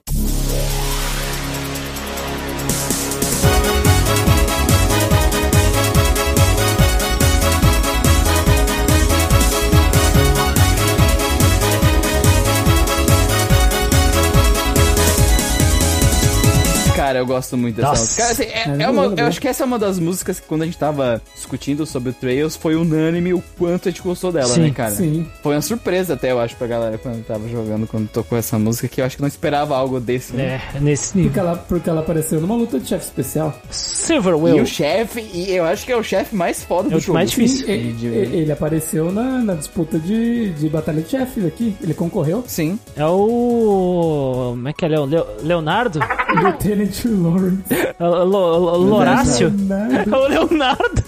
Speaker 1: Cara, eu gosto muito dessa
Speaker 2: Nossa.
Speaker 1: música. Cara, assim, é,
Speaker 3: É
Speaker 1: é uma- eu acho que essa é uma das músicas que quando a gente tava discutindo sobre o Trails foi unânime o quanto a gente gostou dela,
Speaker 2: Sim,
Speaker 1: né, cara?
Speaker 3: Sim.
Speaker 1: Foi uma surpresa até, eu acho, pra galera quando tava jogando, quando tocou essa música, que eu acho que não esperava algo desse, né?
Speaker 2: É, nesse nível.
Speaker 3: Porque ela, porque ela apareceu numa luta de chefe especial.
Speaker 2: Silver
Speaker 1: E o chefe, e eu acho que é o chefe mais foda do
Speaker 2: o
Speaker 1: jogo.
Speaker 2: mais difícil.
Speaker 3: Sim, ele,
Speaker 1: de-
Speaker 3: ele apareceu na, na disputa de, de batalha de chefes aqui. Ele concorreu.
Speaker 1: Sim.
Speaker 2: É o. Como é que é? Leo- Leo- Leonardo?
Speaker 3: Lieutenant Lawrence.
Speaker 2: É o Lo- Lo- Lorácio?
Speaker 3: Leonardo.
Speaker 2: É o Leonardo?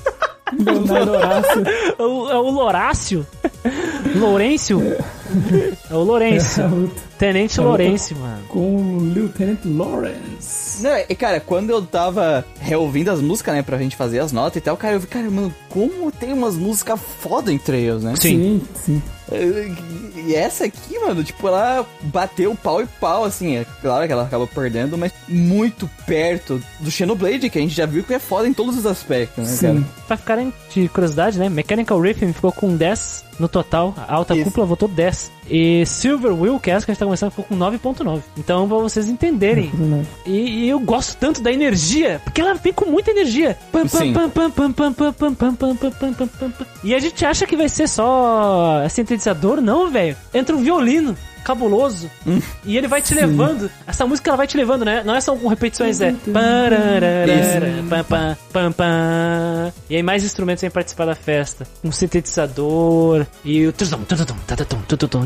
Speaker 3: Leonardo Horácio.
Speaker 2: É o, é o Lorácio? Lourenço? É o Lourenço.
Speaker 3: A luta
Speaker 2: Tenente Lourenço, mano.
Speaker 3: com o Lieutenant Lawrence.
Speaker 1: Não, e cara, quando eu tava reouvindo as músicas, né, pra gente fazer as notas e tal, cara, eu vi, cara, mano, como tem umas músicas foda em Trails, né?
Speaker 2: Sim.
Speaker 3: sim. sim.
Speaker 1: E essa aqui, mano, tipo, ela bateu pau e pau, assim. É claro que ela acabou perdendo, mas muito perto do Xenoblade, que a gente já viu que é foda em todos os aspectos, né,
Speaker 3: Sim.
Speaker 1: cara?
Speaker 2: Pra ficarem de curiosidade, né? Mechanical Rhythm ficou com 10 no total. A alta
Speaker 1: Isso.
Speaker 2: cúpula votou 10. E Silver Will Cast, que a gente tá começando, ficou com 9.9. Então, pra vocês entenderem. E, e, eu gosto tanto da energia, porque ela vem com muita energia. E a gente acha que vai ser só sintetizador, não, velho. Entra um violino cabuloso e ele vai te levando. Essa música ela vai te levando, né? Não é só com repetições, é. E aí mais instrumentos vêm participar da festa. Um sintetizador e o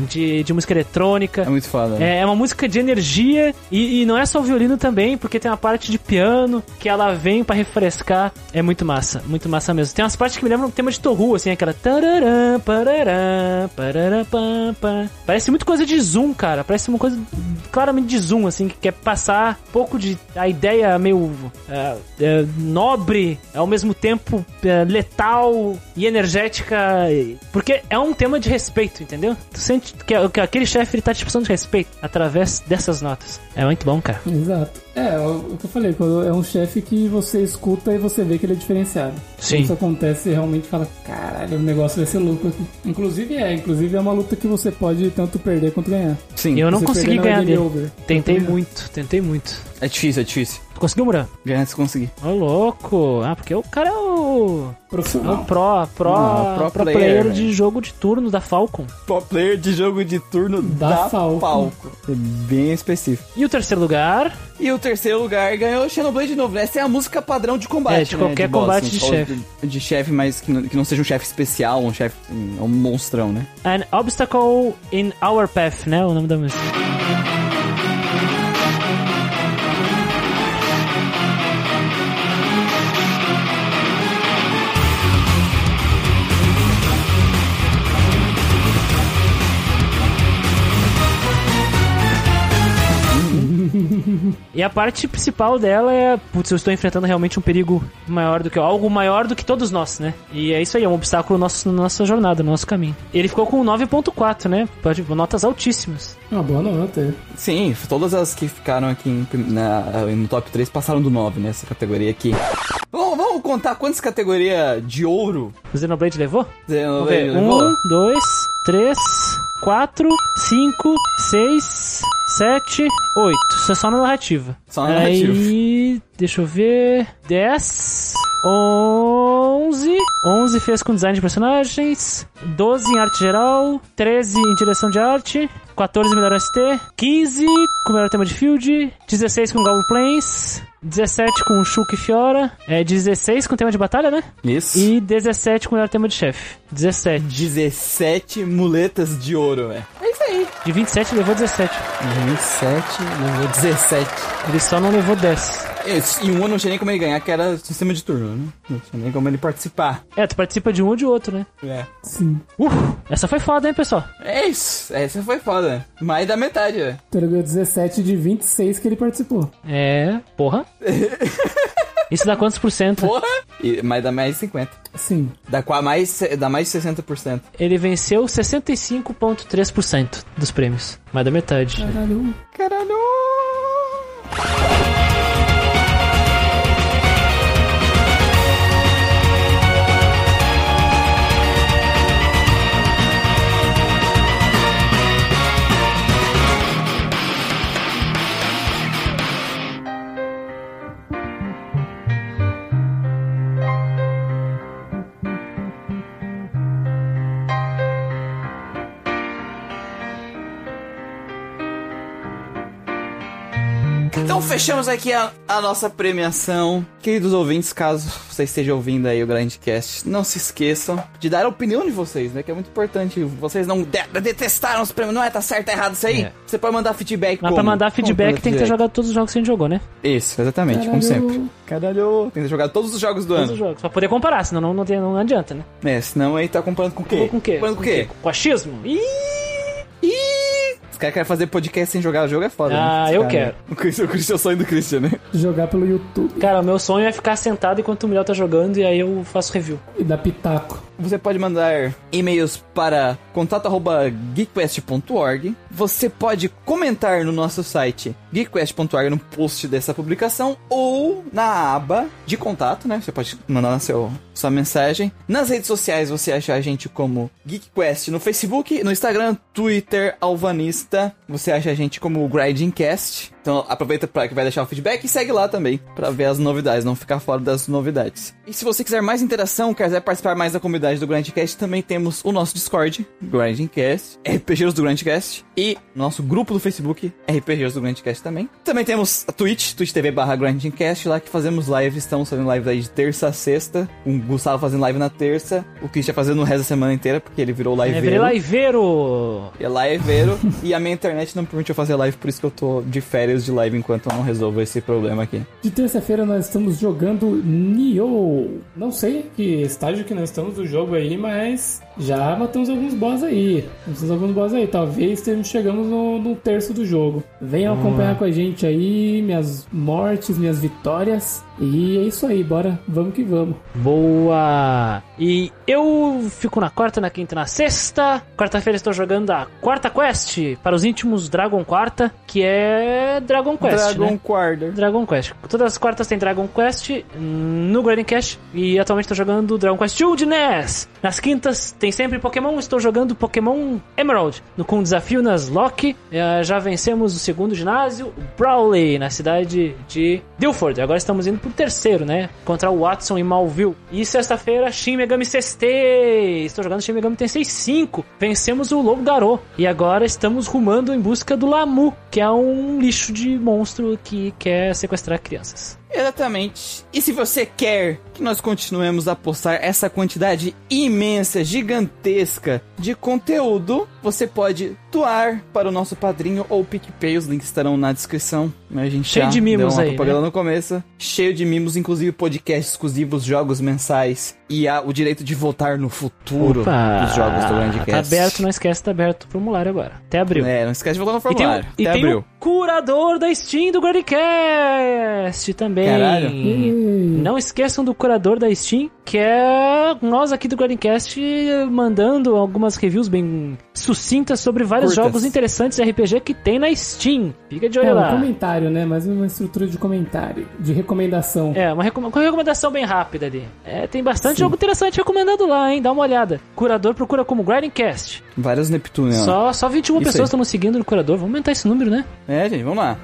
Speaker 2: de, de música eletrônica.
Speaker 1: É muito foda. né?
Speaker 2: É, é uma música de energia e, e não é só o violino também, porque tem uma parte de piano que ela vem pra refrescar. É muito massa, muito massa mesmo. Tem umas partes que me lembram o tema de Toru, assim, aquela. Parece muito coisa de zoom, cara. Parece uma coisa claramente de zoom, assim, que quer passar um pouco de. a ideia meio. é, é, nobre, ao mesmo tempo é, letal e energética. Porque é um tema de respeito, entendeu? Tu sente que, que aquele chefe tá te precisando de respeito através dessas notas. É muito bom, cara.
Speaker 3: Exato. É, o o que eu falei, quando é um chefe que você escuta e você vê que ele é diferenciado.
Speaker 2: Sim.
Speaker 3: Quando isso acontece, você realmente fala, caralho, o negócio vai ser louco aqui. Inclusive é, inclusive é uma luta que você pode tanto perder quanto ganhar.
Speaker 1: Sim,
Speaker 2: eu não
Speaker 3: Você
Speaker 2: consegui
Speaker 3: perder não é
Speaker 2: ganhar
Speaker 3: game
Speaker 2: dele.
Speaker 3: over.
Speaker 2: Tentei muito, tentei muito.
Speaker 1: é difícil, é difícil.
Speaker 2: Tu conseguiu, Muran?
Speaker 1: Já antes de conseguir.
Speaker 2: Ô, louco. Ah, porque o cara é o. É o
Speaker 3: Profissional.
Speaker 2: pro, pro,
Speaker 1: Ah, pro
Speaker 2: pro
Speaker 1: player,
Speaker 2: player, de jogo de turno da Falcon.
Speaker 1: Pro player de jogo de turno
Speaker 3: Da
Speaker 1: da,
Speaker 3: Falco.
Speaker 1: Falco. É bem específico.
Speaker 2: E o terceiro lugar?
Speaker 1: E o terceiro lugar ganhou o Xenoblade de novo. Essa é a música padrão de combate.
Speaker 2: É, de
Speaker 1: né,
Speaker 2: qualquer
Speaker 1: boss,
Speaker 2: combate
Speaker 1: assim,
Speaker 2: de chefe.
Speaker 1: De, de chefe, mas que não, que não seja um chefe especial, um chefe. um monstrão, né?
Speaker 2: An Obstacle in Our Path, né? O nome da música. E a parte principal dela é, putz, eu estou enfrentando realmente um perigo maior do que algo maior do que todos nós, né? E é isso aí, é um obstáculo nosso, na nossa jornada, no nosso caminho. Ele ficou com 9.4, né? Pode, notas altíssimas.
Speaker 3: Uma boa nota. é.
Speaker 1: Sim, todas as que ficaram aqui em na- no top 3 passaram do 9 nessa categoria aqui. Vamos, vamos contar quantas categorias de ouro
Speaker 2: O Xenoblade levou?
Speaker 1: Xenoblade levou?
Speaker 2: Um, dois, três, quatro, cinco, seis, sete, oito. Isso é só na narrativa.
Speaker 1: Só na narrativa.
Speaker 2: Aí, deixa eu ver. Dez. Onze. Onze fez com design de personagens. Doze em arte geral. Treze em direção de arte. 14 melhor ST, 15 com melhor tema de field, 16 com Galvo Plains, 17 com Shulk e Fiora, é 16 com tema de batalha, né?
Speaker 1: Isso.
Speaker 2: E 17 com o melhor tema de chefe. 17.
Speaker 1: 17 muletas de ouro, velho. É isso aí.
Speaker 2: De 27 levou 17.
Speaker 1: 27, levou 17.
Speaker 2: Ele só não levou 10.
Speaker 1: Esse- E um eu não tinha nem como ele ganhar, que era sistema de turno, né? Não tinha nem como ele participar.
Speaker 2: É, tu participa de um ou de outro, né?
Speaker 1: É.
Speaker 3: Sim.
Speaker 2: Uh, essa foi foda, hein, pessoal?
Speaker 1: É isso. Essa foi foda. Mais da metade, velho.
Speaker 3: Ele ganhou 17 de 26 que ele participou.
Speaker 2: É, porra. Isso dá quantos por cento?
Speaker 1: Porra! E, mas dá mais de 50.
Speaker 3: Sim.
Speaker 1: Dá, mais, dá mais de 60%.
Speaker 2: Ele venceu 65,3% dos prêmios. Mais da metade.
Speaker 3: Caralho.
Speaker 1: Caralho! Então fechamos aqui a, a nossa premiação. Queridos ouvintes, caso você esteja ouvindo aí o Grandcast, não se esqueçam de dar a opinião de vocês, né? Que é muito importante. Vocês não de- detestaram os prêmios, não é? Tá certo, tá errado isso aí?
Speaker 2: É.
Speaker 1: Você pode mandar feedback
Speaker 2: Mas
Speaker 1: como?
Speaker 2: pra mandar
Speaker 1: Como
Speaker 2: feedback tem que ter jogado todos os jogos que a gente jogou, né?
Speaker 1: Isso, exatamente, como
Speaker 3: Caralho.
Speaker 1: sempre. Caralho! Tem que ter jogado todos os jogos do
Speaker 2: Todos os
Speaker 1: ano.
Speaker 2: jogos. Pra poder comparar, senão não, não, tem- não adianta, né?
Speaker 1: É, senão aí tá comparando com o quê?
Speaker 2: Com o quê?
Speaker 1: Comparando com o quê?
Speaker 2: Com achismo? Ih!
Speaker 1: Caras querem fazer podcast sem jogar o jogo é foda.
Speaker 2: Ah,
Speaker 1: né?
Speaker 2: eu
Speaker 1: Os caras- O Christian, o Christian é o sonho do Christian, né?
Speaker 3: Jogar pelo YouTube
Speaker 2: Cara, o meu sonho é ficar sentado enquanto o Miguel tá jogando e aí eu faço review.
Speaker 3: e dar pitaco.
Speaker 1: Você pode mandar e-mails para contato@geekquest.org. Você pode comentar no nosso site geekquest.org no post dessa publicação ou na aba de contato, né? Você pode mandar seu, sua mensagem. Nas redes sociais você acha a gente como GeekQuest no Facebook, no Instagram, Twitter, Alvanista. Você acha a gente como Grindingcast. Então aproveita para que vai deixar o feedback e segue lá também para ver as novidades, não ficar fora das novidades. E se você quiser mais interação, quiser participar mais da comunidade do Grindcast, também temos o nosso Discord, Grindcast, RPGs do Grindcast e nosso grupo do Facebook, RPGs do Grindcast também. Também temos a Twitch, Twitch TV barra Grindcast, lá que fazemos live, estamos fazendo live aí de terça a sexta, com o Gustavo fazendo live na terça, o Christian fazendo o resto da semana inteira, porque ele virou
Speaker 2: É,
Speaker 1: liveiro.
Speaker 2: liveiro!
Speaker 1: E é liveiro. e a minha internet não permite eu fazer live, por isso que eu tô de férias de live enquanto eu não resolvo esse problema aqui.
Speaker 3: De terça-feira nós estamos jogando Nioh. Não sei que estágio que nós estamos do jogo aí, mas Já matamos alguns boss aí. Matamos alguns boss aí. Talvez estejamos chegamos no, no terço do jogo. Venham acompanhar com a gente aí, minhas mortes, minhas vitórias. E é isso aí, bora, vamos que vamos.
Speaker 2: Boa! E eu fico na quarta, na quinta e na sexta. Quarta-feira estou jogando a quarta quest para os íntimos Dragon Quarta, que é Dragon Quest.
Speaker 1: Dragon
Speaker 2: né?
Speaker 1: Quarter.
Speaker 2: Dragon Quest. Todas as quartas tem Dragon Quest hum, no Grinding Cash e atualmente estou jogando Dragon Quest Old NES. Nas quintas tem sempre Pokémon, estou jogando Pokémon Emerald no, com desafio nas Loki. Eh, já vencemos o segundo ginásio, o Brawley, na cidade de Dilford. Agora estamos indo pro terceiro, né? Contra o Watson e Malville. E sexta-feira, Shin Megami Tensei. Estou jogando Shin Megami Tensei 5. Vencemos o Lobo Garou. E agora estamos rumando em busca do Lamu, que é um lixo de monstro que quer sequestrar crianças.
Speaker 1: Exatamente. E se você quer que nós continuemos a postar essa quantidade imensa, gigantesca de conteúdo, você pode doar para o nosso padrinho ou PicPay. Os links estarão na descrição. A gente
Speaker 2: Cheio de mimos aí,
Speaker 1: propaganda
Speaker 2: né?
Speaker 1: no começo. Cheio de mimos, inclusive podcasts exclusivos, jogos mensais e a- o direito de votar no futuro dos jogos do Grandcast.
Speaker 2: Tá aberto, não esquece, tá aberto o formulário agora. Até abril.
Speaker 1: É, não esquece de votar no
Speaker 2: E tem, o,
Speaker 1: formulário.
Speaker 2: e
Speaker 1: Até
Speaker 2: tem
Speaker 1: abril.
Speaker 2: o curador da Steam do Grandcast também.
Speaker 1: Caralho.
Speaker 2: Não esqueçam do curador da Steam, que é nós aqui do Grandcast mandando algumas reviews bem sucintas sobre vários
Speaker 1: Curtas.
Speaker 2: jogos interessantes de RPG que tem na Steam. Fica de olho
Speaker 3: É um
Speaker 2: lá.
Speaker 3: comentário, né? Mais uma estrutura de comentário, de recomendação.
Speaker 2: É, uma, recom- uma recomendação bem rápida ali. É, tem bastante jogo interessante recomendado lá, hein? Dá uma olhada. Curador procura como Grindcast.
Speaker 1: Vários Neptune, ó.
Speaker 2: Só, só 21
Speaker 1: Isso
Speaker 2: pessoas estão nos seguindo no curador. Vamos aumentar esse número, né?
Speaker 1: É, gente, vamos lá.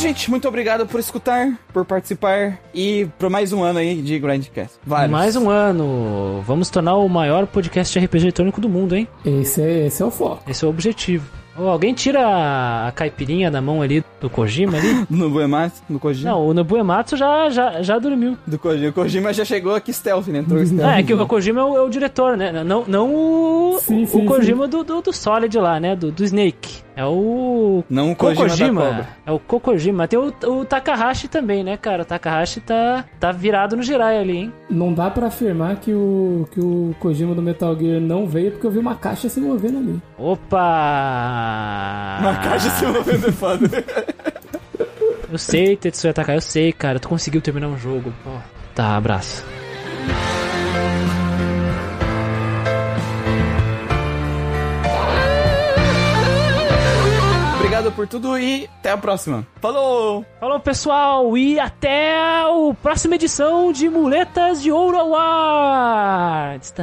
Speaker 1: Isso, gente. Muito obrigado por escutar, por participar e por mais um ano aí de Grindcast. Vários.
Speaker 2: Mais um ano. Vamos tornar o maior podcast de RPG eletrônico do mundo, hein?
Speaker 3: Esse, é, esse é o foco.
Speaker 2: Esse é o objetivo. Ô, alguém tira a- caipirinha da mão ali do Kojima ali?
Speaker 1: No Buematsu, no Kojima.
Speaker 2: Não, o Nobu Ematsu já, já, já dormiu.
Speaker 1: Do Kojima. O Kojima já chegou aqui stealth, né? Entrou stealth.
Speaker 2: Ah, é que o Kojima é o, é o diretor, né? Não, não o,
Speaker 3: Sim,
Speaker 2: o
Speaker 3: sim,
Speaker 2: Kojima do, do, do Solid lá, né? Do, do Snake. É o.
Speaker 1: Não o Kojima da cobra.
Speaker 2: É o Kokojima. Tem o, o Takahashi também, né, cara? O Takahashi tá, tá virado no Jirai ali, hein?
Speaker 3: Não dá pra afirmar que o, que o Kojima do Metal Gear não veio porque eu vi uma caixa se movendo ali.
Speaker 2: Opa!
Speaker 1: Uma caixa se movendo é foda.
Speaker 2: Eu sei, Tetsuya Takai, eu sei, cara. Tu conseguiu terminar um jogo. Ó, Tá, abraço.
Speaker 1: Obrigado por tudo e até a próxima. Falou!
Speaker 2: Falou, pessoal, e até a próxima edição de Muletas de Ouro Awards. Tá.